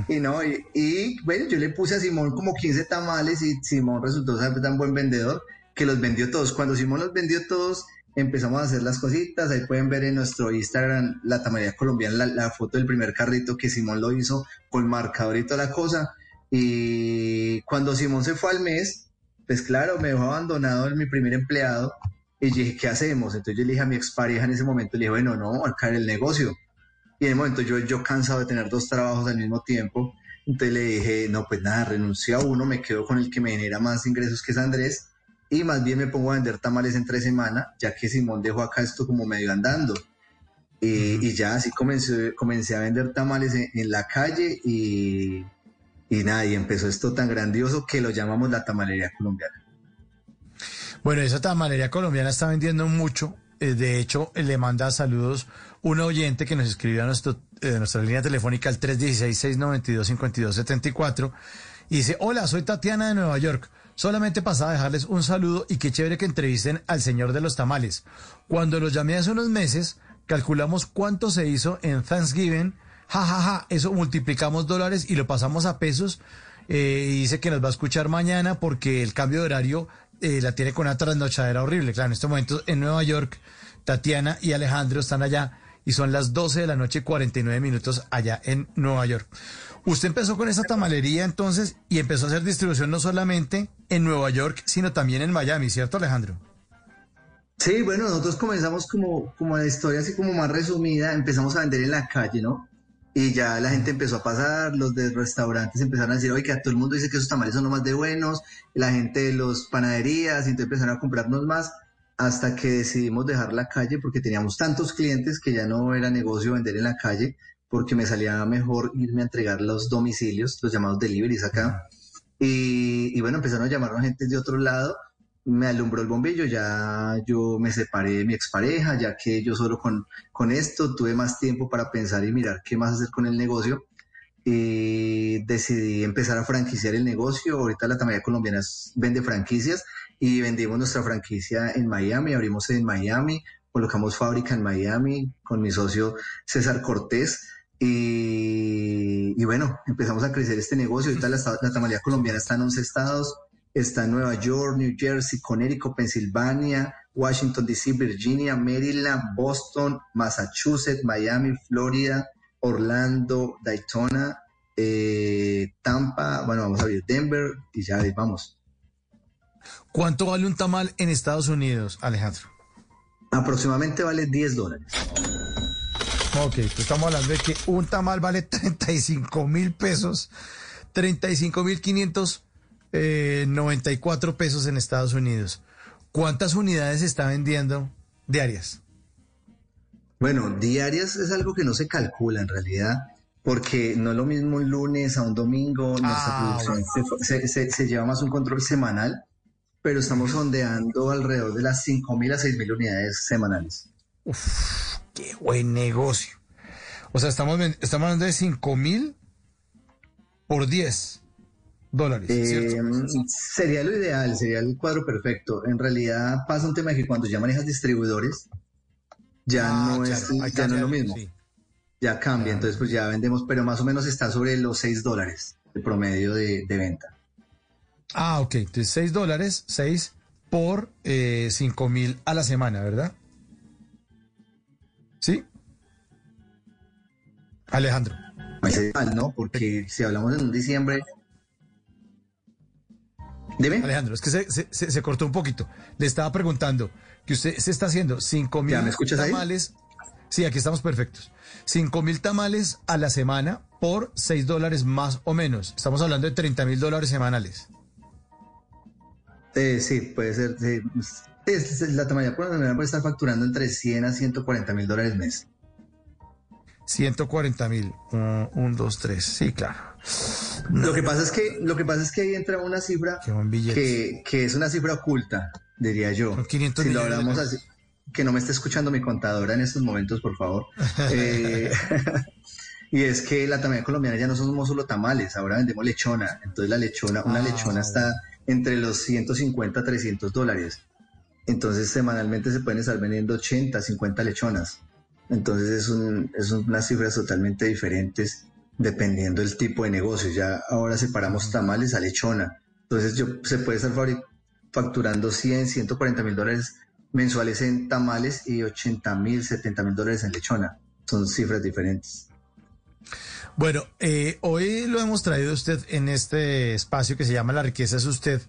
y no, y, bueno, yo le puse a Simón como 15 tamales y Simón resultó ser tan buen vendedor que los vendió todos. Cuando Simón los vendió todos, empezamos a hacer las cositas. Ahí pueden ver en nuestro Instagram la tamalería colombiana, la, foto del primer carrito que Simón lo hizo con marcador y toda la cosa. Y cuando Simón se fue al mes, pues claro, me dejó abandonado mi primer empleado. Y dije, ¿qué hacemos? Entonces yo le dije a mi expareja en ese momento, le dije, bueno, no, acá el negocio. Y en el momento yo, yo cansado de tener dos trabajos al mismo tiempo, entonces le dije, no, pues nada, renuncio a uno, me quedo con el que me genera más ingresos que es Andrés y más bien me pongo a vender tamales en tres semanas, ya que Simón dejó acá esto como medio andando. Y, ya así comencé, comencé a vender tamales en, la calle y, y nada, y empezó esto tan grandioso que lo llamamos la tamalería colombiana. Bueno, esa tamalería colombiana está vendiendo mucho. Eh, de hecho, le manda saludos un oyente que nos escribió a nuestro, eh, nuestra línea telefónica al 316-692-5274 y dice, hola, soy Tatiana de Nueva York. Solamente pasaba a dejarles un saludo y qué chévere que entrevisten al señor de los tamales. Cuando lo llamé hace unos meses, calculamos cuánto se hizo en Thanksgiving. Ja, ja, ja, eso multiplicamos dólares y lo pasamos a pesos. Eh, y dice que nos va a escuchar mañana porque el cambio de horario eh, la tiene con una trasnochadera horrible. Claro, en este momento en Nueva York, Tatiana y Alejandro están allá y son las 12 de la noche 49 minutos allá en Nueva York. Usted empezó con esa tamalería entonces y empezó a hacer distribución no solamente en Nueva York, sino también en Miami, ¿cierto Alejandro? Sí, bueno, nosotros comenzamos como, como la historia así como más resumida, empezamos a vender en la calle, ¿no? Y ya la gente empezó a pasar, los de restaurantes empezaron a decir, oye, que todo el mundo dice que esos tamales son los más de buenos, la gente de los panaderías, y entonces empezaron a comprarnos más, hasta que decidimos dejar la calle porque teníamos tantos clientes que ya no era negocio vender en la calle, porque me salía mejor irme a entregar los domicilios, los llamados deliveries acá. Y, bueno, empezaron a llamarnos gente de otro lado, me alumbró el bombillo, ya yo me separé de mi expareja, ya que yo solo con, con esto tuve más tiempo para pensar y mirar qué más hacer con el negocio. Y decidí empezar a franquiciar el negocio. Ahorita la Tamaría Colombiana vende franquicias y vendimos nuestra franquicia en Miami, abrimos en Miami, colocamos fábrica en Miami con mi socio César Cortés y, bueno, empezamos a crecer este negocio. Ahorita la, la tamalía colombiana está en 11 estados. Está en Nueva York, New Jersey, Connecticut, Pensilvania, Washington, D.C., Virginia, Maryland, Boston, Massachusetts, Miami, Florida, Orlando, Daytona, eh, Tampa. Bueno, vamos a abrir Denver y ya vamos. ¿Cuánto vale un tamal en Estados Unidos, Alejandro? Aproximadamente vale 10 dólares. Ok, estamos hablando de que un tamal vale 35 mil pesos, 35 mil 594 eh, pesos en Estados Unidos. ¿Cuántas unidades se está vendiendo diarias? Bueno, diarias es algo que no se calcula en realidad, porque no es lo mismo un lunes a un domingo, nuestra ah, producción se, lleva más un control semanal, pero estamos sondeando alrededor de las 5 mil a 6 mil unidades semanales. Uf qué buen negocio. O sea, estamos, estamos hablando de 5 mil por 10 dólares. Eh, sería lo ideal, sería el cuadro perfecto. En realidad pasa un tema de que cuando ya manejas distribuidores, ya ah, no es, ya no es lo mismo. Ya cambia, ah. entonces pues ya vendemos, pero más o menos está sobre los 6 dólares el promedio de, venta. Ah, ok, entonces 6 dólares, 6 por eh, 5 mil a la semana, ¿verdad? ¿Sí? Alejandro. ¿no? Porque si hablamos en un diciembre. Dime. Alejandro, es que se, cortó un poquito. Le estaba preguntando que usted se está haciendo 5 mil tamales. Sí, aquí estamos perfectos. 5 mil tamales a la semana por 6 dólares más o menos. Estamos hablando de 30 mil dólares semanales. Eh, sí, puede ser la tamaña puede estar facturando entre 100 a 140 mil dólares mes. 140 mil, un, dos, tres, sí, claro. lo que pasa es que lo que pasa es que ahí entra una cifra que, que, es una cifra oculta, diría yo. 500 si lo hablamos así, que no me esté escuchando mi contadora en estos momentos, por favor. Eh, Y es que la tamalera colombiana ya no somos solo tamales, ahora vendemos lechona. Entonces la lechona, una Ah, lechona está entre los 150 a 300 dólares. Entonces semanalmente se pueden estar vendiendo 80, 50 lechonas. Entonces es, un, es unas cifras totalmente diferentes dependiendo del tipo de negocio. Ya ahora separamos tamales a lechona. Entonces yo, se puede estar facturando 100, 140 mil dólares mensuales en tamales y 80 mil, 70 mil dólares en lechona. Son cifras diferentes. Bueno, eh, hoy lo hemos traído usted en este espacio que se llama La riqueza es usted,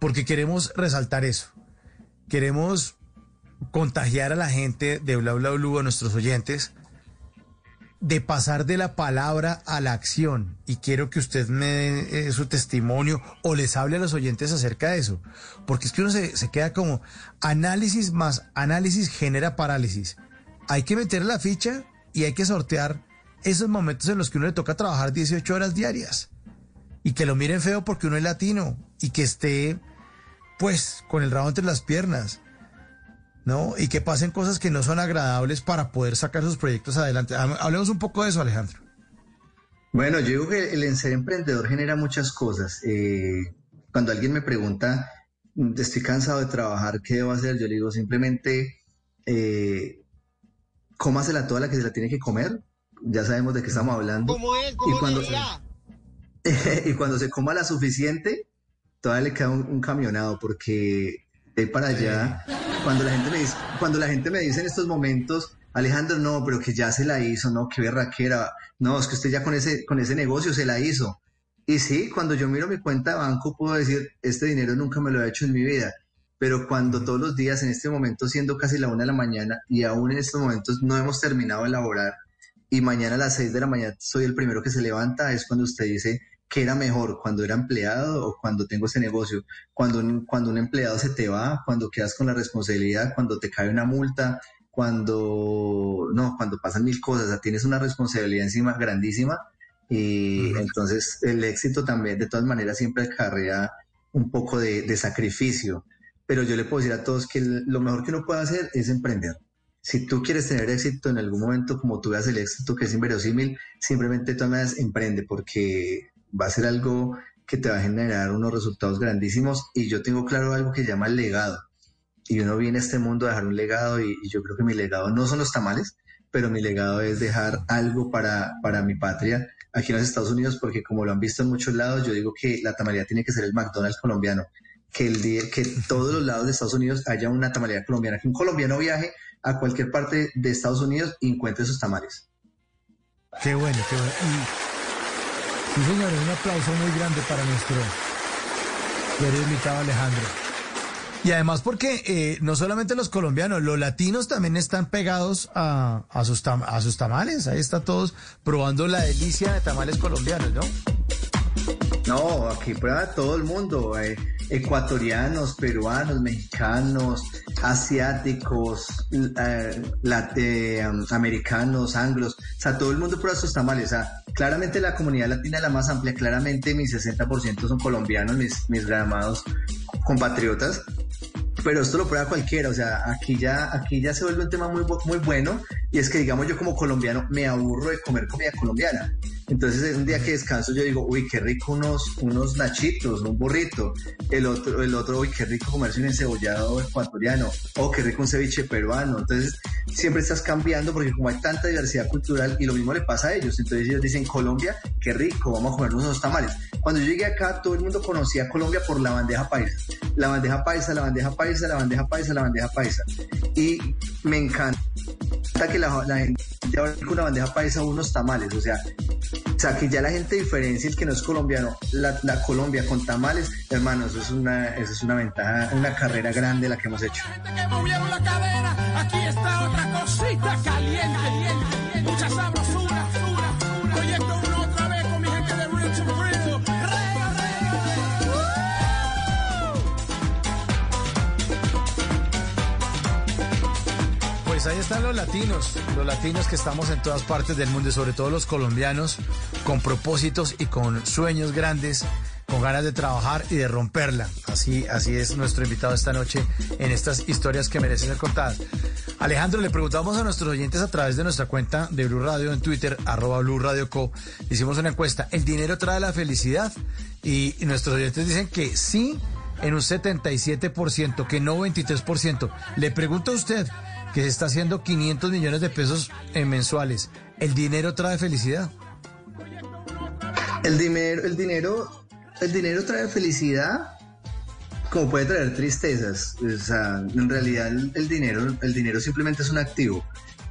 porque queremos resaltar eso. Queremos contagiar a la gente de Bla Bla Blue, a nuestros oyentes, de pasar de la palabra a la acción. Y quiero que usted me dé eh, su testimonio o les hable a los oyentes acerca de eso. Porque es que uno se, se queda como análisis más análisis genera parálisis. Hay que meter la ficha y hay que sortear esos momentos en los que uno le toca trabajar 18 horas diarias. Y que lo miren feo porque uno es latino y que esté, pues, con el rabo entre las piernas. ¿no? Y que pasen cosas que no son agradables para poder sacar sus proyectos adelante. Ha- Hablemos un poco de eso, Alejandro. Bueno, yo digo que el ser emprendedor genera muchas cosas. Eh, cuando alguien me pregunta, "Mm, estoy cansado de trabajar, ¿qué debo hacer? Yo le digo simplemente, eh, cómasela toda la que se la tiene que comer. Ya sabemos de qué estamos hablando. ¿Cómo es? y ¿Cómo cuando, diría? y cuando se coma la suficiente, todavía le queda un, un camionado, porque de para allá, cuando la gente me dice, cuando la gente me dice en estos momentos, Alejandro, no, pero que ya se la hizo, no, qué berraquera, no, es que usted ya con ese, con ese negocio se la hizo. Y sí, cuando yo miro mi cuenta de banco, puedo decir, este dinero nunca me lo he hecho en mi vida. Pero cuando todos los días, en este momento, siendo casi la una de la mañana, y aún en estos momentos no hemos terminado de elaborar, y mañana a las 6 de la mañana soy el primero que se levanta, es cuando usted dice que era mejor, cuando era empleado o cuando tengo ese negocio. Cuando un, cuando un empleado se te va, cuando quedas con la responsabilidad, cuando te cae una multa, cuando, no, cuando pasan mil cosas, o sea, tienes una responsabilidad encima grandísima y entonces el éxito también, de todas maneras, siempre acarrea un poco de, de sacrificio. Pero yo le puedo decir a todos que lo mejor que uno puede hacer es emprender. Si tú quieres tener éxito en algún momento, como tú veas el éxito que es inverosímil, simplemente maneras emprende porque va a ser algo que te va a generar unos resultados grandísimos. Y yo tengo claro algo que llama el legado. Y uno viene a este mundo a dejar un legado y, y yo creo que mi legado no son los tamales, pero mi legado es dejar algo para, para mi patria aquí en los Estados Unidos, porque como lo han visto en muchos lados, yo digo que la tamalería tiene que ser el McDonald's colombiano. Que, el día, que todos los lados de Estados Unidos haya una tamalería colombiana, que un colombiano viaje a cualquier parte de Estados Unidos y encuentre sus tamales. Qué bueno, qué bueno. Y, sí, señores, un aplauso muy grande para nuestro querido invitado Alejandro. Y además porque eh, no solamente los colombianos, los latinos también están pegados a, a sus tam- a sus tamales. Ahí está todos probando la delicia de tamales colombianos, ¿no? No, aquí prueba todo el mundo, eh, ecuatorianos, peruanos, mexicanos, asiáticos, eh, lat- eh, um, americanos, anglos, o sea, todo el mundo prueba sus tamales, o sea, claramente la comunidad latina es la más amplia, claramente mis 60% son colombianos, mis, mis compatriotas, pero esto lo prueba cualquiera, o sea, aquí ya, aquí ya se vuelve un tema muy, muy bueno y es que digamos yo como colombiano me aburro de comer comida colombiana. Entonces un día que descanso yo digo, uy, qué rico unos, unos nachitos, un burrito. El otro, el otro, uy, qué rico comerse un encebollado ecuatoriano. O qué rico un ceviche peruano. Entonces siempre estás cambiando porque como hay tanta diversidad cultural y lo mismo le pasa a ellos. Entonces ellos dicen, Colombia, qué rico, vamos a comernos unos tamales. Cuando yo llegué acá todo el mundo conocía a Colombia por la bandeja paisa. La bandeja paisa, la bandeja paisa, la bandeja paisa, la bandeja paisa. Y me encanta que la, la gente ahora con una bandeja paisa unos tamales, o sea, o sea, que ya la gente diferencia el que no es colombiano, la, Colombia con tamales, hermano, eso es una, eso es una ventaja, una carrera grande la que hemos hecho. Aquí está otra. Pues ahí están los latinos, los latinos que estamos en todas partes del mundo y sobre todo los colombianos con propósitos y con sueños grandes con ganas de trabajar y de romperla. Así, así es nuestro invitado esta noche en estas historias que merecen ser contadas. Alejandro, le preguntamos a nuestros oyentes a través de nuestra cuenta de Blue Radio en Twitter, arroba Blue Radio Co. Hicimos una encuesta. ¿El dinero trae la felicidad? Y, y nuestros oyentes dicen que sí, en un 77%, que no 23%. Le pregunto a usted, que se está haciendo 500 millones de pesos en mensuales, ¿el dinero trae felicidad? El dinero, el dinero, el dinero trae felicidad, como puede traer tristezas. O sea, en realidad el, dinero, el dinero simplemente es un activo,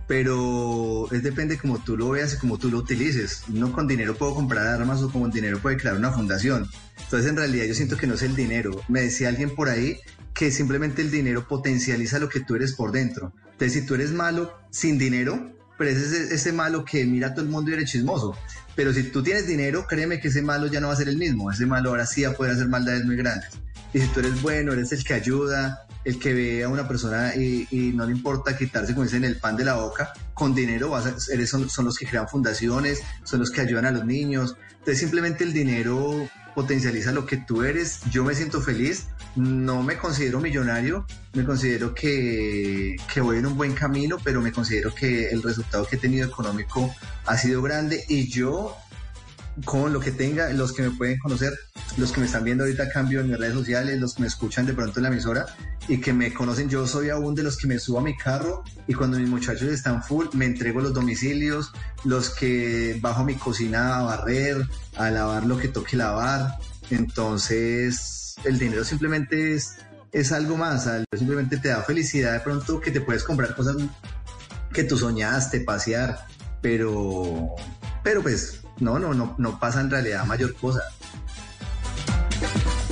pero es depende como tú lo veas y como tú lo utilices. No con dinero puedo comprar armas o con dinero puede crear una fundación. Entonces en realidad yo siento que no es el dinero. Me decía alguien por ahí que simplemente el dinero potencializa lo que tú eres por dentro. Entonces si tú eres malo sin dinero, pero ese es ese malo que mira a todo el mundo y eres chismoso. Pero si tú tienes dinero, créeme que ese malo ya no va a ser el mismo. Ese malo ahora sí va a poder hacer maldades muy grandes. Y si tú eres bueno, eres el que ayuda, el que ve a una persona y, y no le importa quitarse, como dicen, el pan de la boca, con dinero vas a- eres, son, son los que crean fundaciones, son los que ayudan a los niños. Entonces simplemente el dinero potencializa lo que tú eres. Yo me siento feliz, no me considero millonario, me considero que, que voy en un buen camino, pero me considero que el resultado que he tenido económico ha sido grande y yo con lo que tenga, los que me pueden conocer, los que me están viendo ahorita a cambio en mis redes sociales, los que me escuchan de pronto en la emisora y que me conocen, yo soy aún de los que me subo a mi carro y cuando mis muchachos están full, me entrego los domicilios, los que bajo mi cocina a barrer, a lavar lo que toque lavar. Entonces, el dinero simplemente es, es algo más, simplemente te da felicidad de pronto que te puedes comprar cosas que tú soñaste, pasear, pero, pero pues no, no, no, no pasa en realidad mayor cosa.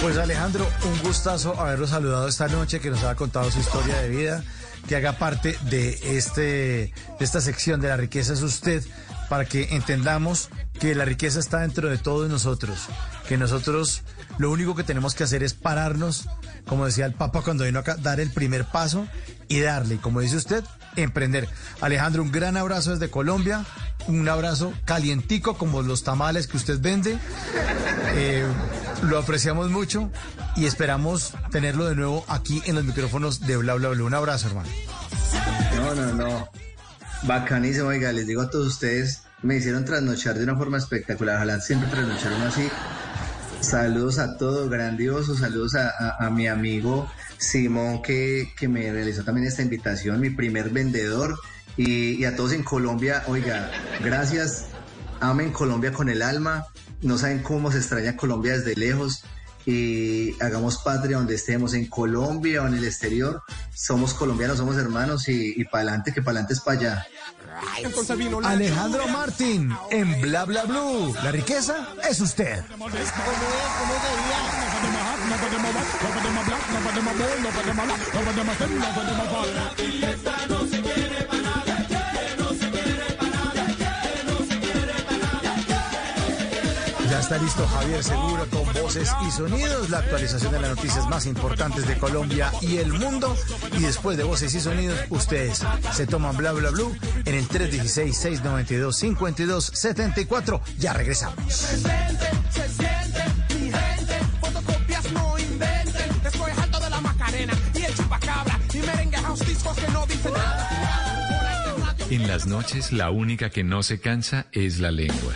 Pues Alejandro, un gustazo haberlo saludado esta noche, que nos haya contado su historia de vida, que haga parte de, este, de esta sección de la riqueza es usted, para que entendamos que la riqueza está dentro de todos nosotros, que nosotros lo único que tenemos que hacer es pararnos, como decía el Papa cuando vino acá, dar el primer paso y darle, como dice usted, emprender. Alejandro, un gran abrazo desde Colombia, un abrazo calientico como los tamales que usted vende. Eh, lo apreciamos mucho y esperamos tenerlo de nuevo aquí en los micrófonos de Bla Bla Bla. Un abrazo, hermano. No, no, no. Bacanísimo, oiga, les digo a todos ustedes, me hicieron trasnochar de una forma espectacular. Ojalá siempre trasnocharon así. Saludos a todos, grandiosos. Saludos a, a- mi amigo Simón que, que me realizó también esta invitación, mi primer vendedor. Y, y a todos en Colombia, oiga, gracias. Amen Colombia con el alma. No saben cómo se extraña Colombia desde lejos. Y hagamos patria donde estemos, en Colombia o en el exterior. Somos colombianos, somos hermanos y, y para adelante, que para adelante es para allá. Alejandro Martín en Bla Bla Blue. La riqueza es usted. Está listo Javier Seguro con voces y sonidos, la actualización de las noticias más importantes de Colombia y el mundo. Y después de voces y sonidos, ustedes se toman bla bla blue en el 316-692-5274. Ya regresamos. En las noches la única que no se cansa es la lengua.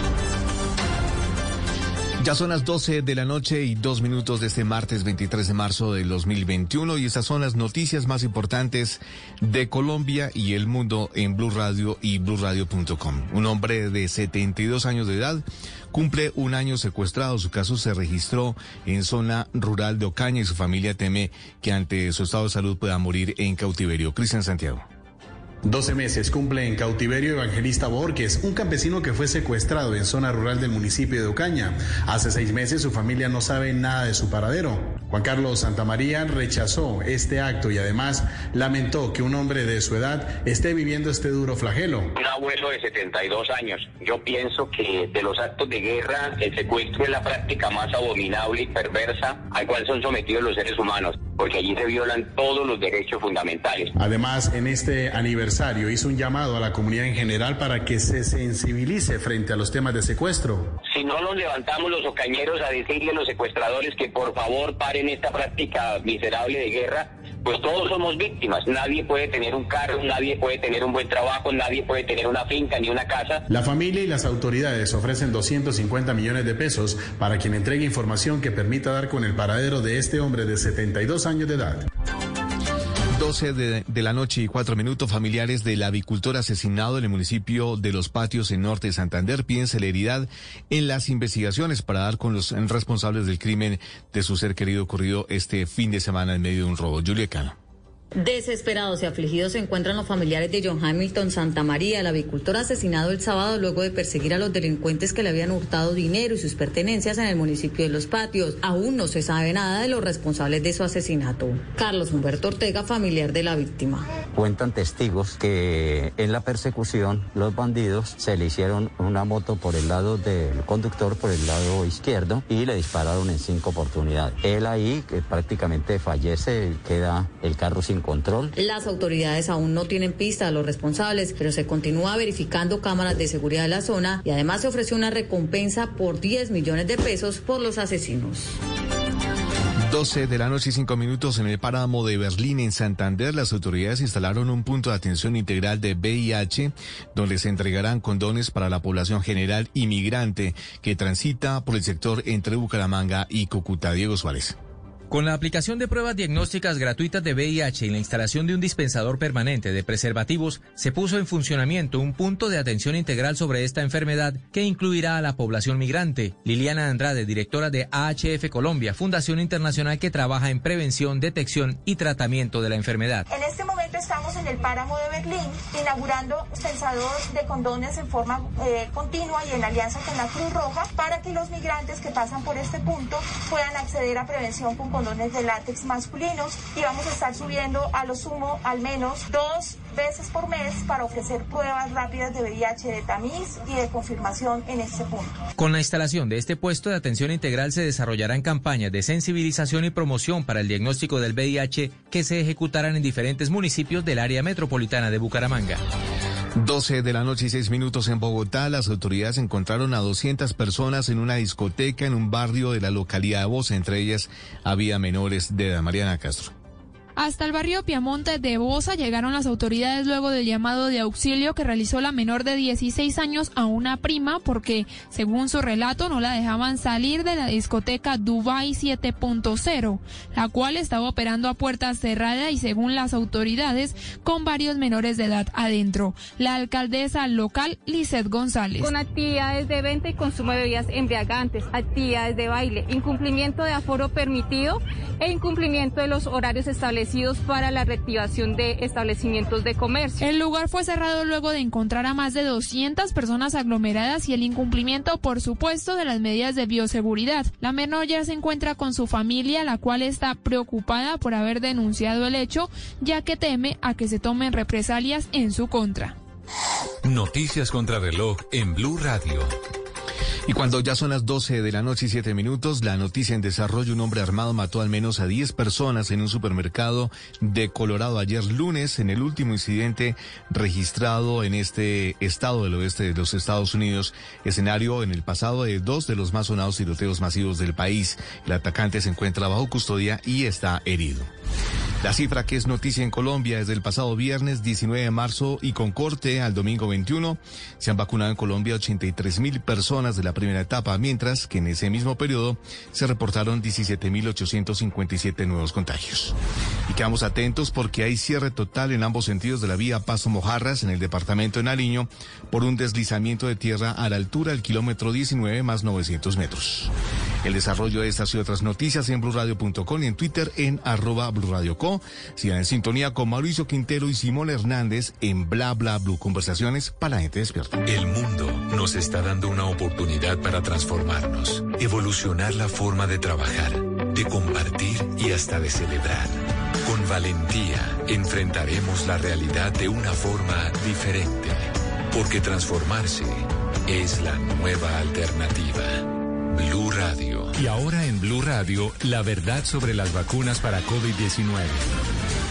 Ya son las 12 de la noche y dos minutos de este martes 23 de marzo del 2021 y estas son las noticias más importantes de Colombia y el mundo en Blue Radio y BlueRadio.com. Un hombre de 72 años de edad cumple un año secuestrado. Su caso se registró en zona rural de Ocaña y su familia teme que ante su estado de salud pueda morir en cautiverio. Cristian Santiago. 12 meses cumple en cautiverio Evangelista Borges, un campesino que fue secuestrado en zona rural del municipio de Ocaña. Hace seis meses su familia no sabe nada de su paradero. Juan Carlos Santamaría rechazó este acto y además lamentó que un hombre de su edad esté viviendo este duro flagelo. Un abuelo de 72 años. Yo pienso que de los actos de guerra, el secuestro es la práctica más abominable y perversa al cual son sometidos los seres humanos, porque allí se violan todos los derechos fundamentales. Además, en este aniversario, hizo un llamado a la comunidad en general para que se sensibilice frente a los temas de secuestro. Si no nos levantamos los ocañeros a decirle a los secuestradores que por favor paren esta práctica miserable de guerra, pues todos somos víctimas. Nadie puede tener un carro, nadie puede tener un buen trabajo, nadie puede tener una finca ni una casa. La familia y las autoridades ofrecen 250 millones de pesos para quien entregue información que permita dar con el paradero de este hombre de 72 años de edad. 12 de, la noche y cuatro minutos, familiares del avicultor asesinado en el municipio de Los Patios en Norte de Santander piden celeridad en las investigaciones para dar con los responsables del crimen de su ser querido ocurrido este fin de semana en medio de un robo. Julia. Desesperados y afligidos se encuentran los familiares de John Hamilton Santa María, el avicultor asesinado el sábado luego de perseguir a los delincuentes que le habían hurtado dinero y sus pertenencias en el municipio de Los Patios. Aún no se sabe nada de los responsables de su asesinato. Carlos Humberto Ortega, familiar de la víctima. Cuentan testigos que en la persecución los bandidos se le hicieron una moto por el lado del conductor, por el lado izquierdo, y le dispararon en cinco oportunidades. Él ahí que prácticamente fallece, queda el carro sin control. Las autoridades aún no tienen pista a los responsables, pero se continúa verificando cámaras de seguridad de la zona y además se ofreció una recompensa por 10 millones de pesos por los asesinos. 12 de la noche y 5 minutos en el páramo de Berlín, en Santander, las autoridades instalaron un punto de atención integral de VIH, donde se entregarán condones para la población general inmigrante que transita por el sector entre Bucaramanga y Cúcuta. Diego Suárez. Con la aplicación de pruebas diagnósticas gratuitas de VIH y la instalación de un dispensador permanente de preservativos, se puso en funcionamiento un punto de atención integral sobre esta enfermedad que incluirá a la población migrante. Liliana Andrade, directora de AHF Colombia, fundación internacional que trabaja en prevención, detección y tratamiento de la enfermedad. En este momento estamos en el páramo de Berlín inaugurando dispensador de condones en forma eh, continua y en alianza con la Cruz Roja para que los migrantes que pasan por este punto puedan acceder a prevención con de látex masculinos y vamos a estar subiendo a lo sumo al menos dos veces por mes para ofrecer pruebas rápidas de VIH de tamiz y de confirmación en este punto. Con la instalación de este puesto de atención integral se desarrollarán campañas de sensibilización y promoción para el diagnóstico del VIH que se ejecutarán en diferentes municipios del área metropolitana de Bucaramanga. 12 de la noche y 6 minutos en Bogotá, las autoridades encontraron a 200 personas en una discoteca en un barrio de la localidad de Bosa. Entre ellas había menores de edad. Mariana Castro. Hasta el barrio Piamonte de Bosa llegaron las autoridades luego del llamado de auxilio que realizó la menor de 16 años a una prima porque, según su relato, no la dejaban salir de la discoteca Dubai 7.0, la cual estaba operando a puertas cerradas y, según las autoridades, con varios menores de edad adentro. La alcaldesa local, Lizeth González. Con actividades de venta y consumo de bebidas embriagantes, actividades de baile, incumplimiento de aforo permitido e incumplimiento de los horarios establecidos para la reactivación de establecimientos de comercio. El lugar fue cerrado luego de encontrar a más de 200 personas aglomeradas y el incumplimiento, por supuesto, de las medidas de bioseguridad. La menor ya se encuentra con su familia, la cual está preocupada por haber denunciado el hecho, ya que teme a que se tomen represalias en su contra. Noticias contra reloj en Blue Radio. Y cuando ya son las 12 de la noche y 7 minutos, la noticia en desarrollo, un hombre armado mató al menos a 10 personas en un supermercado de Colorado ayer lunes en el último incidente registrado en este estado del oeste de los Estados Unidos, escenario en el pasado de dos de los más sonados tiroteos masivos del país. El atacante se encuentra bajo custodia y está herido. La cifra que es noticia en Colombia desde el pasado viernes 19 de marzo y con corte al domingo 21, se han vacunado en Colombia 83 mil personas de la primera etapa, mientras que en ese mismo periodo se reportaron 17 mil 857 nuevos contagios. Y quedamos atentos porque hay cierre total en ambos sentidos de la vía Paso Mojarras en el departamento de Nariño por un deslizamiento de tierra a la altura del kilómetro 19 más 900 metros. El desarrollo de estas y otras noticias en blurradio.com y en Twitter en arroba blurradioco. Sigan en sintonía con Mauricio Quintero y Simón Hernández en Bla Bla Blue. Conversaciones para la gente despierta. El mundo nos está dando una oportunidad para transformarnos, evolucionar la forma de trabajar, de compartir y hasta de celebrar. Con valentía enfrentaremos la realidad de una forma diferente, porque transformarse es la nueva alternativa. Blue Radio. Y ahora en Blue Radio, la verdad sobre las vacunas para COVID-19.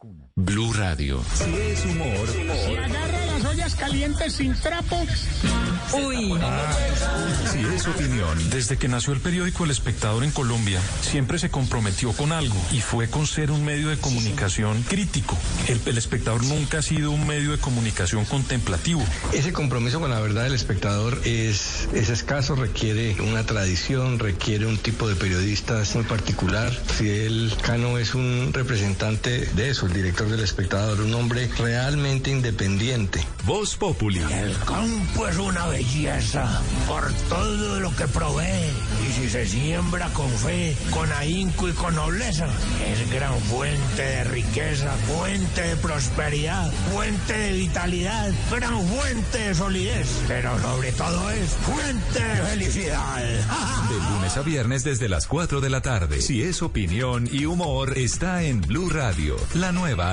alcuna. Blue Radio. Si es humor. Si agarra las ollas calientes sin trapo. Uy. Si es opinión. Desde que nació el periódico El Espectador en Colombia, siempre se comprometió con algo y fue con ser un medio de comunicación crítico. El, el Espectador nunca ha sido un medio de comunicación contemplativo. Ese compromiso con la verdad del espectador es, es escaso, requiere una tradición, requiere un tipo de periodistas muy particular. Fidel Cano es un representante de eso, el director del espectador, un hombre realmente independiente. Voz Populi. El campo es una belleza por todo lo que provee. Y si se siembra con fe, con ahínco y con nobleza, es gran fuente de riqueza, fuente de prosperidad, fuente de vitalidad, gran fuente de solidez. Pero sobre todo es fuente de felicidad. De lunes a viernes desde las 4 de la tarde. Si es opinión y humor, está en Blue Radio, la nueva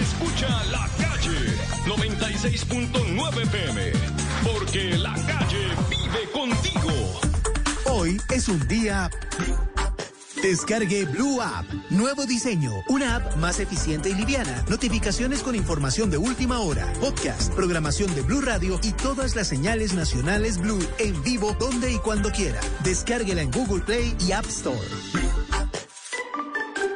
Escucha la calle 96.9 PM. Porque la calle vive contigo. Hoy es un día... Descargue Blue App. Nuevo diseño. Una app más eficiente y liviana. Notificaciones con información de última hora. Podcast, programación de Blue Radio y todas las señales nacionales Blue en vivo donde y cuando quiera. Descárguela en Google Play y App Store.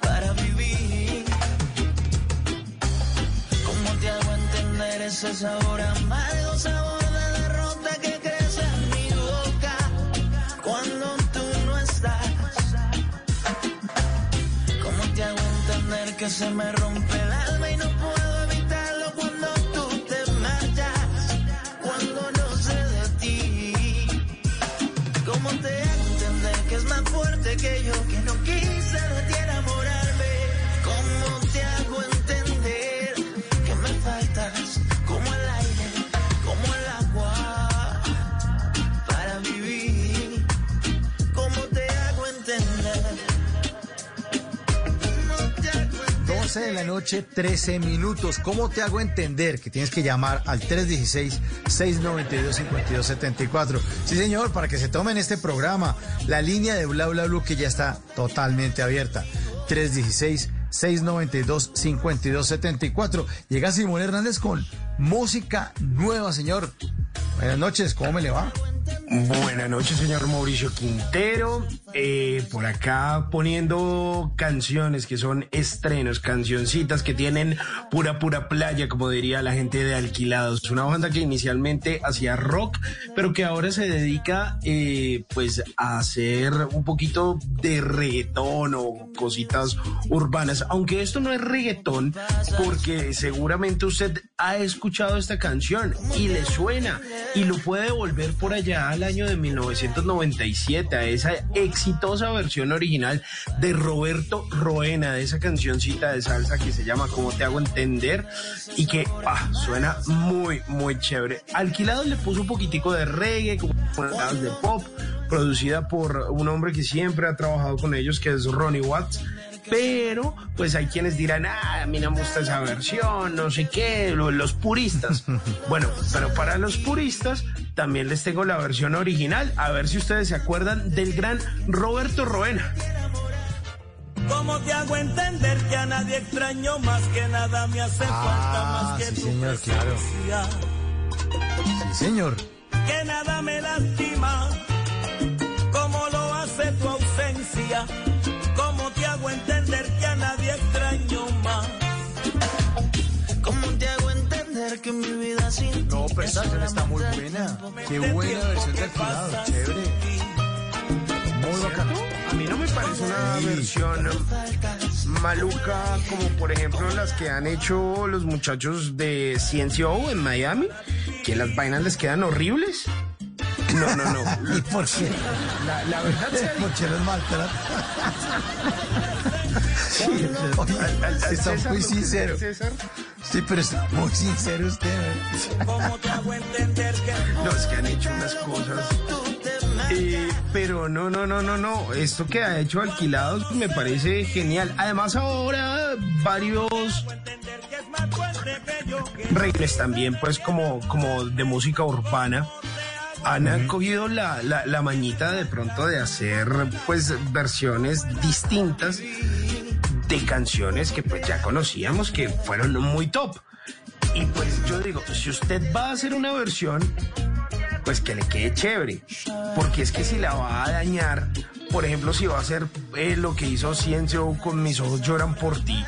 para vivir. ¿Cómo te hago entender ese sabor amargo, sabor de derrota que crece en mi boca cuando tú no estás? ¿Cómo te hago entender que se me rompe la 12 de la noche, 13 minutos. ¿Cómo te hago entender que tienes que llamar al 316-692-5274? Sí, señor, para que se tomen este programa. La línea de Bla Bla Blue que ya está totalmente abierta. 316-692-5274. Llega Simón Hernández con música nueva, señor. Buenas noches, ¿cómo me le va? Buenas noches, señor Mauricio Quintero. Eh, por acá poniendo canciones que son estrenos, cancioncitas que tienen pura, pura playa, como diría la gente de Alquilados. Una banda que inicialmente hacía rock, pero que ahora se dedica eh, pues a hacer un poquito de reggaetón o cositas urbanas. Aunque esto no es reggaetón, porque seguramente usted ha escuchado esta canción y le suena y lo puede volver por allá al año de 1997 a esa exitosa versión original de Roberto Roena de esa cancioncita de salsa que se llama Cómo te hago entender y que ah, suena muy muy chévere. Alquilado le puso un poquitico de reggae, como de pop, producida por un hombre que siempre ha trabajado con ellos que es Ronnie Watts pero pues hay quienes dirán, ah, a mí no me gusta esa versión, no sé qué, lo- los puristas. bueno, pero para los puristas también les tengo la versión original, a ver si ustedes se acuerdan del gran Roberto Roena. ¿Cómo te hago entender que a nadie extraño más que nada me hace falta más que sí, tu señor, claro. Sí, señor. Que nada me lastima como lo hace tu ausencia. ¿Cómo te hago entender que a nadie extraño más? ¿Cómo te hago entender que mi vida sin ti No, pero es esta canción está muy buena. Qué buena versión de que Alquilado, chévere. Muy bacano. A mí no me parece una versión maluca como por ejemplo las que han hecho los muchachos de CNCO en Miami, que las vainas les quedan horribles. No, no, no. ¿Y por qué? La, la verdad sea ¿Por qué los maltratan? Está muy sincero. Sí, pero está muy sincero usted. ¿eh? ¿Cómo te hago entender que No, es que han hecho unas cosas. Eh, pero no, no, no, no, no. Esto que ha hecho Alquilados me parece genial. Además, ahora varios reggaes también, pues, como, como de música urbana. Han cogido la, la, la mañita de pronto de hacer pues versiones distintas de canciones que pues ya conocíamos que fueron muy top. Y pues yo digo, si usted va a hacer una versión, pues que le quede chévere. Porque es que si la va a dañar, por ejemplo, si va a hacer eh, lo que hizo Ciencio con Mis ojos lloran por ti,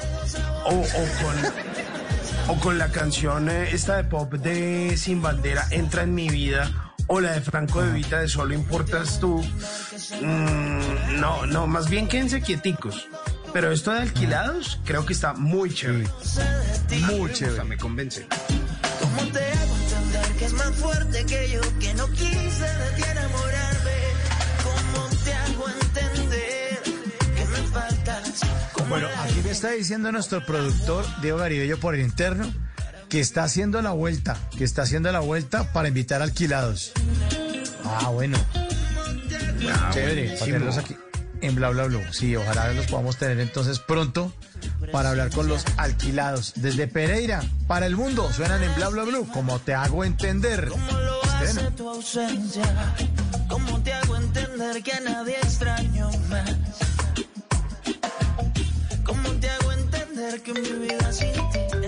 o, o con, o con la canción eh, esta de pop de Sin Bandera, Entra en mi vida, o la de Franco de Vita de Solo importas tú. Mm, no, no, más bien quédense quieticos. Pero esto de alquilados creo que está muy chévere. Muy chévere. Me convence. ¿Cómo te hago entender que es más fuerte que yo, que no quise de ti enamorarme? ¿Cómo te hago entender que me faltas? Bueno, aquí me está diciendo nuestro productor Diego Garibello por el interno que está haciendo la vuelta, que está haciendo la vuelta para invitar alquilados. Ah, bueno. Chévere, para tenerlos aquí en Bla Bla Bla. Sí, ojalá los podamos tener entonces pronto para hablar con los alquilados. Desde Pereira, para el mundo, suenan en Bla Bla Bla, como te hago entender. hace Estreno. tu ausencia? ¿Cómo te hago entender que a nadie extraño más? ¿Cómo te hago entender que mi vida sin ti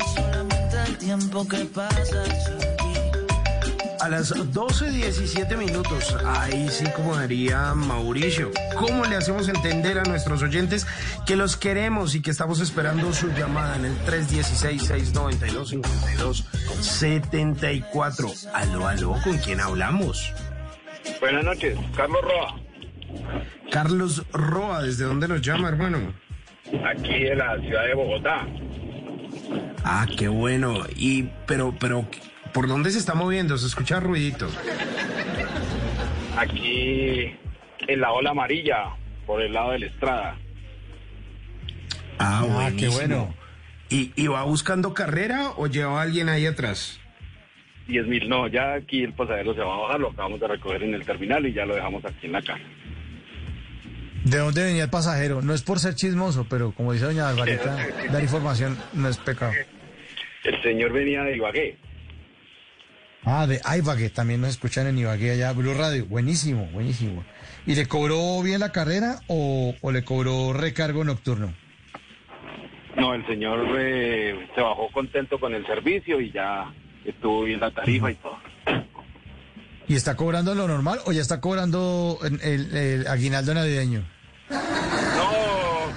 tiempo que aquí? A las 12.17 minutos, ahí sí como diría Mauricio, ¿cómo le hacemos entender a nuestros oyentes que los queremos y que estamos esperando su llamada en el 316-692-5274? Aló, aló, ¿con quién hablamos? Buenas noches, Carlos Roa. Carlos Roa, ¿desde dónde nos llama, hermano? Aquí en la ciudad de Bogotá. Ah, qué bueno. Y, pero, pero, ¿por dónde se está moviendo? Se escucha ruidito. Aquí en la ola amarilla, por el lado de la estrada. Ah, Ah, qué bueno. ¿Y, ¿Y va buscando carrera o lleva a alguien ahí atrás? 10 mil, no, ya aquí el pasajero se va a bajar, lo acabamos de recoger en el terminal y ya lo dejamos aquí en la casa. ¿De dónde venía el pasajero? No es por ser chismoso, pero como dice doña Barbarita, dar información no es pecado. El señor venía de Ibagué. Ah, de Ibagué, también nos escuchan en Ibagué allá, Blue Radio. Buenísimo, buenísimo. ¿Y le cobró bien la carrera o, o le cobró recargo nocturno? No, el señor eh, se bajó contento con el servicio y ya estuvo bien la tarifa y todo. ¿Y está cobrando lo normal o ya está cobrando el, el- el aguinaldo navideño? No,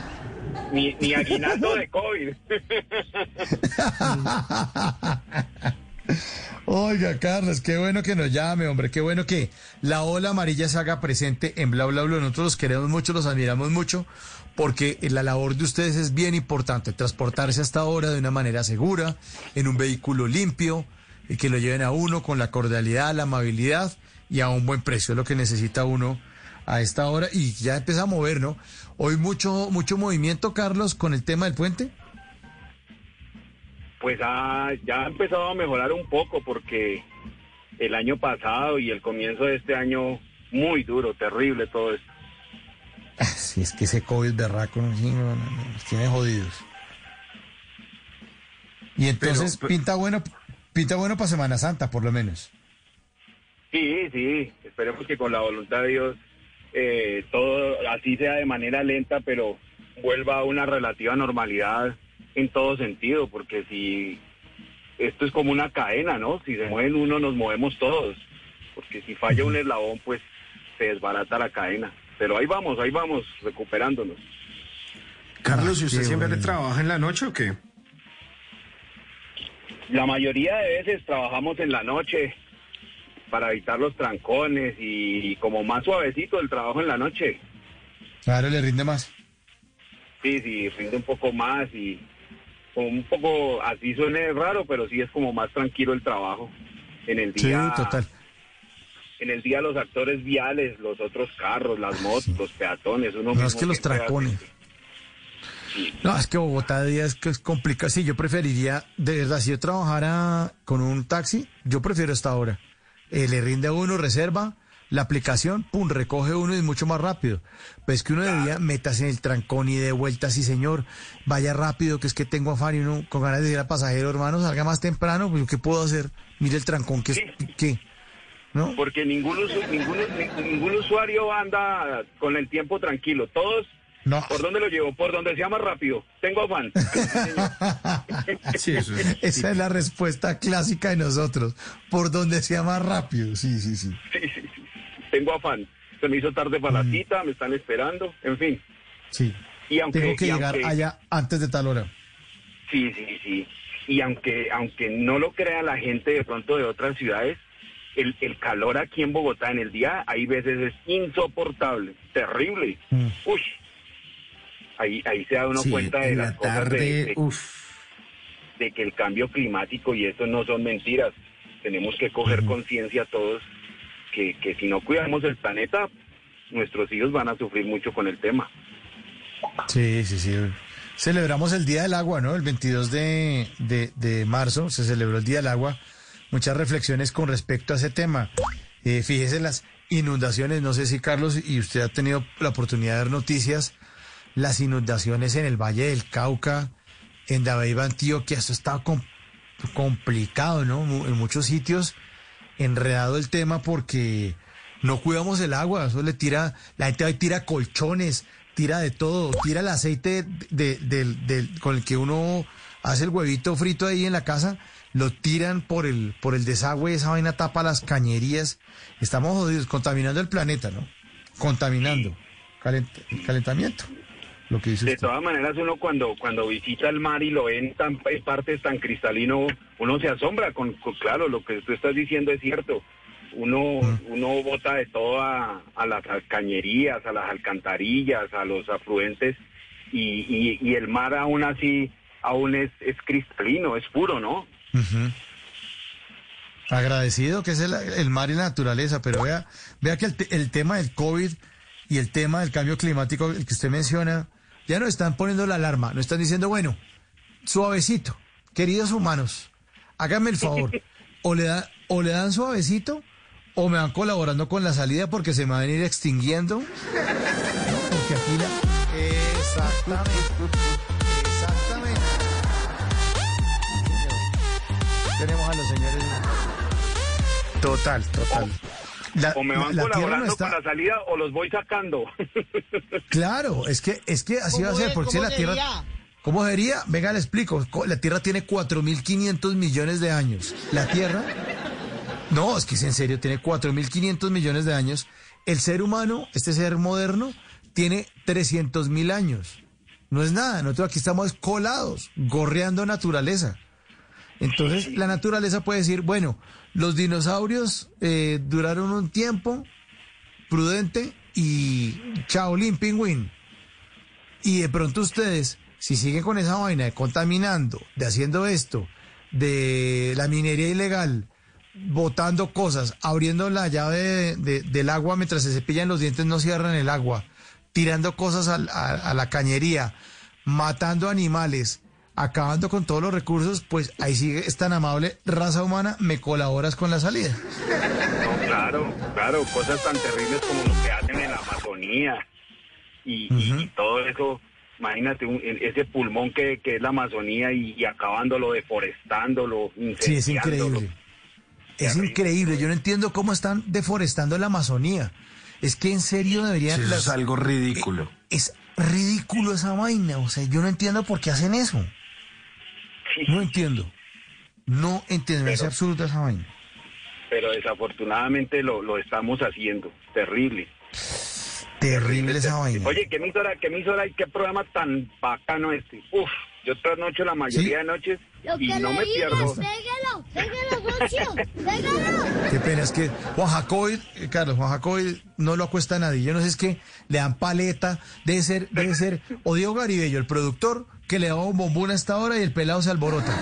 ni, ni aguinaldo de COVID. Oiga, Carlos, qué bueno que nos llame, hombre, qué bueno que la ola amarilla se haga presente en Bla Bla Bla. Nosotros los queremos mucho, los admiramos mucho, porque la labor de ustedes es bien importante, transportarse hasta ahora de una manera segura, en un vehículo limpio, que lo lleven a uno con la cordialidad, la amabilidad y a un buen precio, es lo que necesita uno a esta hora, y ya empieza a mover, ¿no? Hoy mucho, mucho movimiento, Carlos, con el tema del puente. Pues ha- ya ha empezado a mejorar un poco porque el año pasado y el comienzo de este año muy duro, terrible todo esto. Si es que ese COVID berraco no, sí, no, no, no, nos tiene jodidos. Y entonces Pero- pinta bueno, pinta bueno para Semana Santa, por lo menos. Sí, sí, esperemos que con la voluntad de Dios eh, todo así sea de manera lenta, pero vuelva a una relativa normalidad en todo sentido, porque si esto es como una cadena, ¿no? Si se mueven uno, nos movemos todos, porque si falla un eslabón, pues se desbarata la cadena. Pero ahí vamos, ahí vamos, recuperándonos. Carlos, ¿y usted qué siempre bueno. trabaja en la noche o qué? La mayoría de veces trabajamos en la noche para evitar los trancones y, como más suavecito el trabajo en la noche. Claro, le rinde más. Sí, sí, rinde un poco más y como un poco, así suene raro, pero sí es como más tranquilo el trabajo. En el Sí, día, total. en el día los actores viales, los otros carros, las motos, los peatones, uno No, mismo es que los tracones. No, es que Bogotá de día es que es complicado. Sí, yo preferiría, de verdad, si yo trabajara con un taxi, yo prefiero esta hora. Eh, le rinde a uno, reserva, la aplicación, pum, recoge uno y es mucho más rápido. Pues que uno de día metas en el trancón y de vuelta, sí señor, vaya rápido, que es que tengo afán y uno con ganas de decir al pasajero, hermano, salga más temprano, pues ¿qué puedo hacer? Mire el trancón, que es, ¿qué? ¿No? Porque ningún, usu- ningún, ni- ningún usuario anda con el tiempo tranquilo. Todos, No. ¿por dónde lo llevo? Por donde sea más rápido. Tengo afán. Esa es la respuesta clásica de nosotros. Por donde sea más rápido. Sí, sí, sí. Tengo afán. Se me hizo tarde para la cita, me están esperando, en fin. Sí. Y aunque, Tengo que y llegar aunque- allá antes de tal hora. Sí, sí, sí. Y aunque, aunque no lo crea la gente de pronto de otras ciudades, el, el calor aquí en Bogotá en el día hay veces es insoportable, terrible. Uy. Ahí, ahí se da uno Sí, cuenta de las la cosas tarde, de, de- de que el cambio climático y eso no son mentiras. Tenemos que coger conciencia todos que, que si no cuidamos el planeta, nuestros hijos van a sufrir mucho con el tema. Sí, sí, sí. Celebramos el Día del Agua, ¿no? El 22 de, de, de marzo se celebró el Día del Agua. Muchas reflexiones con respecto a ese tema. Eh, fíjese las inundaciones, no sé si Carlos y usted ha tenido la oportunidad de ver noticias, las inundaciones en el Valle del Cauca, en Dabeiba, Antioquia, esto está com- complicado, ¿no? En muchos sitios enredado el tema porque no cuidamos el agua, eso le tira, la gente ahí tira colchones, tira de todo, tira el aceite de- del- del- con el que uno hace el huevito frito ahí en la casa, lo tiran por el, por el desagüe, esa vaina tapa las cañerías. Estamos jodidos, contaminando el planeta, ¿no? Contaminando. Calent- el calentamiento. Lo que dice De usted. todas maneras, uno cuando cuando visita el mar y lo ve en, tan, en partes tan cristalino, uno se asombra. Con, con- claro, lo que tú estás diciendo es cierto. Uno uno bota de todo a, a las cañerías, a las alcantarillas, a los afluentes y, y, y el mar aún así aún es, es cristalino, es puro, ¿no? Agradecido que es el, el mar y la naturaleza, pero vea, vea que el, el tema del COVID y el tema del cambio climático, el que usted menciona, ya no están poniendo la alarma, no están diciendo, bueno, suavecito, queridos humanos, háganme el favor, o le, da, o le dan suavecito o me van colaborando con la salida porque se me van a ir extinguiendo. No, porque aquí la... Exactamente. Exactamente. Tenemos a los señores. Total, total. La- o me van la- la Tierra no colaborando está- con la salida o los voy sacando. Claro, es que, es que así va a ¿Cómo ser, porque ¿Cómo la Tierra... sería? ¿Cómo sería? Venga, le explico. Co- La Tierra tiene 4.500 millones de años. La Tierra... No, es que es en serio, tiene 4.500 millones de años. El ser humano, este ser moderno, tiene 300.000 años. No es nada, nosotros aquí estamos colados, gorreando naturaleza. Entonces, la naturaleza puede decir, bueno, los dinosaurios eh, duraron un tiempo prudente y chaolín, pingüín. Y de pronto ustedes, si siguen con esa vaina de contaminando, de haciendo esto, de la minería ilegal, botando cosas, abriendo la llave de- de- del agua mientras se cepillan los dientes, no cierran el agua, tirando cosas a la cañería, matando animales, acabando con todos los recursos, pues ahí sigue, es tan amable, raza humana, me colaboras con la salida. No, claro, claro, cosas tan terribles como lo que hacen en la Amazonía y, todo eso. Imagínate un- ese pulmón que, que es la Amazonía y, y acabándolo, deforestándolo, Sí, es increíble. Es increíble. Yo no entiendo cómo están deforestando la Amazonía. Es que en serio deberían. Sí, eso las- es algo ridículo. Es ridículo esa vaina. O sea, yo no entiendo por qué hacen eso. No entiendo. No entiendo. Es absurda esa vaina. Pero desafortunadamente lo, lo estamos haciendo. Terrible. Terrible esa vaina. Oye, ¿qué emisora, qué emisora y qué programa tan bacano este? Uf, yo trasnocho la mayoría de noches y no me pierdo. Pégalo, pégalo, pégalo. Qué pena. Es que Juan Jacobi, eh, Carlos, Juan Jacobi no lo acuesta a nadie. Yo no sé, es que le dan paleta. Debe ser, debe ser. O Diego Garibello, el productor, que le da un bombón a esta hora y el pelado se alborota.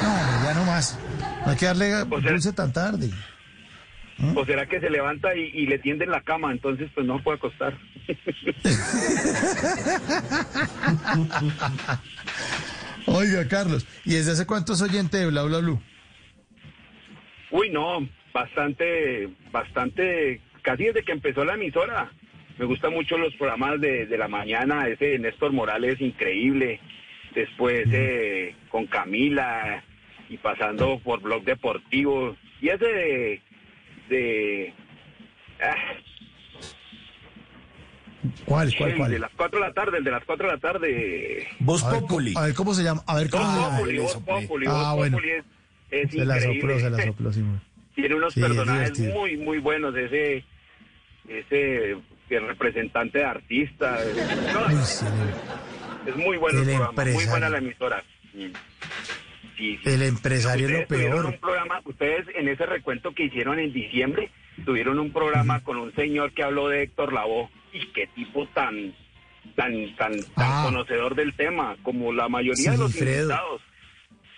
No, ya no más. No hay que darle dulce tan tarde. ¿O será que se levanta y, y le tienden la cama? Entonces, pues no puede acostar. Oiga, Carlos, ¿y desde hace cuánto es oyente de Bla Bla Blue? Uy, no, bastante, bastante, casi desde que empezó la emisora. Me gustan mucho los programas de, de la mañana, ese de Néstor Morales, increíble. Después eh, con Camila y pasando por Blog Deportivo. Y ese de... de ah, ¿Cuál, cuál, el cuál? de las 4 de la tarde, el de las 4 de la tarde. Voz Populi. A ver cómo se llama. A ver cómo Voz se llama. Populi, Voz Populi, Ah, Voz bueno. Populi es, es Se la increíble. sopló, se la sopló, sí. Tiene unos Sí, personajes muy, muy buenos. Ese, ese que representante de artista. No, Uy, es muy bueno el, El programa, muy buena la emisora. Sí, sí. El empresario es lo Ustedes peor. un programa, ustedes en ese recuento que hicieron en diciembre, tuvieron un programa con un señor que habló de Héctor Lavoe. Y qué tipo tan, tan, tan, tan Ah. conocedor del tema, como la mayoría de los invitados.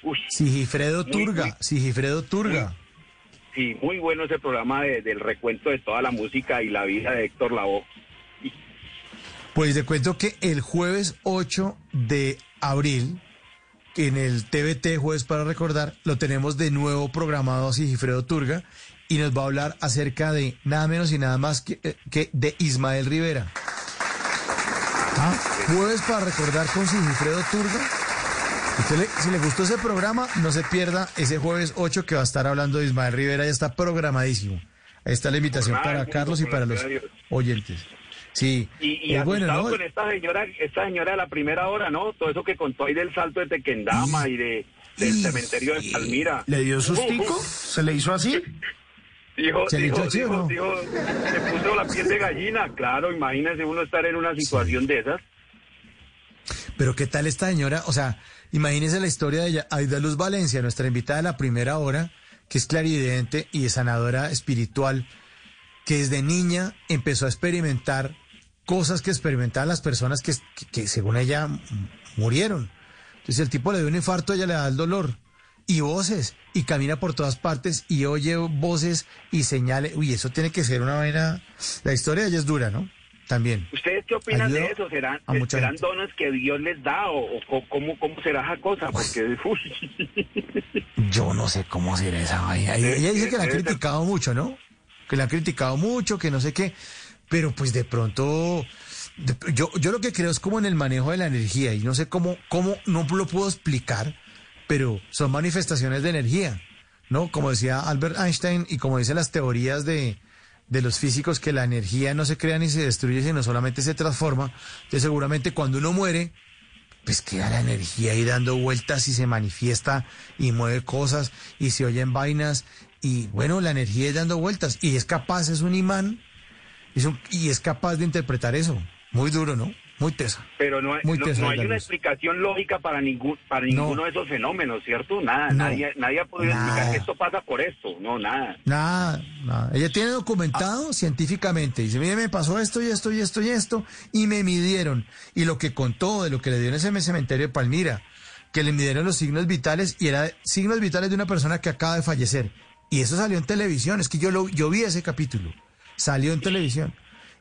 Uy, Sigifredo Muy, Turga. muy- Sigifredo Turga. Sí, muy bueno ese programa de- del recuento de toda la música y la vida de Héctor Lavoe. Pues te cuento que el jueves 8 de abril, en el TVT Jueves para Recordar, lo tenemos de nuevo programado a Sigifredo Turga y nos va a hablar acerca de nada menos y nada más que, eh, que de Ismael Rivera. Ah, Jueves para Recordar con Sigifredo Turga. Usted le- si le gustó ese programa, no se pierda ese jueves 8 que va a estar hablando de Ismael Rivera, ya está programadísimo. Ahí está la invitación para Carlos y para los oyentes. Sí, Y, y es bueno, asustado ¿no? con esta señora, esta señora de la primera hora, ¿no? Todo eso que contó ahí del salto de Tequendama y de del cementerio de Palmira. ¿Le dio sustico? Uf. ¿Se le hizo así? Dijo, ¿Se le dijo, hizo así o dijo, no? dijo, se puso la piel de gallina. Claro, imagínese uno estar en una situación de esas. Pero ¿qué tal esta señora? O sea, imagínese la historia de ella. Aida Luz Valencia, nuestra invitada de la primera hora, que es clarividente y sanadora espiritual, que desde niña empezó a experimentar cosas que experimentaban las personas que, que- que según ella murieron. Entonces el tipo le dio un infarto, ella le da el dolor. Y voces, y camina por todas partes, y oye voces y señales. Uy, eso tiene que ser una vaina... La historia de ella es dura, ¿no? También. ¿Ustedes qué opinan de eso? ¿Serán, serán dones que Dios les da o, o cómo, cómo será esa cosa? Porque, uy, Yo no sé cómo será esa vaina. Ella dice que la han Debe ser- criticado mucho, ¿no? Que la han criticado mucho, que no sé qué. Pero pues de pronto, yo, yo lo que creo es como en el manejo de la energía y no sé cómo, cómo, no lo puedo explicar, pero son manifestaciones de energía, ¿no? Como decía Albert Einstein y como dicen las teorías de, de los físicos, que la energía no se crea ni se destruye, sino solamente se transforma. Entonces seguramente cuando uno muere, pues queda la energía ahí dando vueltas y se manifiesta y mueve cosas y se oyen vainas y bueno, la energía es dando vueltas y es capaz, es un imán y es capaz de interpretar eso. Muy duro, ¿no? Muy tesa. pero no, hay- Muy no, tesa, no hay Aida una explicación lógica para ningún para ninguno de esos fenómenos, ¿cierto? Nada, No. nadie, nadie ha podido Nada. explicar que esto pasa por esto. No, nada. Nada, nada. Ella tiene documentado científicamente. Dice, mire, me pasó esto y esto y esto y esto y me midieron. Y lo que contó de lo que le dio en ese cementerio de Palmira, que le midieron los signos vitales y era signos vitales de una persona que acaba de fallecer. Y eso salió en televisión. Es que yo, lo, yo vi ese capítulo. Salió en televisión.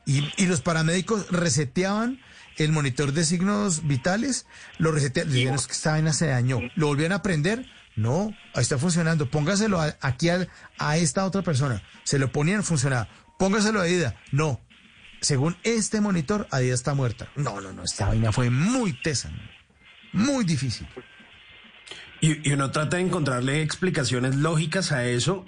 Y, y los paramédicos reseteaban el monitor de signos vitales, lo reseteaban, "Es que esta vaina se dañó. ¿Lo volvían a prender? No, ahí está funcionando. Póngaselo aquí a, esta otra persona. Se lo ponían, funcionaba. Póngaselo a Adida. No. Según este monitor, Adida está muerta. No, no, no, esta vaina fue muy tesa. Muy difícil. Y, y uno trata de encontrarle explicaciones lógicas a eso,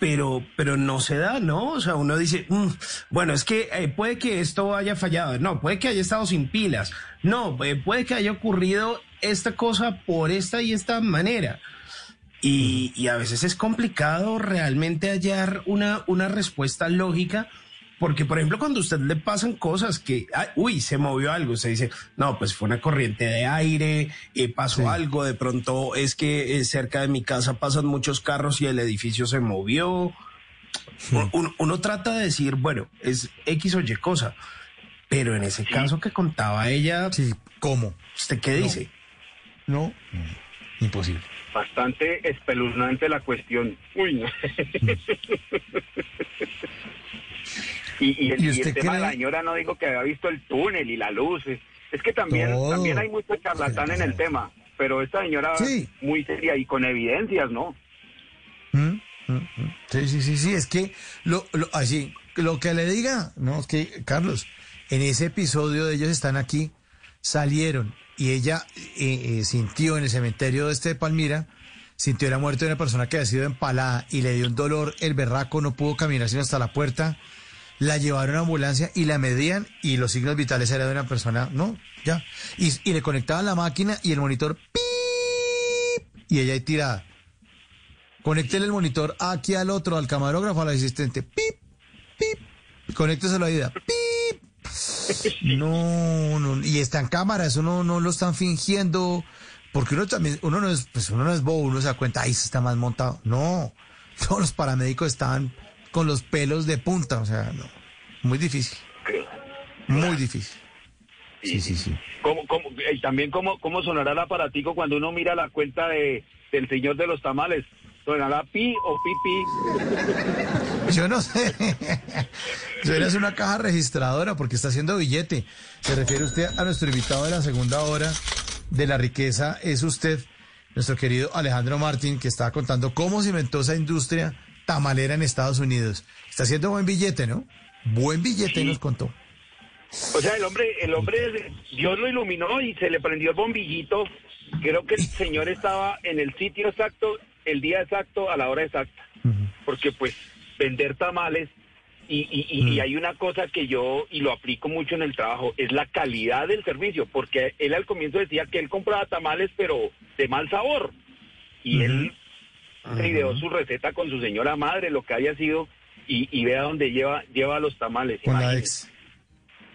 pero, pero no se da, ¿no? O sea, uno dice, "Mm, bueno, es que eh, puede que esto haya fallado, no, puede que haya estado sin pilas, no, eh, puede que haya ocurrido esta cosa por esta y esta manera. Y, y a veces es complicado realmente hallar una, una respuesta lógica, porque por ejemplo cuando a usted le pasan cosas que, ay, uy, se movió algo, usted dice, no, pues fue una corriente de aire, eh, pasó algo, de pronto es que eh, cerca de mi casa pasan muchos carros y el edificio se movió. Uno, uno trata de decir, bueno, es X o Y cosa, pero en ese caso que contaba ella, sí, ¿cómo? ¿Usted qué dice? No, imposible. Bastante espeluznante la cuestión. Uy, no. y, y el, ¿Y y el usted tema de la señora no dijo que había visto el túnel y la luz. Es que también, Todo. también hay mucho charlatán en el tema. Pero esta señora Sí. muy seria y con evidencias, ¿no? Mm, mm, mm. Sí, sí, sí, sí, es que lo, lo, así, lo que le diga, no, es que, Carlos, en ese episodio de ellos están aquí, salieron y ella eh, eh, sintió en el cementerio de este de Palmira, sintió la muerte de una persona que había sido empalada y le dio un dolor, el berraco no pudo caminar sino hasta la puerta, la llevaron a ambulancia y la medían y los signos vitales eran de una persona, no, ya, y, y le conectaban la máquina y el monitor, ¡pip! y ella ahí tirada. Conéctele el monitor aquí al otro, al camarógrafo, al asistente. Pip, pip. Conécteselo a Ida. Pip. No, no. Y está en cámara, eso no, no lo están fingiendo. Porque uno también, uno no es, pues uno no es bobo, uno se da cuenta, ahí se está más montado. No. Todos los paramédicos estaban con los pelos de punta. O sea, no. Muy difícil. Muy difícil. Sí, sí, sí. ¿Cómo, cómo, y también cómo, cómo sonará el aparatico cuando uno mira la cuenta de, del señor de los tamales. ¿Sonará pi o pipi? Yo no sé. Ser una caja registradora porque está haciendo billete. Se refiere usted a nuestro invitado de la segunda hora de la riqueza. Es usted, nuestro querido Alejandro Martín, que estaba contando cómo se inventó esa industria tamalera en Estados Unidos. Está haciendo buen billete, ¿no? Buen billete nos contó. O sea, el hombre, el hombre, Dios lo iluminó y se le prendió el bombillito. Creo que el señor estaba en el sitio exacto, el día exacto, a la hora exacta. Porque pues vender tamales Y, y, y- y hay una cosa que yo, y lo aplico mucho en el trabajo, es la calidad del servicio, porque él al comienzo decía que él compraba tamales, pero de mal sabor. Y él se ideó su receta con su señora madre, lo que haya sido, y, y vea dónde lleva, lleva los tamales. Con la ex.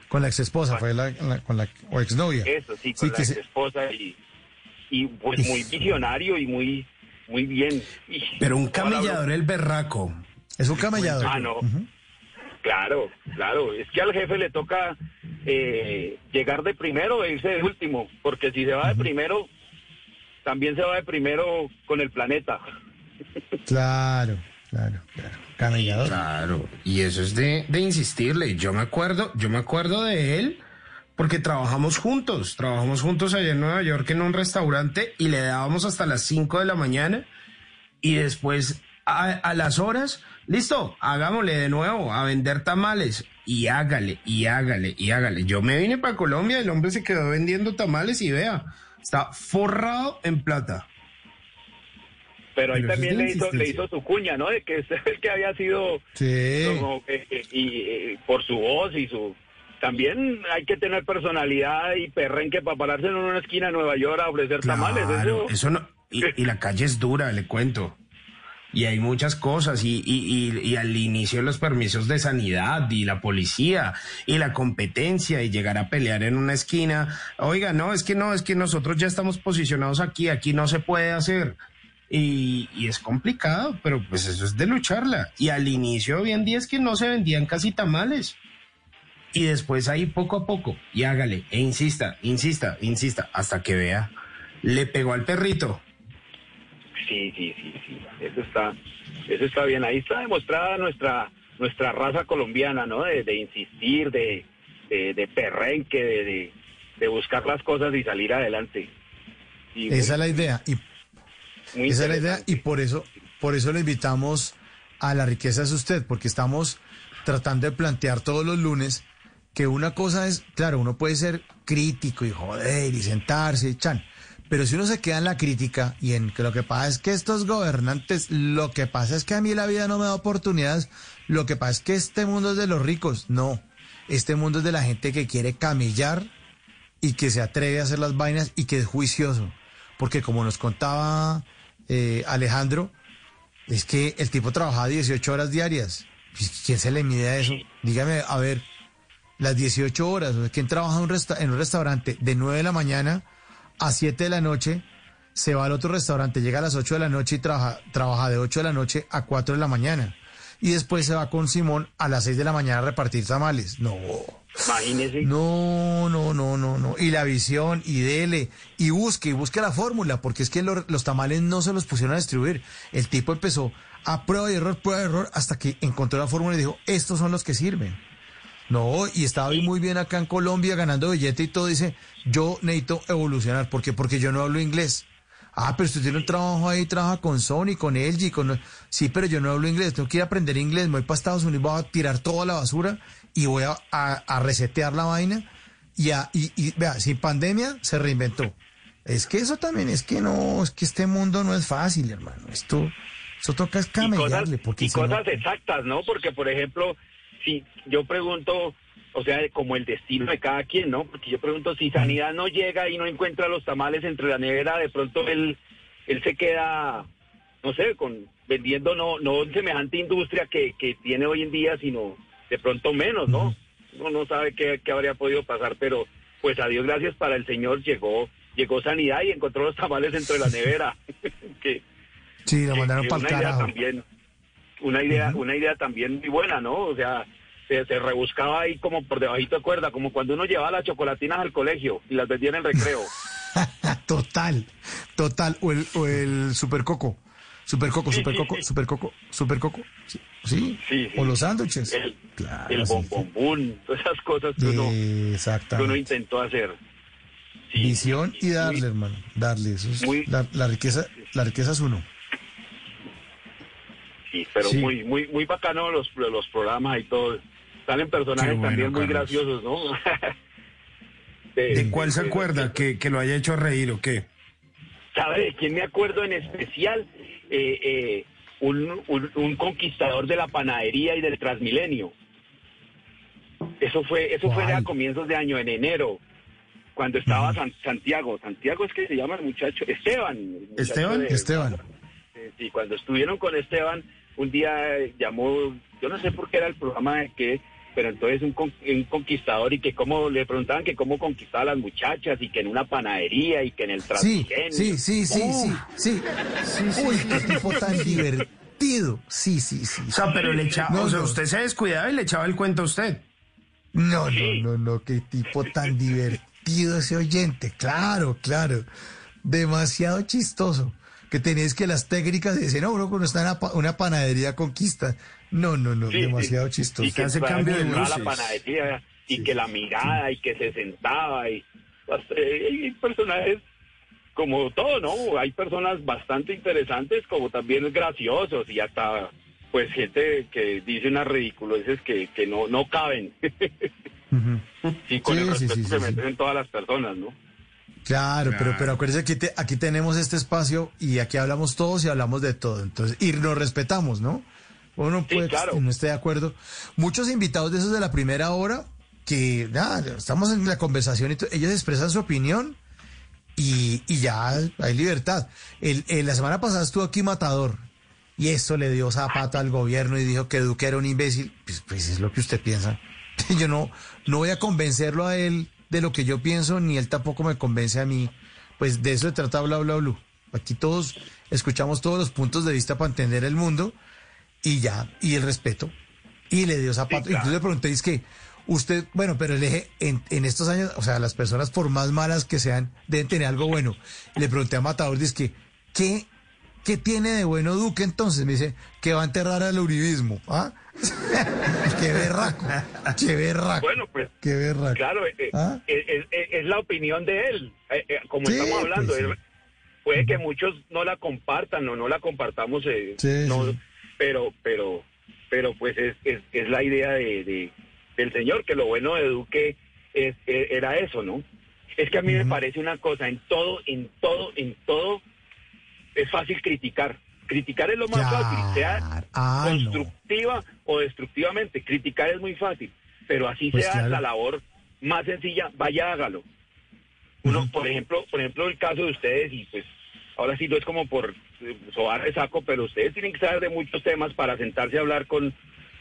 Con la ex esposa, fue la, la- con la o exnovia. Eso, sí, con Sí, la ex se- esposa y, y pues muy visionario y muy, muy bien. Y- Pero un camellador el berraco. Es un camellador. Ah, no. Claro, claro. Es que al jefe le toca eh, llegar de primero e irse de último, porque si se va de primero, también se va de primero con el planeta. Claro, claro, claro. Camellador. Claro, y eso es de, insistirle. Yo me acuerdo, yo me acuerdo de él porque trabajamos juntos, trabajamos juntos allá en Nueva York en un restaurante y le dábamos hasta las 5 de la mañana y después a, a las horas, listo, hagámosle de nuevo a vender tamales y hágale, y hágale, y hágale. Yo me vine para Colombia, el hombre se quedó vendiendo tamales y vea, está forrado en plata. Pero ahí Pero también le hizo, le hizo su cuña, ¿no? De que es el que había sido Sí. como, eh, eh, y eh, por su voz y su también hay que tener personalidad y perrenque para pararse en una esquina de Nueva York a ofrecer tamales. Eso, eso no. Y, y la calle es dura, le cuento. Y hay muchas cosas. Y, y, y, y al inicio los permisos de sanidad y la policía y la competencia y llegar a pelear en una esquina. Oiga, no, es que no, es que nosotros ya estamos posicionados aquí, aquí no se puede hacer. Y, y es complicado, pero pues eso es de lucharla. Y al inicio hoy en día es que no se vendían casi tamales. Y después ahí poco a poco, y hágale, e insista, insista, insista, hasta que vea, le pegó al perrito. Sí, sí, sí, sí. Eso está, eso está bien. Ahí está demostrada nuestra, nuestra raza colombiana, ¿no? De, de insistir, de, de, de perrenque, de, de, de buscar las cosas y salir adelante. Y Esa es la idea. Y muy Esa es la idea y por eso, por eso le invitamos a la riqueza es usted, porque estamos tratando de plantear todos los lunes que una cosa es, claro, uno puede ser crítico y joder y sentarse y chan, pero si uno se queda en la crítica y en que lo que pasa es que estos gobernantes, lo que pasa es que a mí la vida no me da oportunidades, lo que pasa es que este mundo es de los ricos, no, este mundo es de la gente que quiere camillar y que se atreve a hacer las vainas y que es juicioso. Porque como nos contaba eh, Alejandro, es que el tipo trabajaba 18 horas diarias. Pues, ¿Quién se le mide a eso? Dígame, a ver, las 18 horas, ¿quién trabaja en un, resta- en un restaurante de 9 de la mañana a 7 de la noche? Se va al otro restaurante, llega a las 8 de la noche y trabaja, trabaja de 8 de la noche a 4 de la mañana. Y después se va con Simón a las 6 de la mañana a repartir tamales. No. Imagínese. No, no, no, no, no. Y la visión, y dele, y busque, y busque la fórmula, porque es que lo- los tamales no se los pusieron a distribuir. El tipo empezó a prueba y error, prueba y error, hasta que encontró la fórmula y dijo, estos son los que sirven. No, y estaba ahí muy bien acá en Colombia ganando billete y todo. Dice, yo necesito evolucionar. ¿Por qué? Porque yo no hablo inglés. Ah, pero usted tiene un trabajo ahí, trabaja con Sony, con LG, con... Sí, pero yo no hablo inglés, tengo que ir a aprender inglés, me voy para Estados Unidos, voy a tirar toda la basura y voy a, a- a resetear la vaina. Y, a- y, y, vea, sin pandemia se reinventó. Es que eso también, es que no, es que este mundo no es fácil, hermano. Esto, esto toca es y cosas, porque y no- cosas exactas, ¿no? Porque, por ejemplo, si yo pregunto, o sea, como el destino de cada quien, ¿no? Porque yo pregunto, si Sanidad no llega y no encuentra los tamales entre la nevera, de pronto él, él se queda, no sé, con vendiendo no, no semejante industria que, que tiene hoy en día, sino de pronto menos, ¿no? Uno no sabe qué, qué habría podido pasar, pero pues a Dios gracias para el Señor llegó llegó Sanidad y encontró los tamales entre la nevera. que, Sí, lo mandaron para el una idea carajo. también una idea una idea también muy buena no o sea se, se rebuscaba ahí como por debajito de cuerda como cuando uno llevaba las chocolatinas al colegio y las vendía en el recreo Total, total. O el, o el supercoco. Supercoco, Sí, supercoco, sí, sí. supercoco, supercoco. Sí, sí. O los sándwiches. el, Claro, el sí. bombombún todas esas cosas que uno, que uno intentó hacer Visión y darle, hermano. Darle. Eso es muy- la, la riqueza, la riqueza es uno. sí pero muy muy muy bacano los los programas y todo salen personajes bueno, también muy Carlos. graciosos no ¿De cuál se de- acuerda que, que lo haya hecho reír o qué? ¿Sabe de quién me acuerdo en especial? Eh, eh, un, un- un conquistador de la panadería y del Transmilenio. Eso fue, eso fue a comienzos de año, en enero, cuando estaba San- Santiago. Santiago es que se llama el muchacho, Esteban. el muchacho Esteban, de- Esteban. Sí, cuando estuvieron con Esteban, un día llamó, yo no sé por qué era el programa de qué, pero entonces un, con- un conquistador y que cómo le preguntaban que cómo conquistaba a las muchachas y que en una panadería y que en el Sí, Transmilenio. sí, sí, sí, Uh, sí, sí. Uy, qué tipo tan divertido. Sí, sí, sí. O sea, pero le echaba, No, o sea, no. usted se descuidaba y le echaba el cuento a usted. No, no, no, no, qué tipo tan divertido ese oyente. Claro, claro. Demasiado chistoso. Que tenéis que las técnicas dicen, no, uno cuando está en una panadería conquista. No, no, no, Sí, demasiado Y chistoso. que entraba a la panadería y que la mirada y que se sentaba y pues, eh, hay personajes como todo, ¿no? Hay personas bastante interesantes como también graciosos y hasta pues gente que dice unas ridiculeces que, que no, no caben. y con Sí, el sí, respeto sí, se sí, sí. merecen todas las personas, ¿no? Claro, pero, Claro. pero acuérdense que aquí, te- aquí tenemos este espacio y aquí hablamos todos y hablamos de todo. Entonces, y nos respetamos, ¿no? Uno puede claro. no esté de acuerdo. Muchos invitados de esos de la primera hora, que nada, estamos en la conversación y ellos expresan su opinión y, y ya hay libertad. El, el- la semana pasada estuvo aquí Matador y eso le dio zapato al gobierno y dijo que Duque era un imbécil. Pues, pues es lo que usted piensa. Yo no, no voy a convencerlo a él de lo que yo pienso, ni él tampoco me convence a mí. Pues de eso se trata bla bla bla. Aquí todos escuchamos todos los puntos de vista para entender el mundo y ya, y el respeto. Y le dio zapato. Incluso le pregunté, es que usted, bueno, pero el eje, en, en estos años, o sea, las personas por más malas que sean, deben tener algo bueno. Le pregunté a Matador, dice que, ¿qué, ¿qué tiene de bueno Duque entonces? Me dice, que va a enterrar al uribismo. ¿Ah? qué berraco, qué berraco. Bueno, pues Qué berraco. Claro, eh, eh, ¿Ah? es, es- es la opinión de él. Eh, eh, como Sí, estamos hablando, pues, sí. él- puede que muchos no la compartan o no la compartamos, eh, Sí, no, sí. Pero, pero, pero pues es, es, es la idea de, de- del señor, que lo bueno de Duque es, eh, era eso, ¿no? Es que a mí me parece una cosa, en todo, en todo, en todo, es fácil criticar. Criticar es lo más fácil, sea Ah, no. constructiva o destructivamente. Criticar es muy fácil, pero así Pues sea claro. la labor más sencilla, vaya hágalo. Uno, por ejemplo, por ejemplo, el caso de ustedes y pues ahora sí no es como por eh, sobar de saco, pero ustedes tienen que saber de muchos temas para sentarse a hablar con,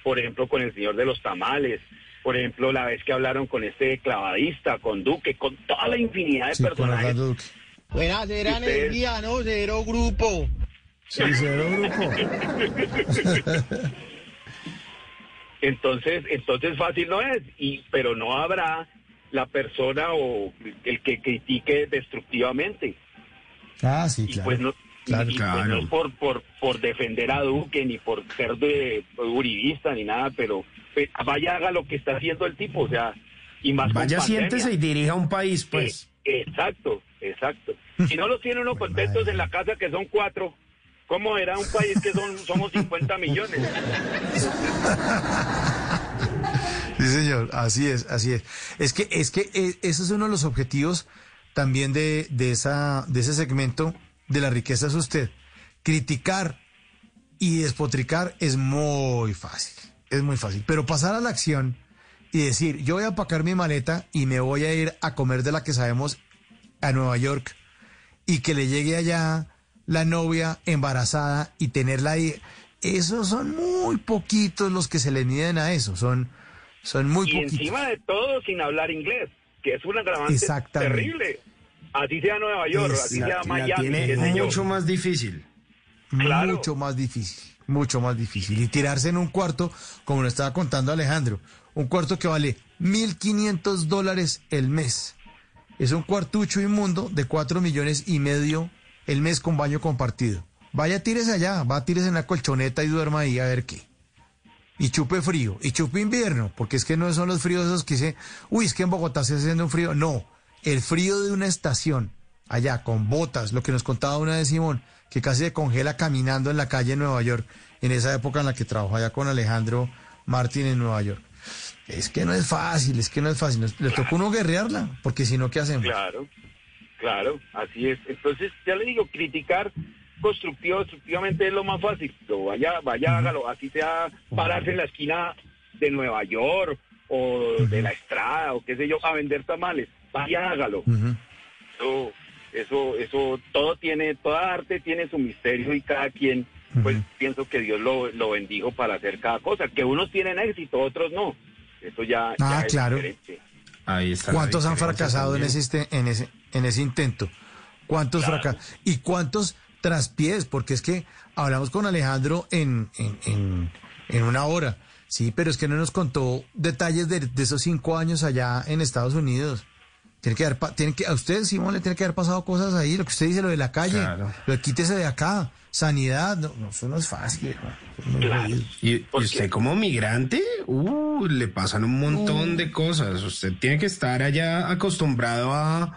por ejemplo, con el señor de los tamales, por ejemplo, la vez que hablaron con este clavadista, con Duque, con toda la infinidad de Sí, personajes. Orlando Duque. Buena, cero Ustedes- energía, ¿no? Cero grupo. Sí, cero grupo. Entonces, entonces fácil no es, y pero no habrá la persona o el que critique destructivamente. Ah, sí, Y claro. pues no, Claro, y, pues, no es por, por, por defender a Duque, ni por ser de uribista, ni nada, pero pues, vaya haga lo que está haciendo el tipo, o sea, y más Vaya, siéntese y dirija un país, pues. Eh, exacto, exacto. Si no los tiene uno contentos en la casa, que son cuatro, ¿cómo era un país que son somos 50 millones? Sí, señor, así es, así es. Es que, es que eh, ese es uno de los objetivos también de, de, esa, de ese segmento de la riqueza es usted. Criticar y despotricar es muy fácil, es muy fácil. Pero pasar a la acción y decir, yo voy a apacar mi maleta y me voy a ir a comer de la que sabemos a Nueva York y que le llegue allá la novia embarazada y tenerla ahí. Esos son muy poquitos los que se le miden a eso, son, son muy y poquitos. encima de todo sin hablar inglés, que es un agravante Exactamente. terrible. Así sea Nueva York, así La- sea la Miami, tiene sé yo. mucho más difícil. Claro. Mucho más difícil, mucho más difícil. Y tirarse en un cuarto, como lo estaba contando Alejandro, un cuarto que vale 1.500 dólares el mes. Es un cuartucho inmundo de 4 millones y medio el mes con baño compartido. Vaya, tírese allá, va, tírese en la colchoneta y duerma ahí a ver qué. Y chupe frío, y chupe invierno, porque es que no son los fríos esos que dice, uy, es que en Bogotá se está haciendo un frío. No, el frío de una estación, allá, con botas, lo que nos contaba una de Simón, que casi se congela caminando en la calle en Nueva York, en esa época en la que trabajó allá con Alejandro Martín en Nueva York. Es que no es fácil, es que no es fácil. Le toca a uno guerrearla, porque si no, ¿qué hacemos? Claro, claro, así es. Entonces, ya le digo, criticar constructivo, destructivamente es lo más fácil. Lo vaya, vaya, hágalo, así sea pararse en la esquina de Nueva York o de la estrada o qué sé yo a vender tamales. Vaya, hágalo. Eso, eso, eso, todo tiene, toda arte tiene su misterio y cada quien, pues pienso que Dios lo, lo bendijo para hacer cada cosa. Que unos tienen éxito, otros no. Eso ya, ya Ah, es claro. diferente. Ahí está. ¿Cuántos han fracasado en ese, este- en ese, en ese intento? ¿Cuántos fracasados? ¿Y cuántos traspiés? Porque es que hablamos con Alejandro en, en, en, en una hora. Sí, pero es que no nos contó detalles de, de esos cinco años allá en Estados Unidos. Tiene que haber, tiene que, a usted, Simón, le tiene que haber pasado cosas ahí. Lo que usted dice, lo de la calle. Claro. Lo de quítese de acá. Sanidad. No, no, eso no es fácil. no es. Y, y usted como migrante, uh, le pasan un montón de cosas. Usted tiene que estar allá acostumbrado a,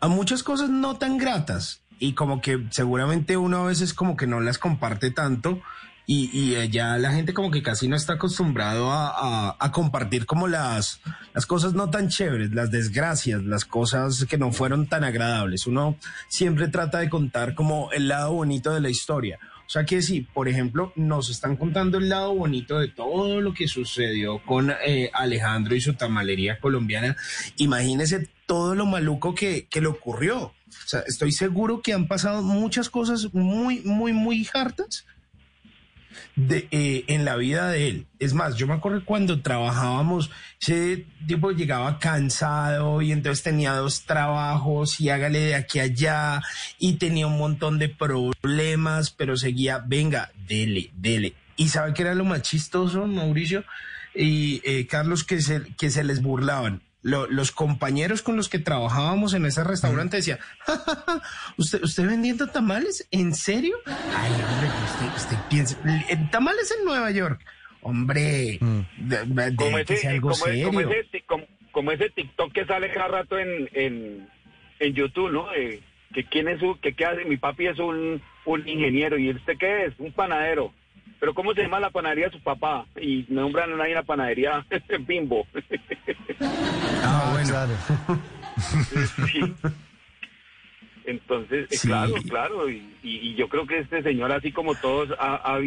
a muchas cosas no tan gratas. Y como que seguramente uno a veces como que no las comparte tanto. Y, y allá la gente como que casi no está acostumbrado a, a- a compartir como las, las cosas no tan chéveres, las desgracias, las cosas que no fueron tan agradables. Uno siempre trata de contar como el lado bonito de la historia. O sea que si, por ejemplo, nos están contando el lado bonito de todo lo que sucedió con eh, Alejandro y su tamalería colombiana, imagínese todo lo maluco que, que le ocurrió. O sea, estoy seguro que han pasado muchas cosas muy, muy, muy hartas de, eh, en la vida de él. Es más, yo me acuerdo cuando trabajábamos, ese tipo llegaba cansado y entonces tenía dos trabajos y hágale de aquí a allá y tenía un montón de problemas, pero seguía, venga, dele, dele. ¿Y sabe qué era lo más chistoso, Mauricio? Y eh, Carlos, que se, que se les burlaban. Lo- los compañeros con los que trabajábamos en ese restaurante decían, "Ja, ja, ja, ¿usted, ¿usted vendiendo tamales? ¿En serio? Ay, hombre, usted, usted piensa, en tamales en Nueva York. Hombre, de- de- como ese, sea algo como, serio. como ese, ti- como- como ese TikTok que sale cada rato en, en, en YouTube, ¿no? Eh, que quién es su, que qué hace, mi papi es un, un ingeniero y este qué es, un panadero. Pero ¿cómo se llama la panadería de su papá? Y nombran ahí una panadería bimbo. Ah, bueno. Claro. Sí. Entonces, eh, Sí. claro, claro, y, y- y yo creo que este señor, así como todos,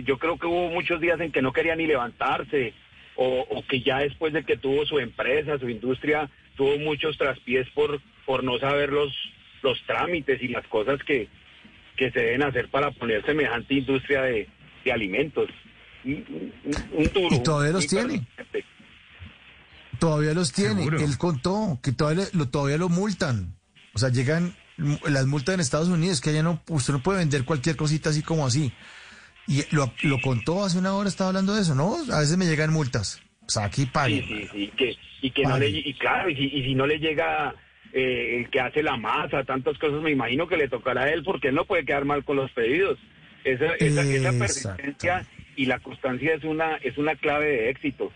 yo creo que hubo muchos días en que no quería ni levantarse, o, o que ya después de que tuvo su empresa, su industria, tuvo muchos traspiés por, por no saber los, los trámites y las cosas que, que se deben hacer para poner semejante industria de, de alimentos. Un, un- duro. Y todavía los tiene. Todavía los tiene. Seguro. Él contó que todavía lo, todavía lo multan. O sea, llegan m- las multas en Estados Unidos, que allá no, usted no puede vender cualquier cosita así como así. Y lo, lo contó hace una hora, estaba hablando de eso, ¿no? A veces me llegan multas. O sea, aquí pague. Sí, sí, sí, que, y que no le, y claro, y si, y si no le llega eh, el que hace la masa, tantas cosas, me imagino que le tocará a él porque él no puede quedar mal con los pedidos. Esa, esa, esa persistencia y la constancia es una, es una clave de éxito.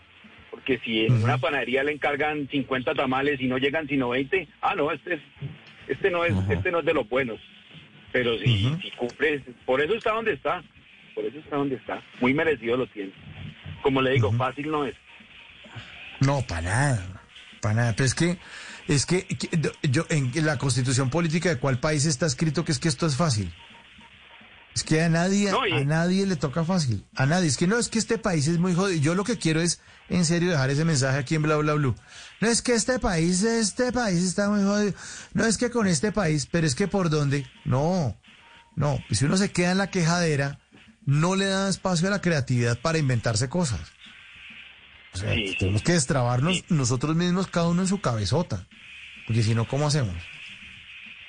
Porque si en una panadería le encargan 50 tamales y no llegan sino 20, ah, no, este es, este no es, este no es de los buenos. Pero si, si cumple, por eso está donde está, por eso está donde está. Muy merecido lo tiene. Como le digo, fácil no es. No, para nada. Para nada. Pero es que, es que- yo, en la constitución política de cuál país está escrito que es que esto es fácil. Es que a nadie, No, y- a nadie le toca fácil. A nadie. Es que no, es que este país es muy jodido. Yo lo que quiero es, en serio, dejar ese mensaje aquí en Bla Bla Blue. No es que este país, este país está muy jodido. No es que con este país, pero es que por dónde. No, no. Y si uno se queda en la quejadera, no le da espacio a la creatividad para inventarse cosas. O sea, Sí, sí. tenemos que destrabarnos nosotros mismos, cada uno en su cabezota. Porque si no, ¿cómo hacemos?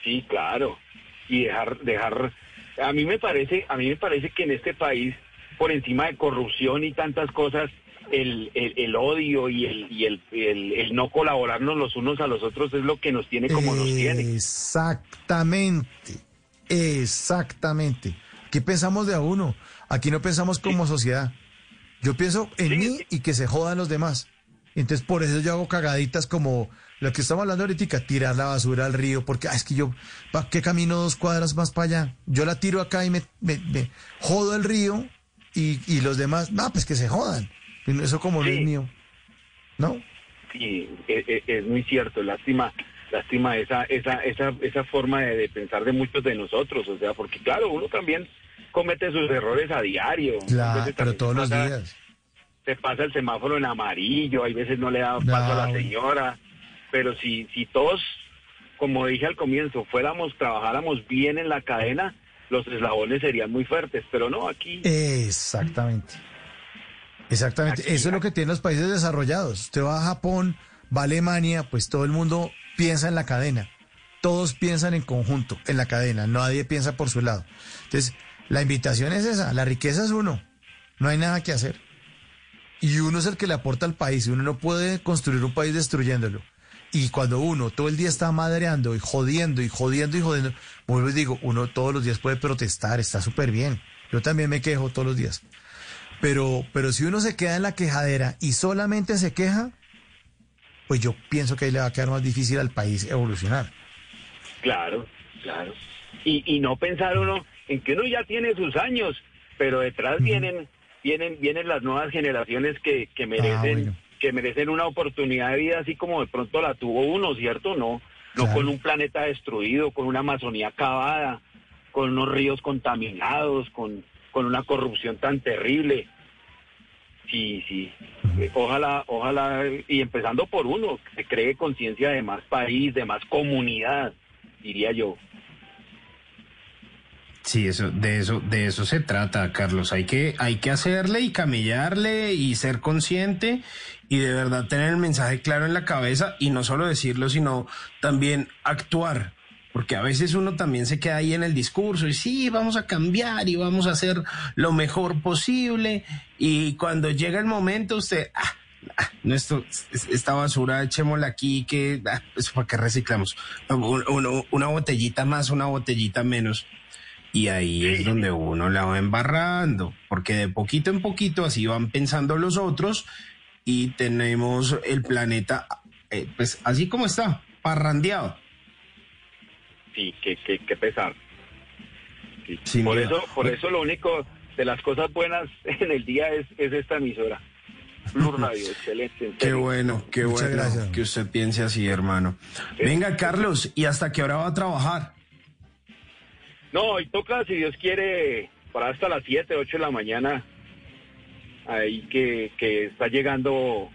Sí, claro. Y dejar, dejar, a mí me parece, a mí me parece que en este país, por encima de corrupción y tantas cosas, el, el, el odio y, el, y el, no colaborarnos los unos a los otros es lo que nos tiene como nos tiene. Exactamente. Exactamente. ¿Qué pensamos de a uno? Aquí no pensamos como sociedad. Yo pienso en mí y que se jodan los demás. Entonces, por eso yo hago cagaditas como lo que estamos hablando ahorita, tirar la basura al río, porque ah, es que yo, ¿para qué camino dos cuadras más para allá? Yo la tiro acá y me, me- me jodo el río y, y los demás, no, pues que se jodan. Eso como no es Sí. mío. ¿No? Sí, e- e- es, muy cierto. Lástima, lástima esa, esa, esa, esa forma de, de pensar de muchos de nosotros. O sea, porque claro, uno también comete sus errores a diario. Claro, pero todos los pasa- días. se pasa el semáforo en amarillo, hay veces no le da paso a la señora, pero si, si todos, como dije al comienzo, fuéramos, trabajáramos bien en la cadena, los eslabones serían muy fuertes, pero no, aquí Exactamente. Exactamente. Eso es lo que tienen los países desarrollados. Usted va a Japón, va a Alemania, pues todo el mundo piensa en la cadena. Todos piensan en conjunto, en la cadena. Nadie piensa por su lado. Entonces, la invitación es esa. La riqueza es uno. No hay nada que hacer. Y uno es el que le aporta al país. Uno no puede construir un país destruyéndolo. Y cuando uno todo el día está madreando y jodiendo y jodiendo y jodiendo, vuelvo y digo, uno todos los días puede protestar, está súper bien. Yo también me quejo todos los días. Pero, pero si uno se queda en la quejadera y solamente se queja, pues yo pienso que ahí le va a quedar más difícil al país evolucionar. Claro, claro. Y, y no pensar uno en que uno ya tiene sus años, pero detrás vienen, vienen, vienen las nuevas generaciones que, que merecen, que merecen una oportunidad de vida así como de pronto la tuvo uno, ¿cierto? No, no Claro. con un planeta destruido, con una Amazonía acabada, con unos ríos contaminados, con, con una corrupción tan terrible. Sí, sí. Ojalá, ojalá, y empezando por uno, que se cree conciencia de más país, de más comunidad, diría yo. Sí, eso, de eso, de eso se trata, Carlos. Hay que, hay que hacerle y camellarle y ser consciente y de verdad tener el mensaje claro en la cabeza y no solo decirlo, sino también actuar. Porque a veces uno también se queda ahí en el discurso y sí, vamos a cambiar y vamos a hacer lo mejor posible. Y cuando llega el momento, usted, ah, ah, no, esto, es- esta basura, echémosla aquí, que, ah, eso para qué reciclamos. Un- un- una botellita más, una botellita menos. Y ahí es donde uno la va embarrando, porque de poquito en poquito así van pensando los otros y tenemos el planeta, eh, pues así como está, parrandeado. Sí, qué, qué, qué pesar. Sí. Sin por duda. eso, por eso lo único de las cosas buenas en el día es, es esta emisora. Blue Radio, excelente. en Qué bueno, qué Muchas bueno gracias. que usted piense así, hermano. Venga, Carlos, ¿y hasta qué hora va a trabajar? No, hoy toca, si Dios quiere, para hasta las 7, 8 de la mañana. Ahí que, que está llegando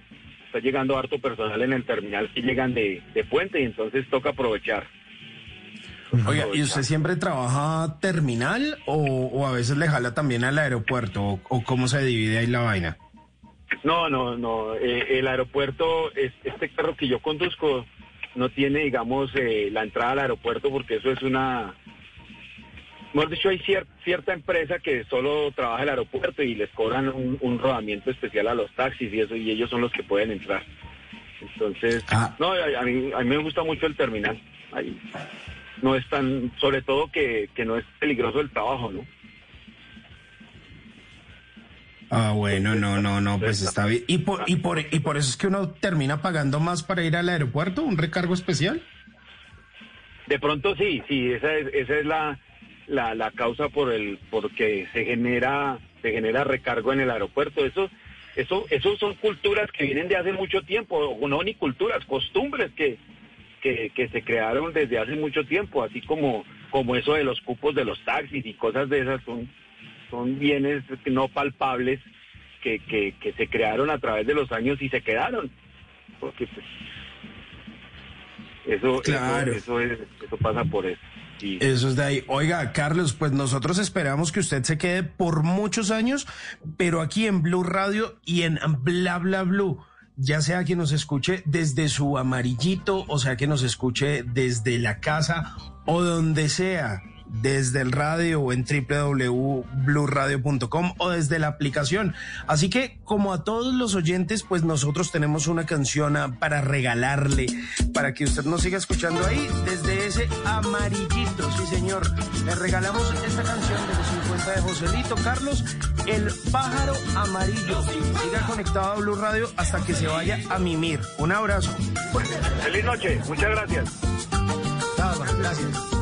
está llegando harto personal en el terminal que llegan de, de puente y entonces toca aprovechar. Oiga, ¿y usted siempre trabaja terminal o, o a veces le jala también al aeropuerto? ¿O, o cómo se divide ahí la vaina? No, no, no. eh, el aeropuerto, es- este carro que yo conduzco no tiene, digamos, eh, la entrada al aeropuerto porque eso es una... Mejor dicho, hay cier- cierta empresa que solo trabaja el aeropuerto y les cobran un, un rodamiento especial a los taxis y eso, y ellos son los que pueden entrar. Entonces, no, a, a mí, a mí me gusta mucho el terminal. Ahí no es tan, sobre todo que, que no es peligroso el trabajo, ¿no? Ah, bueno, no, no, no, pues está bien. ¿Y por, y, por, ¿Y por eso es que uno termina pagando más para ir al aeropuerto? ¿Un recargo especial? De pronto sí, sí, esa es, esa es la, la, la causa por el porque se genera se genera recargo en el aeropuerto. Eso eso eso son culturas que vienen de hace mucho tiempo, no ni culturas, costumbres que, que, que se crearon desde hace mucho tiempo, así como como eso de los cupos de los taxis y cosas de esas son son bienes no palpables que, que, que se crearon a través de los años y se quedaron. Porque pues, eso, Claro. eso, eso, es- eso pasa por eso. Eso es de ahí. Oiga, Carlos, pues nosotros esperamos que usted se quede por muchos años, pero aquí en Blue Radio y en Bla Bla Blue. Ya sea que nos escuche desde su amarillito, o sea que nos escuche desde la casa o donde sea, desde el radio o en www.bluradio.com o desde la aplicación. Así que, como a todos los oyentes, pues nosotros tenemos una canción ah, para regalarle, para que usted nos siga escuchando ahí desde ese amarillito, sí señor. Le regalamos esta canción de los 50 de Joselito Carlos, El pájaro amarillo. Siga conectado a Blue Radio hasta que se vaya a mimir. Un abrazo. Feliz noche, muchas gracias. gracias.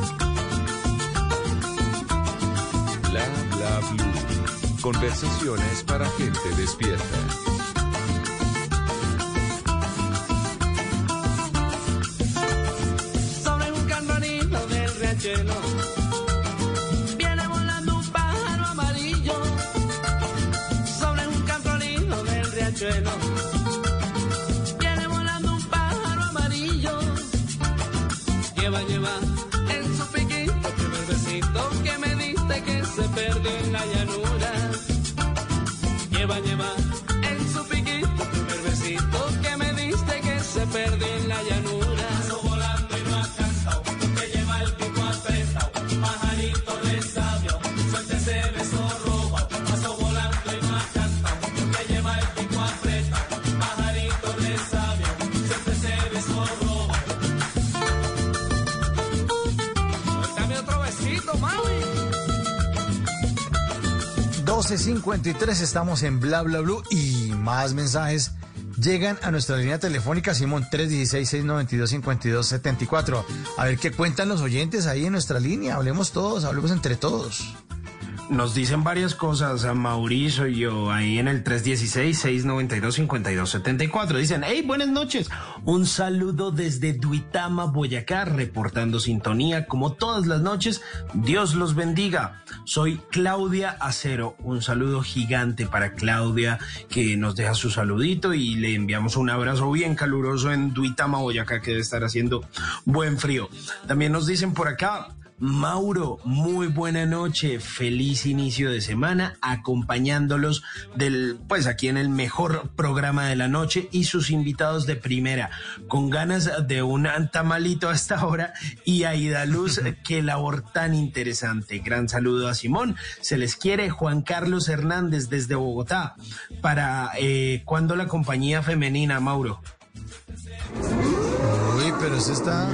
Conversaciones para gente despierta. sobre un cantonito del riachuelo. 12.53 estamos en Bla Bla Blue y más mensajes llegan a nuestra línea telefónica Simón 316-692-5274. A ver qué cuentan los oyentes ahí en nuestra línea. Hablemos todos, hablemos entre todos. Nos dicen varias cosas a Mauricio y yo ahí en el 316-692-5274. Dicen, hey, buenas noches. Un saludo desde Duitama, Boyacá, reportando sintonía como todas las noches. Dios los bendiga. Soy Claudia Acero. Un saludo gigante para Claudia que nos deja su saludito y le enviamos un abrazo bien caluroso en Duitama, Boyacá, que debe estar haciendo buen frío. También nos dicen por acá, Mauro, muy buena noche, feliz inicio de semana, acompañándolos del, pues aquí en el mejor programa de la noche y sus invitados de primera, con ganas de un tamalito a esta hora y a Ida Luz, qué labor tan interesante. Gran saludo a Simón, se les quiere Juan Carlos Hernández desde Bogotá. Para eh, cuándo la compañía femenina, Mauro. Uy, pero eso está.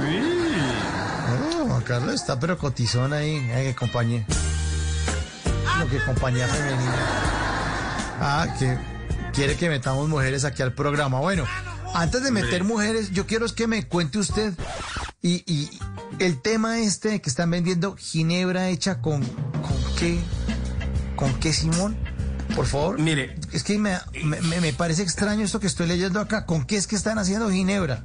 Juan Carlos está pero cotizón ahí. Ay, que compañía. Lo que compañía femenina. Ah, que quiere que metamos mujeres aquí al programa. Bueno, antes de meter mujeres, yo quiero es que me cuente usted. Y, y el tema este que están vendiendo ginebra hecha con. ¿Con qué? ¿Con qué, Simón? Por favor. Mire. Es que me, me, me parece extraño esto que estoy leyendo acá. ¿Con qué es que están haciendo ginebra?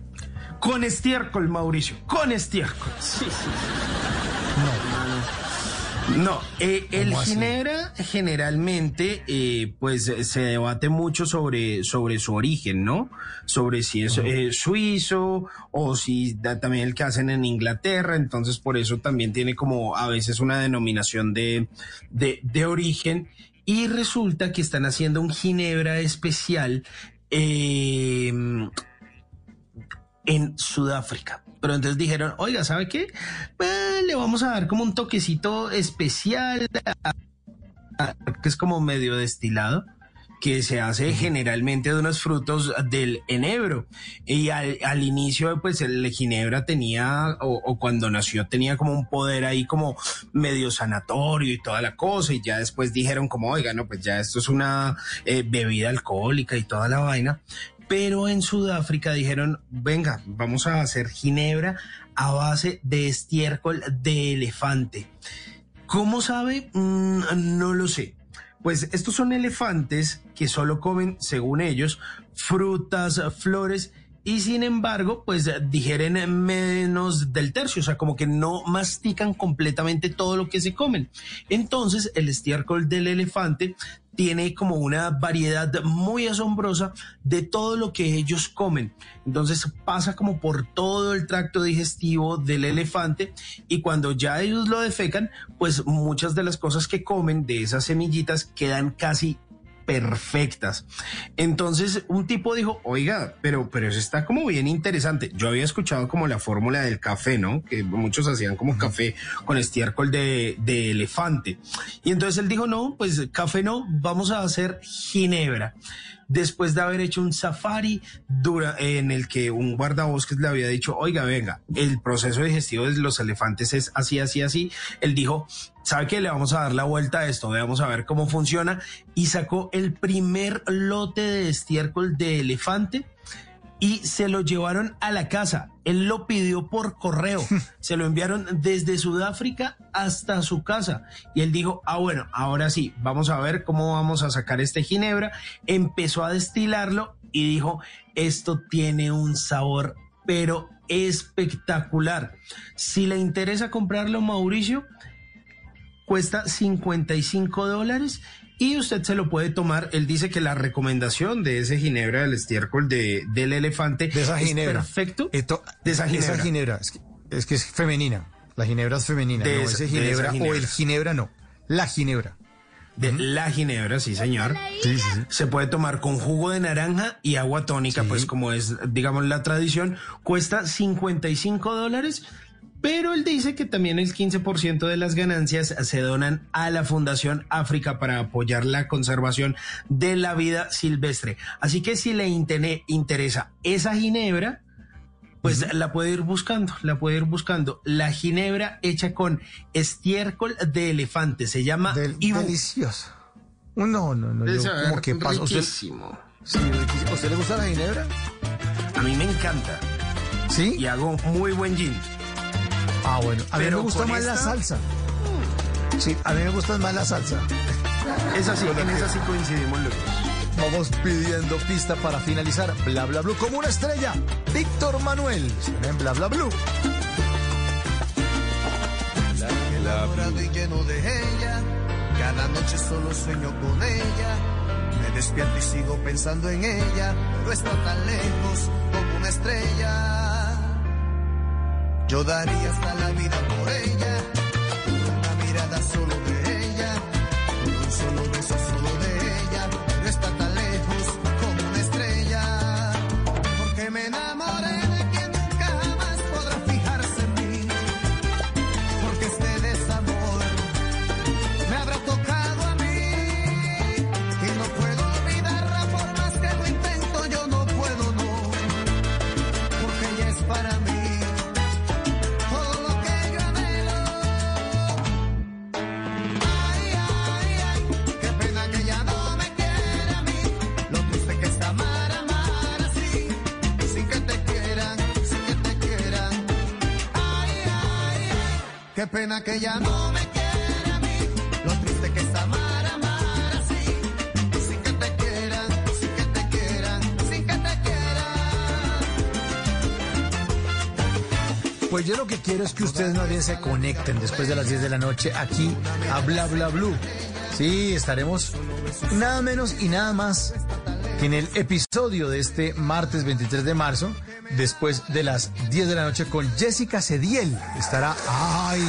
Con estiércol, Mauricio, con estiércol. Sí, sí. No. No, eh, el ¿Cómo así? ginebra generalmente, eh, pues eh, se debate mucho sobre, sobre su origen, ¿no? Sobre si es eh, suizo o si da también el que hacen en Inglaterra, entonces por eso también tiene como a veces una denominación de, de, de origen. Y resulta que están haciendo un ginebra especial eh, en Sudáfrica. Pero entonces dijeron, oiga, ¿sabe qué? Pues, le vamos a dar como un toquecito especial, que es como medio destilado, que se hace generalmente de unos frutos del enebro. Y al, al inicio, pues el ginebra tenía, o, o cuando nació, tenía como un poder ahí como medio sanatorio y toda la cosa. Y ya después dijeron como, oiga, no, pues ya esto es una eh, bebida alcohólica y toda la vaina. Pero en Sudáfrica dijeron, venga, vamos a hacer ginebra a base de estiércol de elefante. ¿Cómo sabe? Mm, no lo sé. Pues estos son elefantes que solo comen, según ellos, frutas, flores y sin embargo, pues digieren menos del tercio, o sea, como que no mastican completamente todo lo que se comen. Entonces, el estiércol del elefante tiene como una variedad muy asombrosa de todo lo que ellos comen. Entonces pasa como por todo el tracto digestivo del elefante y cuando ya ellos lo defecan, pues muchas de las cosas que comen de esas semillitas quedan casi perfectas. Entonces un tipo dijo, oiga, pero, pero eso está como bien interesante. Yo había escuchado como la fórmula del café, ¿no? Que muchos hacían como café con estiércol de, de elefante. Y entonces él dijo, no, pues café no, vamos a hacer ginebra. Después de haber hecho un safari en el que un guardabosques le había dicho, oiga, venga, el proceso digestivo de los elefantes es así, así, así. Él dijo, ¿sabe qué? Le vamos a dar la vuelta a esto, veamos a ver cómo funciona. Y sacó el primer lote de estiércol de elefante y se lo llevaron a la casa. Él lo pidió por correo. se lo enviaron desde Sudáfrica hasta su casa. Y él dijo, ah, bueno, ahora sí, vamos a ver cómo vamos a sacar este ginebra. Empezó a destilarlo y dijo, esto tiene un sabor, pero espectacular. Si le interesa comprarlo, Mauricio, cuesta 55 dólares y usted se lo puede tomar. Él dice que la recomendación de ese ginebra del estiércol de, del elefante De esa es ginebra. perfecto. Esto- de esa ginebra. Esa ginebra. Es que, es que es femenina. La ginebra es femenina. De no esa- ese de ginebra, esa ginebra. o el ginebra no. La ginebra. De la ginebra, sí, señor. Sí, sí, sí. Se puede tomar con jugo de naranja y agua tónica, pues como es, digamos, la tradición. Cuesta 55 dólares, pero él dice que también el 15% de las ganancias se donan a la Fundación África para apoyar la conservación de la vida silvestre. Así que si le interesa esa ginebra, pues la puede ir buscando, la puede ir buscando. La ginebra hecha con estiércol de elefante, se llama Ibu. Delicioso. No, no, no. Yo, como que paso. ¿Usted- riquísimo. Sí, riquísimo. ¿A usted le gusta la ginebra? A mí me encanta. ¿Sí? Y hago muy buen gin. Ah, bueno. A mí Pero me gusta más la esta- salsa. Sí, a mí me gusta más la salsa. Es así, la en esa sí coincidimos los dos. Vamos pidiendo pista para finalizar. Bla, bla, blue como una estrella. Víctor Manuel. En bla, bla, blue. enamorado y lleno de ella. Cada noche solo sueño con ella. Me despierto y sigo pensando en ella. No está tan lejos como una estrella. Yo daría hasta la vida por ella. Qué pena que ya no me quiere a mí. Lo triste que es amar, amar así. Sin que te quieran, sin que te quieran, sin que te quieran. Pues yo lo que quiero es que ustedes más se conecten después de las 10 de la noche aquí a Bla Bla Blue. Sí, estaremos nada menos y nada más que en el episodio de este martes 23 de marzo, después de las 10 de la noche con Jessica Cediel. Estará, ay,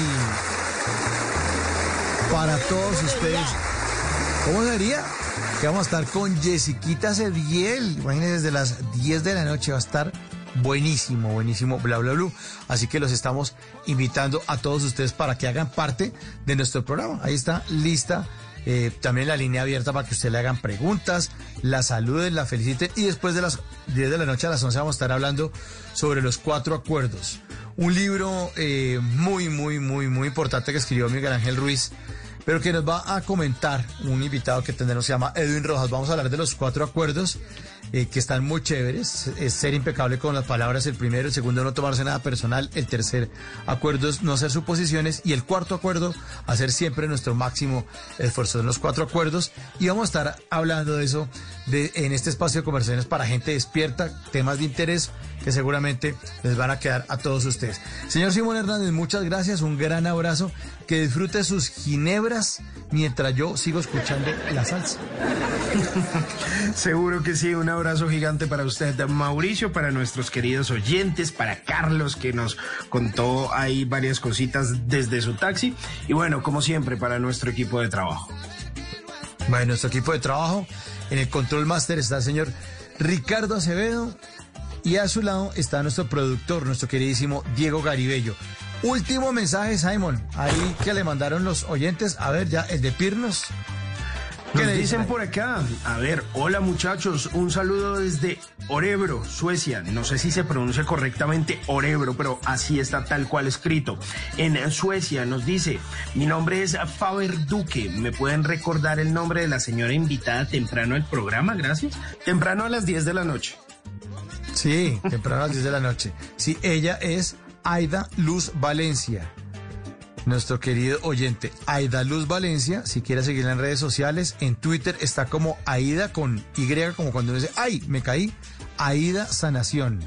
para todos ustedes. ¿Cómo sería? Que vamos a estar con Jessiquita Cediel. Imagínense, desde las 10 de la noche va a estar buenísimo, buenísimo, bla, bla, bla. Así que los estamos invitando a todos ustedes para que hagan parte de nuestro programa. Ahí está lista. Eh, también la línea abierta para que usted le hagan preguntas, la saluden, la feliciten y después de las 10 de la noche a las 11 vamos a estar hablando sobre los cuatro acuerdos. Un libro eh, muy, muy, muy, muy importante que escribió Miguel Ángel Ruiz pero que nos va a comentar un invitado que tendremos, se llama Edwin Rojas. Vamos a hablar de los cuatro acuerdos eh, que están muy chéveres. Es ser impecable con las palabras, el primero, el segundo, no tomarse nada personal, el tercer acuerdo es no hacer suposiciones y el cuarto acuerdo, hacer siempre nuestro máximo esfuerzo en los cuatro acuerdos. Y vamos a estar hablando de eso de, en este espacio de conversaciones para gente despierta, temas de interés que seguramente les van a quedar a todos ustedes. Señor Simón Hernández, muchas gracias, un gran abrazo, que disfrute sus ginebras mientras yo sigo escuchando la salsa. Seguro que sí, un abrazo gigante para usted, Mauricio, para nuestros queridos oyentes, para Carlos, que nos contó ahí varias cositas desde su taxi, y bueno, como siempre, para nuestro equipo de trabajo. Bueno, nuestro equipo de trabajo, en el control master está el señor Ricardo Acevedo y a su lado está nuestro productor, nuestro queridísimo Diego Garibello. Último mensaje, Simon, ahí que le mandaron los oyentes, a ver ya, el de Pirnos. ¿Qué Nos le dicen por acá, a ver, hola muchachos, un saludo desde Orebro, Suecia. No sé si se pronuncia correctamente Orebro, pero así está tal cual escrito. En Suecia nos dice, mi nombre es Faber Duque. ¿Me pueden recordar el nombre de la señora invitada temprano al programa? Gracias. Temprano a las 10 de la noche. Sí, temprano a las 10 de la noche. Sí, ella es Aida Luz Valencia. Nuestro querido oyente, Aida Luz Valencia, si quiere seguirla en redes sociales, en Twitter está como Aida con Y, como cuando dice, ay, me caí, Aida Sanación.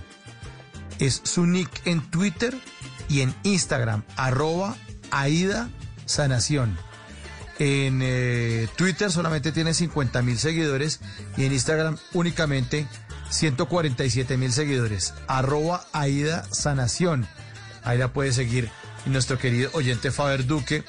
Es su nick en Twitter y en Instagram, arroba Aida Sanación. En eh, Twitter solamente tiene 50 mil seguidores y en Instagram únicamente 147 mil seguidores. Arroba Aida Sanación. Ahí la puede seguir nuestro querido oyente Faber Duque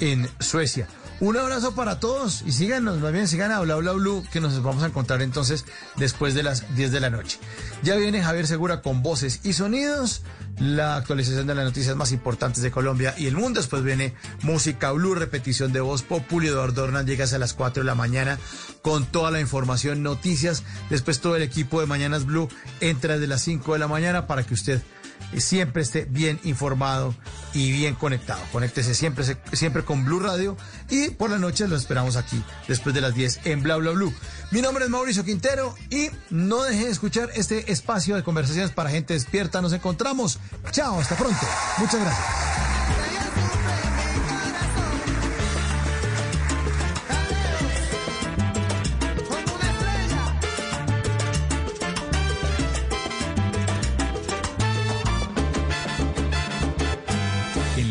en Suecia. Un abrazo para todos y síganos, más bien sigan a Bla Bla Blue, que nos vamos a encontrar entonces después de las 10 de la noche. Ya viene Javier Segura con voces y sonidos, la actualización de las noticias más importantes de Colombia y el mundo. Después viene Música Blue, repetición de voz Populi. Eduardo Hernán llega a las 4 de la mañana con toda la información, noticias. Después todo el equipo de Mañanas Blue entra desde las 5 de la mañana para que usted siempre esté bien informado y bien conectado. Conéctese siempre, siempre con Blue Radio y por la noche lo esperamos aquí después de las 10 en Bla Bla Blue. Mi nombre es Mauricio Quintero y no dejen de escuchar este espacio de conversaciones para gente despierta. Nos encontramos. Chao, hasta pronto. Muchas gracias.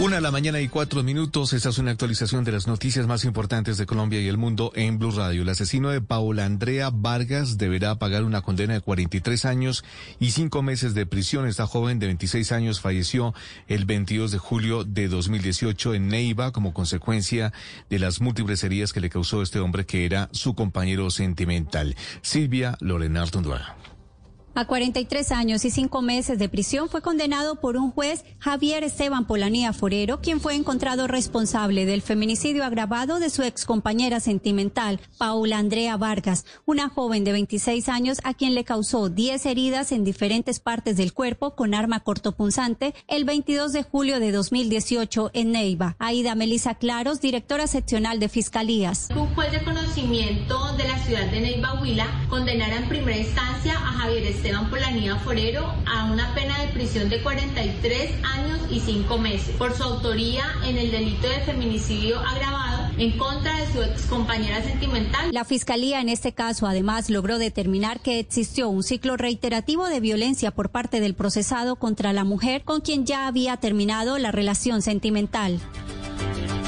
Una a la mañana y cuatro minutos. Esta es una actualización de las noticias más importantes de Colombia y el mundo en Blue Radio. El asesino de Paula Andrea Vargas deberá pagar una condena de 43 años y cinco meses de prisión. Esta joven de 26 años falleció el 22 de julio de 2018 en Neiva como consecuencia de las múltiples heridas que le causó este hombre que era su compañero sentimental. Silvia Lorena Artunduaga. A 43 años y 5 meses de prisión fue condenado por un juez Javier Esteban Polanía Forero, quien fue encontrado responsable del feminicidio agravado de su excompañera sentimental, Paula Andrea Vargas, una joven de 26 años a quien le causó 10 heridas en diferentes partes del cuerpo con arma cortopunzante el 22 de julio de 2018 en Neiva. Aida Melisa Claros, directora seccional de Fiscalías. Un juez de conocimiento de la ciudad de Neiva Huila condenará en primera instancia a Javier Esteban Polanía Forero a una pena de prisión de 43 años y 5 meses por su autoría en el delito de feminicidio agravado en contra de su excompañera sentimental. La Fiscalía en este caso además logró determinar que existió un ciclo reiterativo de violencia por parte del procesado contra la mujer con quien ya había terminado la relación sentimental.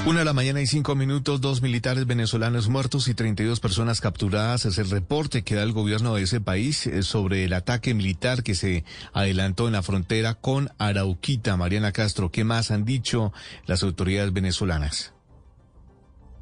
Una de la mañana y cinco minutos, dos militares venezolanos muertos y 32 personas capturadas. Es el reporte que da el gobierno de ese país eh, sobre el ataque militar que se adelantó en la frontera con Arauquita. Mariana Castro, ¿qué más han dicho las autoridades venezolanas?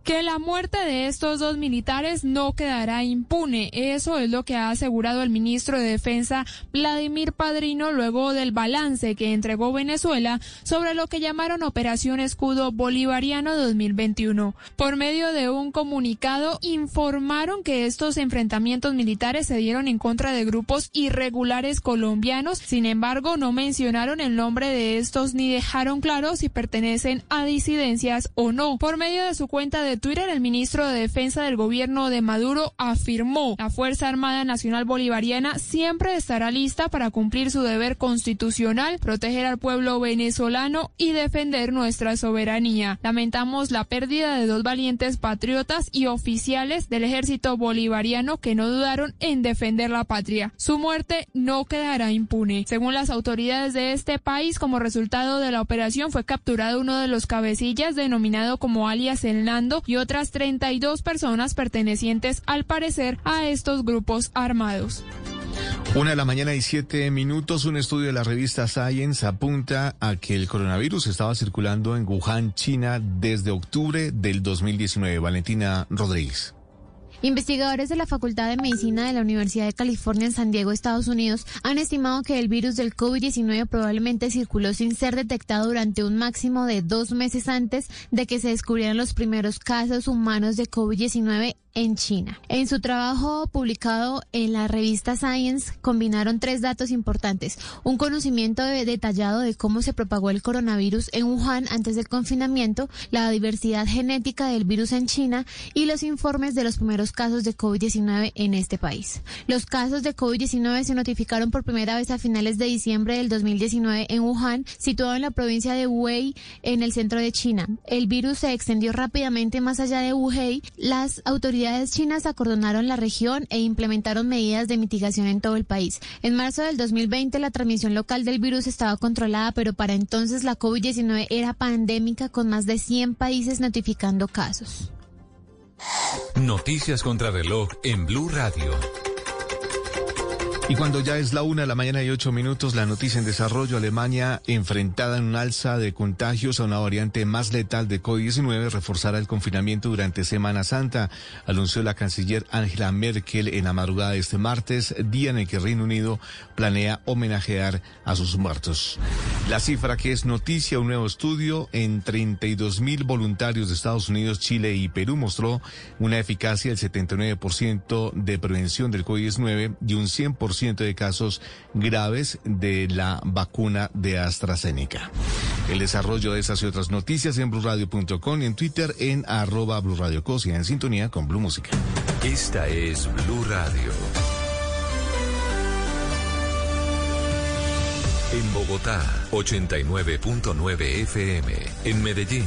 Que la muerte de estos dos militares no quedará impune. Eso es lo que ha asegurado el ministro de Defensa Vladimir Padrino luego del balance que entregó Venezuela sobre lo que llamaron Operación Escudo Bolivariano 2021. Por medio de un comunicado informaron que estos enfrentamientos militares se dieron en contra de grupos irregulares colombianos. Sin embargo, no mencionaron el nombre de estos ni dejaron claro si pertenecen a disidencias o no. Por medio de su cuenta de Twitter, el ministro de Defensa del gobierno de Maduro afirmó la Fuerza Armada Nacional Bolivariana siempre estará lista para cumplir su deber constitucional, proteger al pueblo venezolano y defender nuestra soberanía. Lamentamos la pérdida de dos valientes patriotas y oficiales del ejército bolivariano que no dudaron en defender la patria. Su muerte no quedará impune. Según las autoridades de este país, como resultado de la operación fue capturado uno de los cabecillas denominado como alias El Nando y otras 32 personas pertenecientes al parecer a estos grupos armados. Una de la mañana y siete minutos, un estudio de la revista Science apunta a que el coronavirus estaba circulando en Wuhan, China, desde octubre del 2019. Valentina Rodríguez. Investigadores de la Facultad de Medicina de la Universidad de California en San Diego, Estados Unidos, han estimado que el virus del COVID-19 probablemente circuló sin ser detectado durante un máximo de dos meses antes de que se descubrieran los primeros casos humanos de COVID-19 en China. En su trabajo publicado en la revista Science combinaron tres datos importantes. Un conocimiento de- detallado de cómo se propagó el coronavirus en Wuhan antes del confinamiento, la diversidad genética del virus en China y los informes de los primeros casos de COVID-19 en este país. Los casos de COVID-19 se notificaron por primera vez a finales de diciembre del 2019 en Wuhan, situado en la provincia de Hubei, en el centro de China. El virus se extendió rápidamente más allá de Wuhan. Las autoridades chinas acordonaron la región e implementaron medidas de mitigación en todo el país. En marzo del 2020 la transmisión local del virus estaba controlada, pero para entonces la COVID-19 era pandémica con más de 100 países notificando casos. Noticias contra reloj en Blue Radio. Y cuando ya es la una de la mañana y ocho minutos, la noticia en desarrollo, Alemania enfrentada en un alza de contagios a una variante más letal de COVID-19 reforzará el confinamiento durante Semana Santa, anunció la canciller Angela Merkel en la madrugada de este martes, día en el que Reino Unido planea homenajear a sus muertos. La cifra que es noticia, un nuevo estudio en 32 mil voluntarios de Estados Unidos, Chile y Perú mostró una eficacia del 79% de prevención del COVID-19 y un 100% de casos graves de la vacuna de AstraZeneca. El desarrollo de esas y otras noticias en blurradio.com y en Twitter en arroba blurradiocosia en sintonía con Blue Música. Esta es Blue Radio. En Bogotá, 89.9 FM. En Medellín,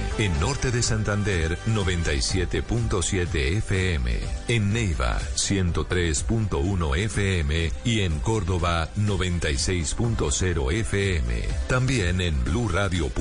En Norte de Santander, 97.7 FM. En Neiva, 103.1 FM. Y en Córdoba, 96.0 FM. También en Blue Radio.